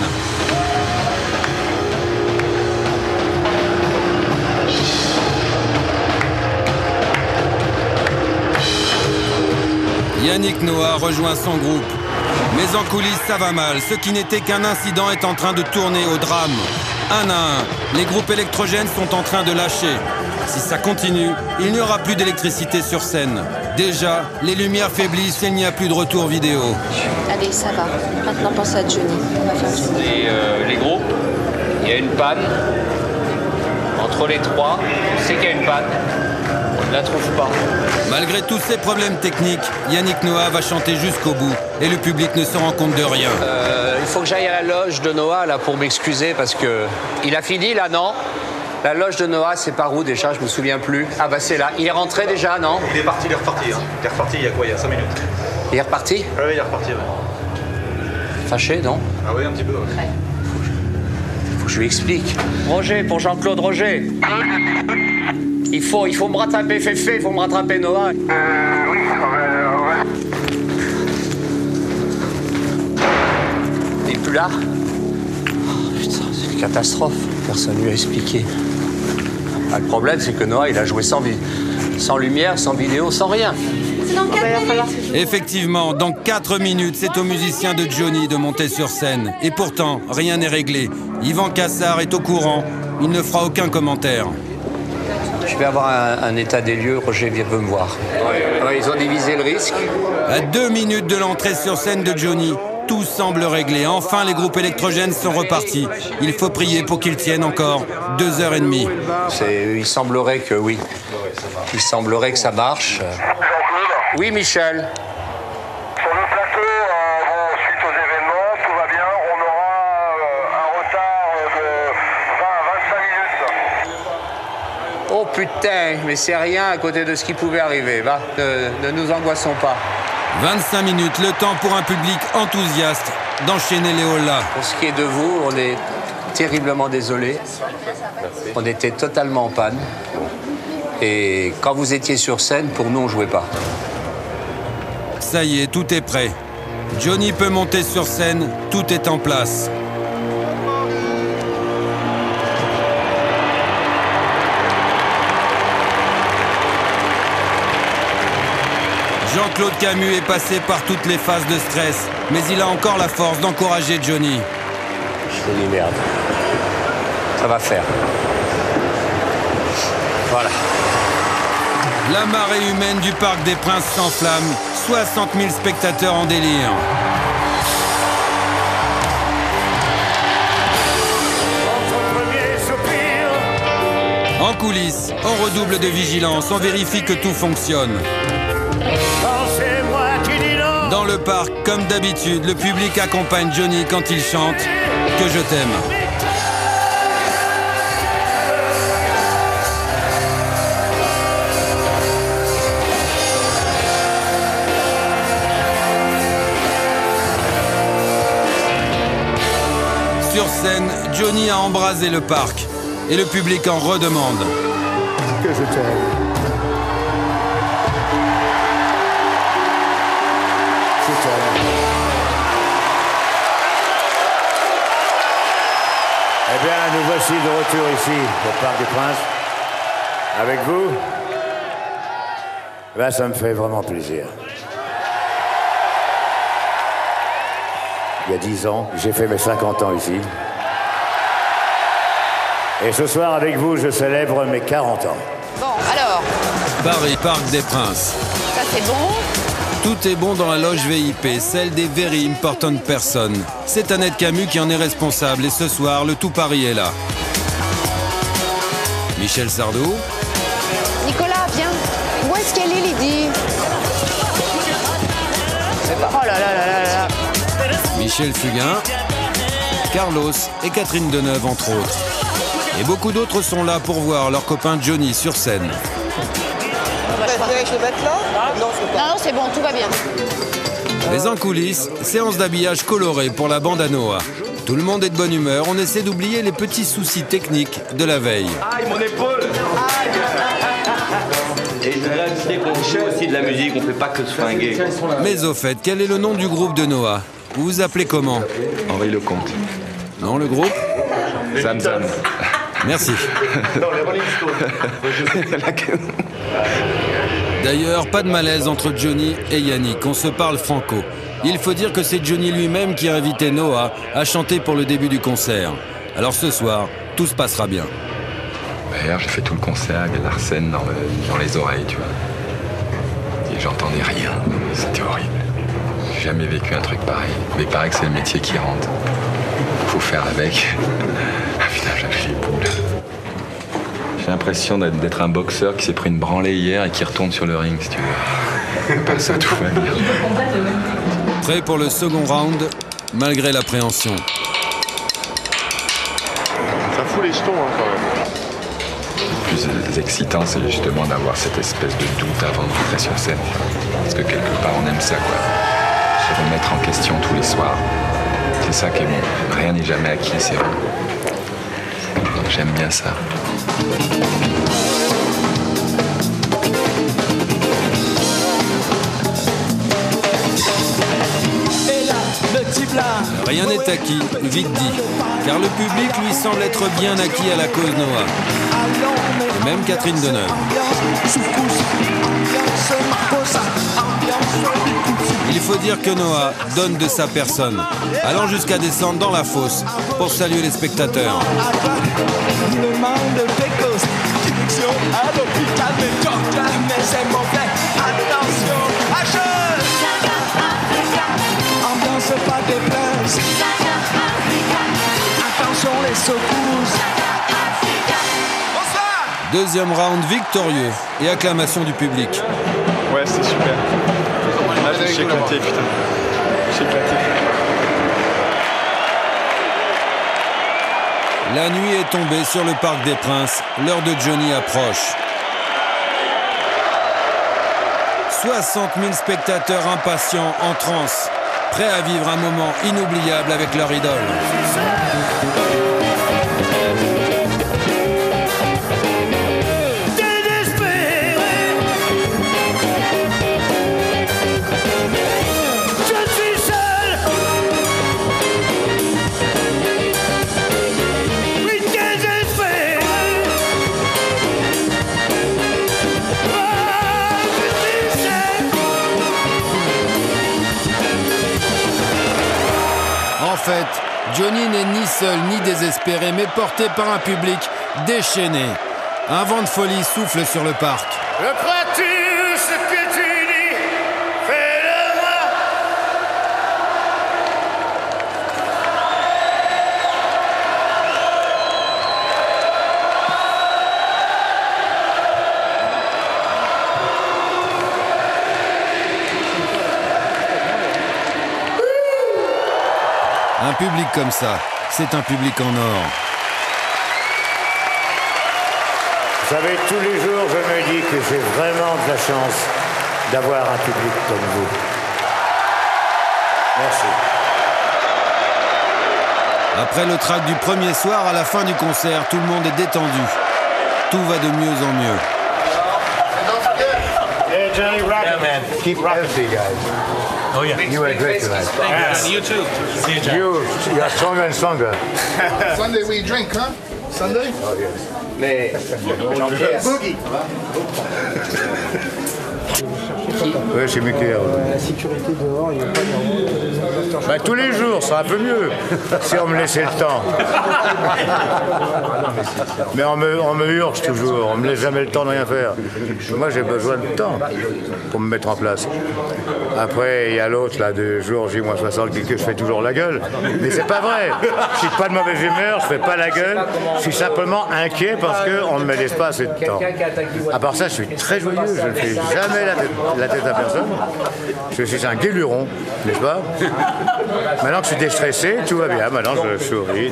Yannick Noah rejoint son groupe. Mais en coulisses, ça va mal. Ce qui n'était qu'un incident est en train de tourner au drame. Un à un, les groupes électrogènes sont en train de lâcher. Si ça continue, il n'y aura plus d'électricité sur scène. Déjà, les lumières faiblissent et il n'y a plus de retour vidéo. Allez, ça va. Maintenant, pense à Johnny. On va faire Johnny. Et euh, les groupes, il y a une panne. Entre les trois, on sait qu'il y a une panne. La trouve pas. Malgré tous ces problèmes techniques, Yannick Noah va chanter jusqu'au bout et le public ne se rend compte de rien. Euh, il faut que j'aille à la loge de Noah là pour m'excuser parce que il a fini là, non? La loge de Noah, c'est par où déjà? Je me souviens plus. Ah bah c'est là. Il est rentré déjà, non? Il est parti, il est reparti. hein. Il est reparti il y a quoi? Il y a 5 minutes. Il est reparti? Ah oui, il est reparti. ouais. Fâché, non? Ah oui, un petit peu. ouais. Faut que je lui explique. Roger, pour Jean-Claude Roger. Il faut, il faut me rattraper, Féfé, il faut me rattraper, Noah. Il est plus là Oh, Putain, c'est une catastrophe. Personne lui a expliqué. Ah, le problème, c'est que Noah, il a joué sans, lumière, sans vidéo, sans rien. Effectivement, dans 4 minutes, c'est aux musiciens de Johnny de monter sur scène. Et pourtant, rien n'est réglé. Yvan Cassard est au courant. Il ne fera aucun commentaire. Je vais avoir un, un état des lieux, Roger vient veut me voir. Ouais, ils ont divisé le risque. À deux minutes de l'entrée sur scène de Johnny, tout semble réglé. Enfin, les groupes électrogènes sont repartis. Il faut prier pour qu'ils tiennent encore deux heures et demie. Il semblerait que oui. Il semblerait que ça marche. Oui, Michel. Sur le plateau, euh, bon, suite aux événements, tout va bien. On aura euh, un retard de 20 à 25 minutes. Oh putain, mais c'est rien à côté de ce qui pouvait arriver. Va, ne, ne nous angoissons pas. 25 minutes, le temps pour un public enthousiaste d'enchaîner les. Pour ce qui est de vous, on est terriblement désolé. On était totalement en panne. Et quand vous étiez sur scène, pour nous, on jouait pas. Ça y est, tout est prêt. Johnny peut monter sur scène, tout est en place. Jean-Claude Camus est passé par toutes les phases de stress, mais il a encore la force d'encourager Johnny. Je te dis merde. Ça va faire. Voilà. La marée humaine du Parc des Princes s'enflamme, 60 000 spectateurs en délire. En coulisses, on redouble de vigilance, on vérifie que tout fonctionne. Le parc, comme d'habitude, le public accompagne Johnny quand il chante Que je t'aime. Sur scène, Johnny a embrasé le parc et le public en redemande. Que je t'aime. De retour ici, au Parc des Princes. Avec vous Là, ça me fait vraiment plaisir. il y a 10 ans. J'ai fait mes 50 ans ici. Et ce soir, avec vous, je célèbre mes 40 ans. Bon, alors, Paris, Parc des Princes. ça c'est bon? Tout est bon dans la loge VIP, celle des Very Important Persons. C'est Annette Camus qui en est responsable et ce soir, le tout Paris est là. Michel Sardou, Nicolas, viens. Où est-ce qu'elle est, Lydie Oh là là là là là. Michel Fugain, Carlos et Catherine Deneuve, entre autres. Et beaucoup d'autres sont là pour voir leur copain Johnny sur scène. là Non, non, c'est bon, tout va bien. Mais en coulisses, séance d'habillage coloré pour la bande à Noah. Tout le monde est de bonne humeur, on essaie d'oublier les petits soucis techniques de la veille. Aïe, mon épaule Et je voudrais ajouter qu'on joue aussi de la musique, on fait pas que se fringuer. Mais au fait, quel est le nom du groupe de Noah? Vous vous appelez comment? Henri Lecomte. Non, le groupe? Zam Zam. Merci. Non, les Rolling Stones. D'ailleurs, pas de malaise entre Johnny et Yannick, on se parle franco. Il faut dire que c'est Johnny lui-même qui a invité Noah à chanter pour le début du concert. Alors ce soir, tout se passera bien. D'ailleurs, j'ai fait tout le concert avec Larsen dans, le- dans les oreilles, tu vois. Et j'entendais rien. C'était horrible. J'ai jamais vécu un truc pareil. Mais il paraît que c'est le métier qui rentre. Faut faire avec. Ah putain, j'avais les boules. J'ai l'impression d'être un boxeur qui s'est pris une branlée hier et qui retourne sur le ring, si tu veux. À part ça, tout va bien. Prêt pour le second round, malgré l'appréhension. Ça fout les jetons, hein, quand même. Le plus excitant, c'est justement d'avoir cette espèce de doute avant de rentrer sur scène. Parce que quelque part, on aime ça, quoi. Se remettre en question tous les soirs. C'est ça qui est bon. Rien n'est jamais acquis, c'est vrai. Donc j'aime bien ça. Rien n'est acquis, vite dit, car le public lui semble être bien acquis à la cause Noah. Et même Catherine Deneuve. Il faut dire que Noah donne de sa personne, allant jusqu'à descendre dans la fosse pour saluer les spectateurs. À l'hôpital, Deuxième round victorieux et acclamation du public. Ouais, c'était super. Là, je me suis éclaté, putain. Je me suis éclaté. La nuit est tombée sur le Parc des Princes, l'heure de Johnny approche. 60 000 spectateurs impatients en transe, prêts à vivre un moment inoubliable avec leur idole. Johnny n'est ni seul ni désespéré, mais porté par un public déchaîné. Un vent de folie souffle sur le parc. Public comme ça, c'est un public en or. Vous savez, tous les jours, je me dis que j'ai vraiment de la chance d'avoir un public comme vous. Merci. Après le track du premier soir, à la fin du concert, tout le monde est détendu. Tout va de mieux en mieux. Hey, Johnny, rock yeah, man. Keep healthy, guys. Oh, yeah. You were great tonight. Thank you. You too. See you, John. You, you are stronger and stronger. Sunday we drink, huh? Sunday? Oh, yes. Mais. Boogie. Oui, c'est Mickey. La sécurité dehors, il n'y a pas de Bah, tous les jours, c'est un peu mieux, si on me laissait le temps. Mais on me, on me urge toujours, on me laisse jamais le temps de rien faire. Moi, j'ai besoin de temps pour me mettre en place. Après, il y a l'autre, là, de jour J-60, qui que je fais toujours la gueule. Mais c'est pas vrai. Je suis pas de mauvaise humeur, je fais pas la gueule. Je suis simplement inquiet parce qu'on ne me laisse pas assez de temps. À part ça, je suis très joyeux, je ne fais jamais la tête, la à personne. Je suis un guéluron, n'est-ce pas? Maintenant que je suis déstressé, tout va bien. Maintenant, je souris.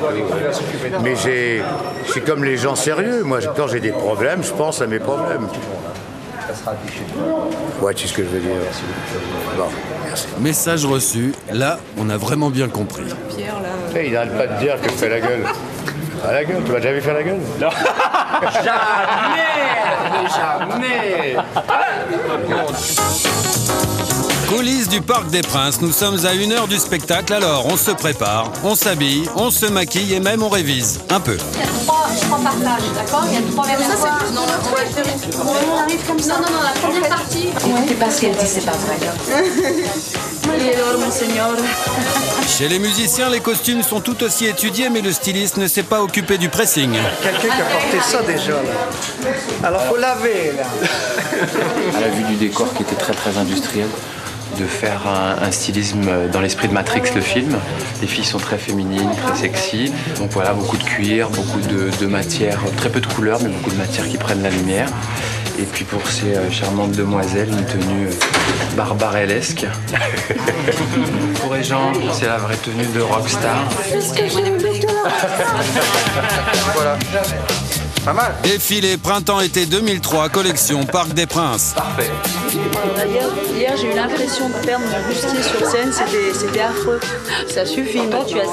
Mais je suis comme les gens sérieux. Moi, quand j'ai des problèmes, je pense à mes problèmes. Ouais, tu sais ce que je veux dire. Bon, merci. Message reçu. Là, on a vraiment bien compris. Tu sais, Il n'arrête pas de dire que je fais la gueule. À la gueule, tu m'as déjà vu faire la gueule Non. Jamais Coulisses du Parc des Princes, nous sommes à une heure du spectacle, alors on se prépare, on s'habille, on se maquille et même on révise. Un peu. Il y a trois, trois partages, d'accord Il y a trois versions. Ça, c'est plus dans notre On arrive comme ça. Non, non, non, la première partie. C'est parce qu'elle dit c'est pas vrai. Chez les musiciens, les costumes sont tout aussi étudiés, mais le styliste ne s'est pas occupé du pressing. Quelqu'un qui a porté ça déjà là. Alors faut laver là. à la vue du décor qui était très très industriel, de faire un, un stylisme dans l'esprit de Matrix, le film. Les filles sont très féminines, très sexy. Donc voilà, beaucoup de cuir, beaucoup de, de matière, très peu de couleurs, mais beaucoup de matières qui prennent la lumière. Et puis pour ces euh, charmantes demoiselles, une tenue euh, barbarellesque. pour les gens, c'est la vraie tenue de rockstar. voilà. Pas mal. Défilé printemps-été 2003, collection Parc des Princes. Parfait. Hier, hier, j'ai eu l'impression de perdre mon bustier sur scène, c'était c'était affreux. Ça suffit. Toi, tu as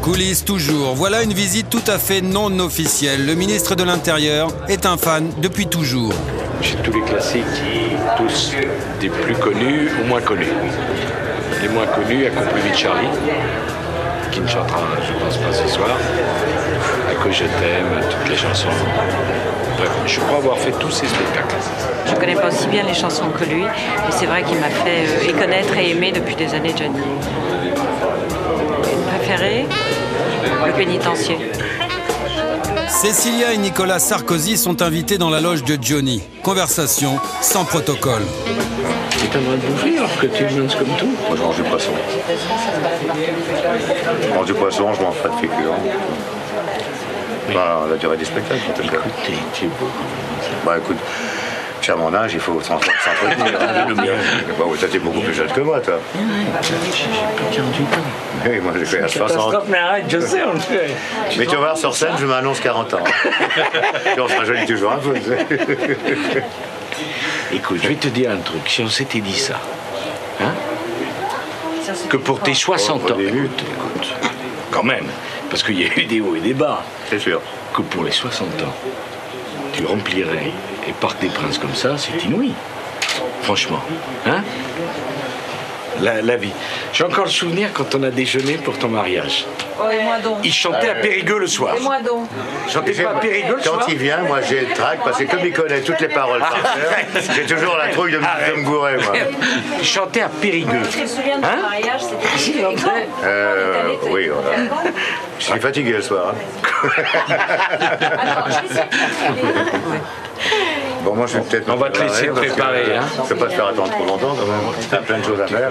Coulisses toujours. Voilà une visite tout à fait non officielle. Le ministre de l'Intérieur est un fan depuis toujours. J'ai tous les classiques, tous des plus connus aux moins connus. Les moins connus, à compris de Charlie, qui ne chantera, je pense pas ce soir. À que je t'aime, toutes les chansons. Bref, je crois avoir fait tous ces spectacles. Je connais pas aussi bien les chansons que lui, mais c'est vrai qu'il m'a fait euh, et connaître et aimer depuis des années Johnny. Une préférée Le pénitencier. Cécilia et Nicolas Sarkozy sont invités dans la loge de Johnny. Conversation sans protocole. Tu t'aimerais de bouffer alors que tu es comme tout Moi, je mange du poisson. Je mange du poisson, je mange pas de féculents. Bah, la durée des spectacles, peut-être. Écoutez, tu es beau. Bah, écoute, tu as mon âge, il faut s'en- s'entretenir. hein. Bah, ouais, toi, t'es beaucoup plus jeune que moi, toi. J'ai 48 ans. Oui, moi, j'ai fait à 60. mais arrête, je sais, on le fait. Mais tu vas voir, sur scène, je m'annonce 40 ans. Puis on se rajeunit toujours un peu. tu sais. Écoute, je vais te dire un truc. Si on s'était dit ça, hein, que pour tes 60 ans, écoute, écoute, quand même, parce qu'il y a eu des hauts et des bas. C'est sûr. Que pour les 60 ans, tu remplirais les Parcs des Princes comme ça, c'est inouï. Franchement. Hein? La, la vie. J'ai encore le souvenir quand on a déjeuné pour ton mariage. Oh, et moi donc. Il chantait à Périgueux le soir. Et moi donc. Chantait pas à Périgueux le Quand soir il vient, moi j'ai le trac parce que comme il connaît toutes les paroles par cœur, j'ai toujours la trouille de, me- de me gourer. Moi. Il chantait à Périgueux. Tu te souviens de ton Hein mariage C'était grands. Euh, oui, voilà. Je suis fatigué le soir. hein. Bon, moi je vais peut-être. On va te laisser préparer, hein. Je ne peux pas te faire attendre trop longtemps quand même. T'as plein de choses à faire.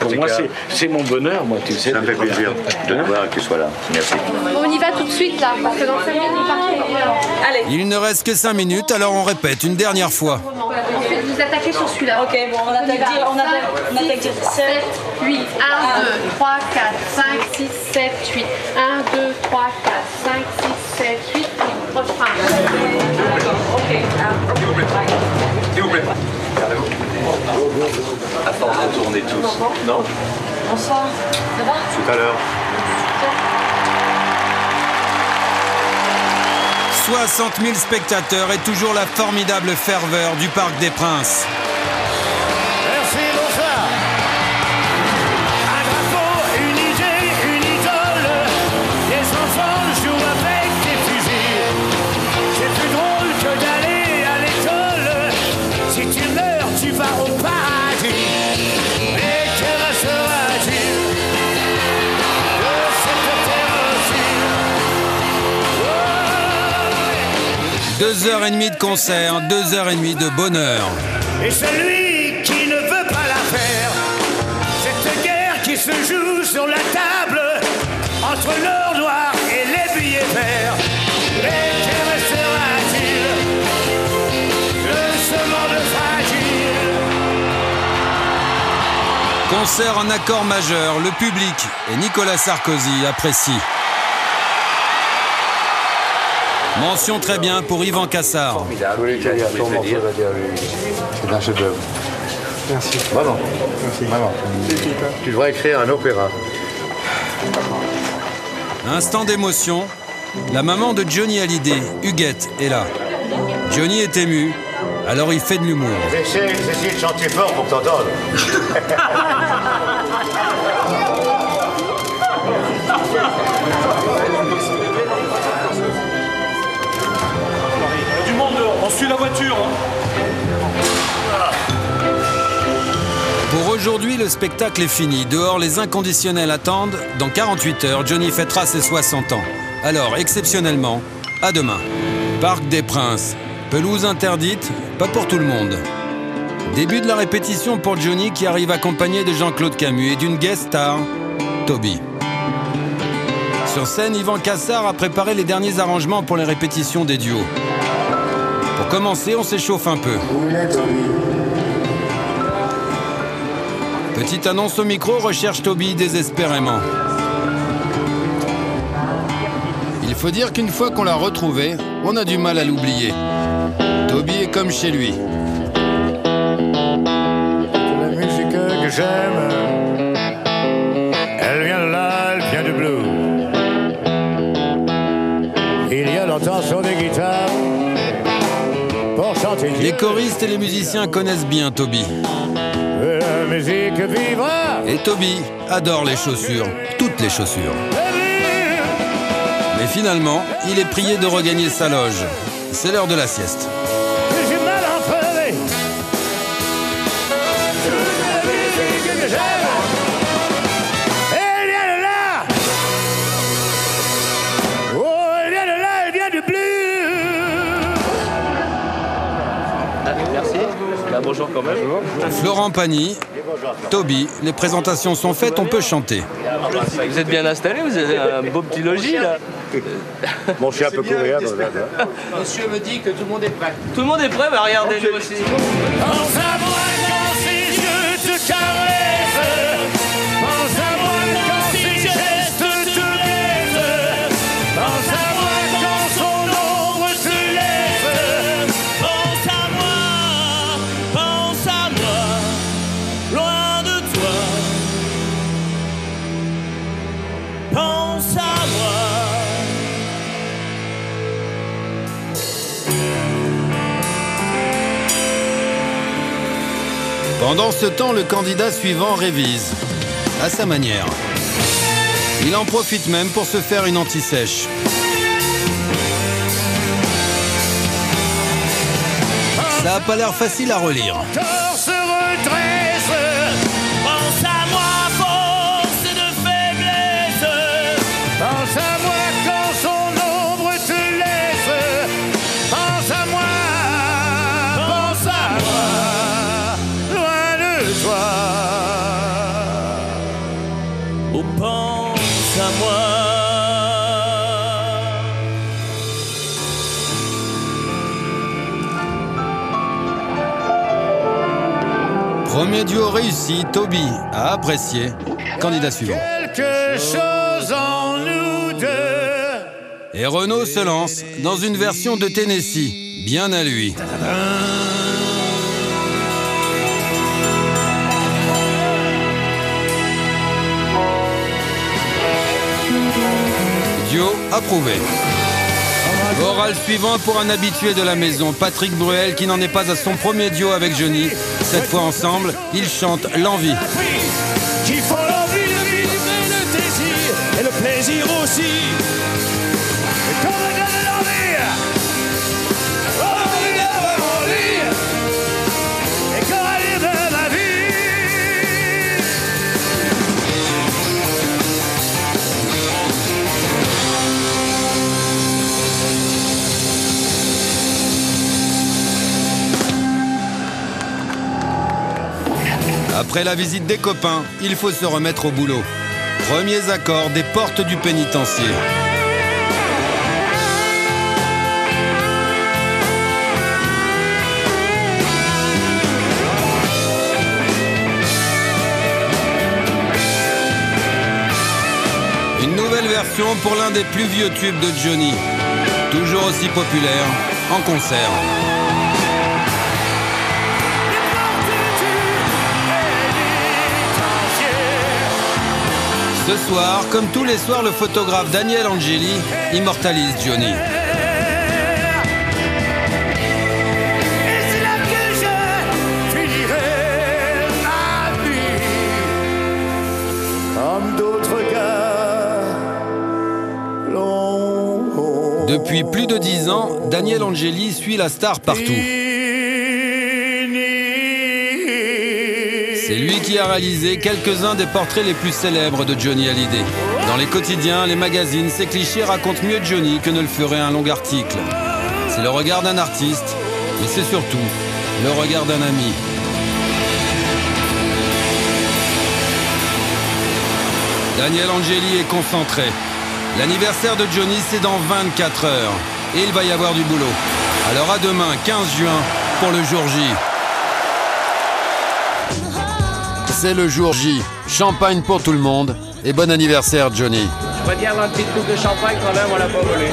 Pour moi, c'est- c'est mon bonheur, moi, tu sais. Ça me fait plaisir de te voir et que tu sois là. Merci. On y va tout de suite là, parce que dans 5 minutes on part. Allez. Il ne reste que 5 minutes, alors on répète une dernière fois. Ensuite vous attaquez sur celui-là. Ok, bon, on attaque dire, on attaque, on attaque dire 7, 8, 1, 2, 3, 4, 5, 6, 7, 8. 1, 2, 3, 4, 5, 6, 7, 8. Refrain. S'il vous plaît. À force de tourner tous. Non Bonsoir. Ça va Tout à l'heure. 60 000 spectateurs et toujours la formidable ferveur du Parc des Princes. Deux heures et demie de concert, deux heures et demie de bonheur. Et celui qui ne veut pas la faire, cette guerre qui se joue sur la table entre l'or noir et les billets verts. Concert en accord majeur, le public et Nicolas Sarkozy apprécient. Mention très bien pour Yvan Cassard. C'est un chef-d'œuvre. Merci. Vraiment. Vraiment. Tu devrais écrire un opéra. Instant d'émotion, la maman de Johnny Hallyday, Huguette, est là. Johnny est ému, alors il fait de l'humour. J'essaie j'essaie de chanter fort pour t'entendre. Il la voiture. hein. Pour aujourd'hui, le spectacle est fini. Dehors, les inconditionnels attendent. Dans 48 heures, Johnny fêtera ses 60 ans. Alors, exceptionnellement, à demain. Parc des Princes. Pelouse interdite, pas pour tout le monde. Début de la répétition pour Johnny qui arrive accompagné de Jean-Claude Camus et d'une guest star, Toby. Sur scène, Yvan Cassard a préparé les derniers arrangements pour les répétitions des duos. Commencer, on s'échauffe un peu. Petite annonce au micro, recherche Toby désespérément. Il faut dire qu'une fois qu'on l'a retrouvé, on a du mal à l'oublier. Toby est comme chez lui. Les choristes et les musiciens connaissent bien Toby. la musique vivra. Et Toby adore les chaussures, toutes les chaussures. Mais finalement, il est prié de regagner sa loge. C'est l'heure de la sieste. Bah, bonjour quand même. Florent Pagny, Toby, les présentations sont faites, on peut chanter. Vous êtes bien installé, vous avez un beau petit logis là. Mon chien peut courir. Monsieur me dit que tout le monde est prêt. Tout le monde est prêt, bah regardez nous aussi. Pendant ce temps, le candidat suivant révise, à sa manière. Il en profite même pour se faire une anti-sèche. Ça a pas l'air facile à relire. Duo réussi, Toby a apprécié. Candidat suivant. Quelque chose en nous deux. Et Renault se lance dans une version de Tennessee, bien à lui. Duo approuvé. Oral suivant pour un habitué de la maison, Patrick Bruel, qui n'en est pas à son premier duo avec Johnny. Cette fois ensemble, ils chantent L'envie. Après la visite des copains, il faut se remettre au boulot. Premiers accords des portes du pénitencier. Une nouvelle version pour l'un des plus vieux tubes de Johnny. Toujours aussi populaire en concert. Ce soir, comme tous les soirs, le photographe Daniel Angeli immortalise Johnny. Depuis plus de dix ans, Daniel Angeli suit la star partout. C'est lui qui a réalisé quelques-uns des portraits les plus célèbres de Johnny Hallyday. Dans les quotidiens, les magazines, ces clichés racontent mieux Johnny que ne le ferait un long article. C'est le regard d'un artiste, mais c'est surtout le regard d'un ami. Daniel Angeli est concentré. L'anniversaire de Johnny, c'est dans 24 heures. Et il va y avoir du boulot. Alors à demain, 15 juin, pour le jour J. C'est le jour J. Champagne pour tout le monde. Et bon anniversaire, Johnny. Je vais dire dans le petite coupe de champagne quand même, on l'a pas volé.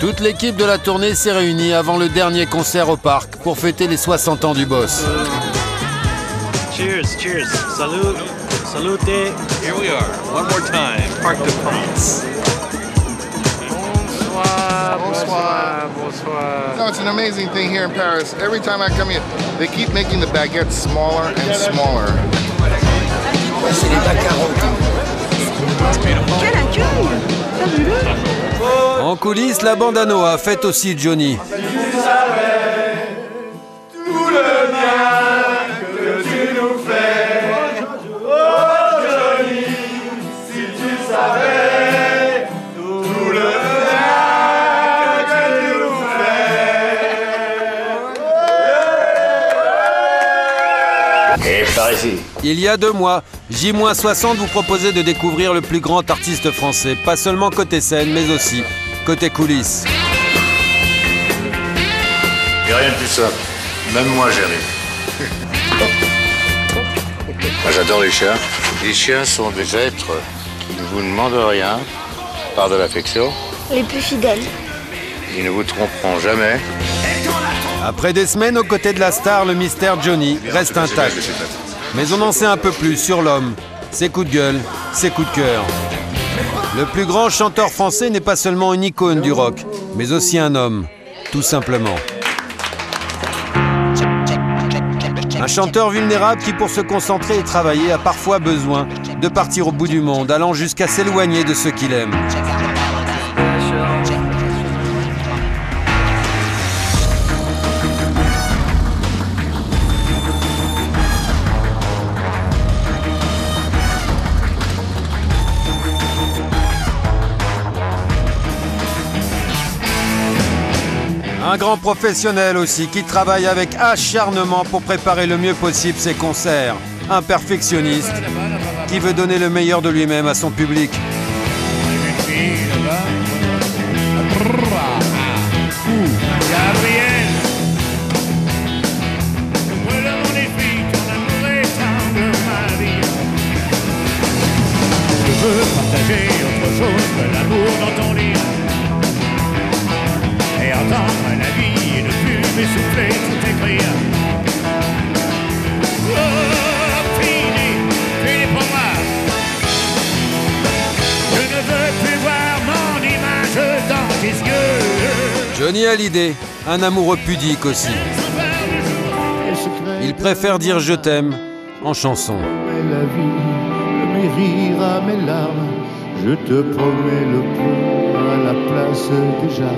Toute l'équipe de la tournée s'est réunie avant le dernier concert au parc pour fêter les 60 ans du boss. Cheers, cheers. Salut. Salute. Here we are. One more time. Parc de France. Bonsoir, bonsoir, bonsoir. No, it's an amazing thing here in Paris. Every time I come here, they keep making the baguettes smaller and smaller. C'est les macarons. Quel accueil Fabuleux En coulisses, la bande à Noah fête aussi Johnny. Il y a deux mois, J-60 vous proposait de découvrir le plus grand artiste français, pas seulement côté scène, mais aussi côté coulisses. Il n'y a rien de plus simple. Même moi, j'y arrive. Moi, J'adore les chiens. Les chiens sont des êtres qui ne vous demandent rien par de l'affection. Les plus fidèles. Ils ne vous tromperont jamais. Après des semaines aux côtés de la star, le mystère Johnny reste intact. Mais on en sait un peu plus sur l'homme, ses coups de gueule, ses coups de cœur. Le plus grand chanteur français n'est pas seulement une icône du rock, mais aussi un homme, tout simplement. Un chanteur vulnérable qui, pour se concentrer et travailler, a parfois besoin de partir au bout du monde, allant jusqu'à s'éloigner de ceux qu'il aime. Un grand professionnel aussi qui travaille avec acharnement pour préparer le mieux possible ses concerts. Un perfectionniste qui veut donner le meilleur de lui-même à son public. Johnny Hallyday, un amoureux pudique aussi. Il préfère dire je t'aime en chanson. la vie, mes rires à mes larmes, je te promets le pont à la place déjà.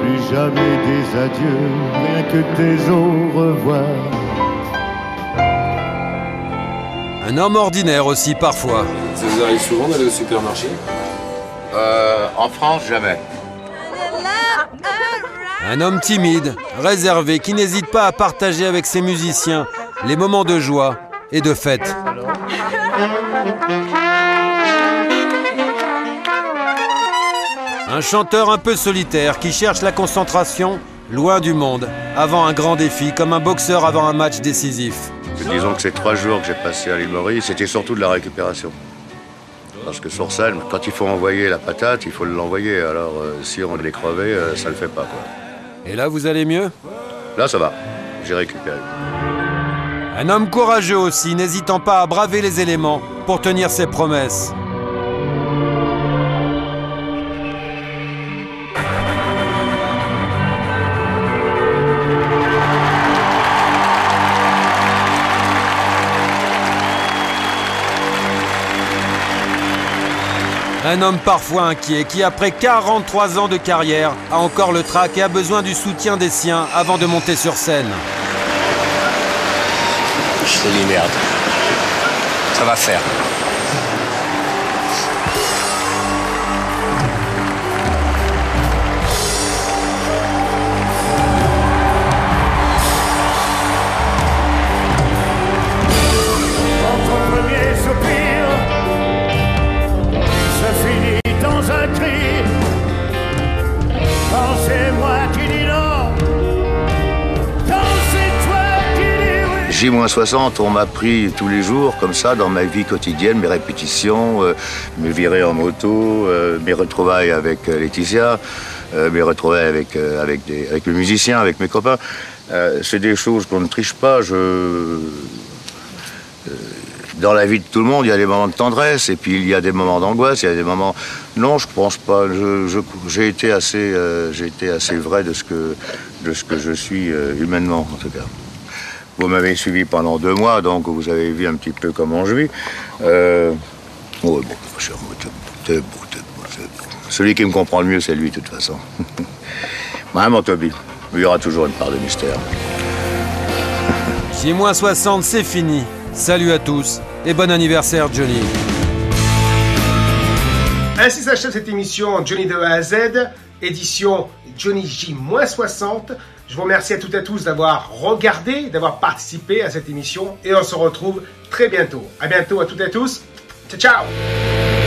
Plus jamais des adieux, rien que des au revoir. Un homme ordinaire aussi parfois. Ça vous arrive souvent d'aller au supermarché? Euh, en France, jamais. Un homme timide, réservé, qui n'hésite pas à partager avec ses musiciens les moments de joie et de fête. Un chanteur un peu solitaire qui cherche la concentration loin du monde, avant un grand défi, comme un boxeur avant un match décisif. Disons que ces trois jours que j'ai passés à l'île Maurice, c'était surtout de la récupération. Parce que sur scène, quand il faut envoyer la patate, il faut l'envoyer. Alors euh, si on l'est crevé, euh, ça le fait pas. Et là, vous allez mieux Là, ça va. J'ai récupéré. Un homme courageux aussi, n'hésitant pas à braver les éléments pour tenir ses promesses. Un homme parfois inquiet qui, après 43 ans de carrière, a encore le trac et a besoin du soutien des siens avant de monter sur scène. Je te dis merde. Ça va faire. J-60, on m'a pris tous les jours, comme ça, dans ma vie quotidienne, mes répétitions, euh, mes virées en moto, euh, mes retrouvailles avec euh, Laetitia, euh, mes retrouvailles avec, avec, des, avec les musiciens, avec mes copains. C'est des choses qu'on ne triche pas. Je... dans la vie de tout le monde, il y a des moments de tendresse et puis il y a des moments d'angoisse, il y a des moments. Non, je pense pas. J'ai été assez, été assez vrai de ce que, de ce que je suis humainement, en tout cas. Vous m'avez suivi pendant deux mois, donc vous avez vu un petit peu comment je vis. Euh... Oh, bon, cher, beau. Celui qui me comprend le mieux, c'est lui, de toute façon. Mon Toby, il y aura toujours une part de mystère. J-60, c'est fini. Salut à tous et bon anniversaire Johnny. Ainsi s'achève cette émission Johnny de A à Z, édition Johnny J-60. Je vous remercie à toutes et à tous d'avoir regardé, d'avoir participé à cette émission et on se retrouve très bientôt. À bientôt à toutes et à tous. Ciao ciao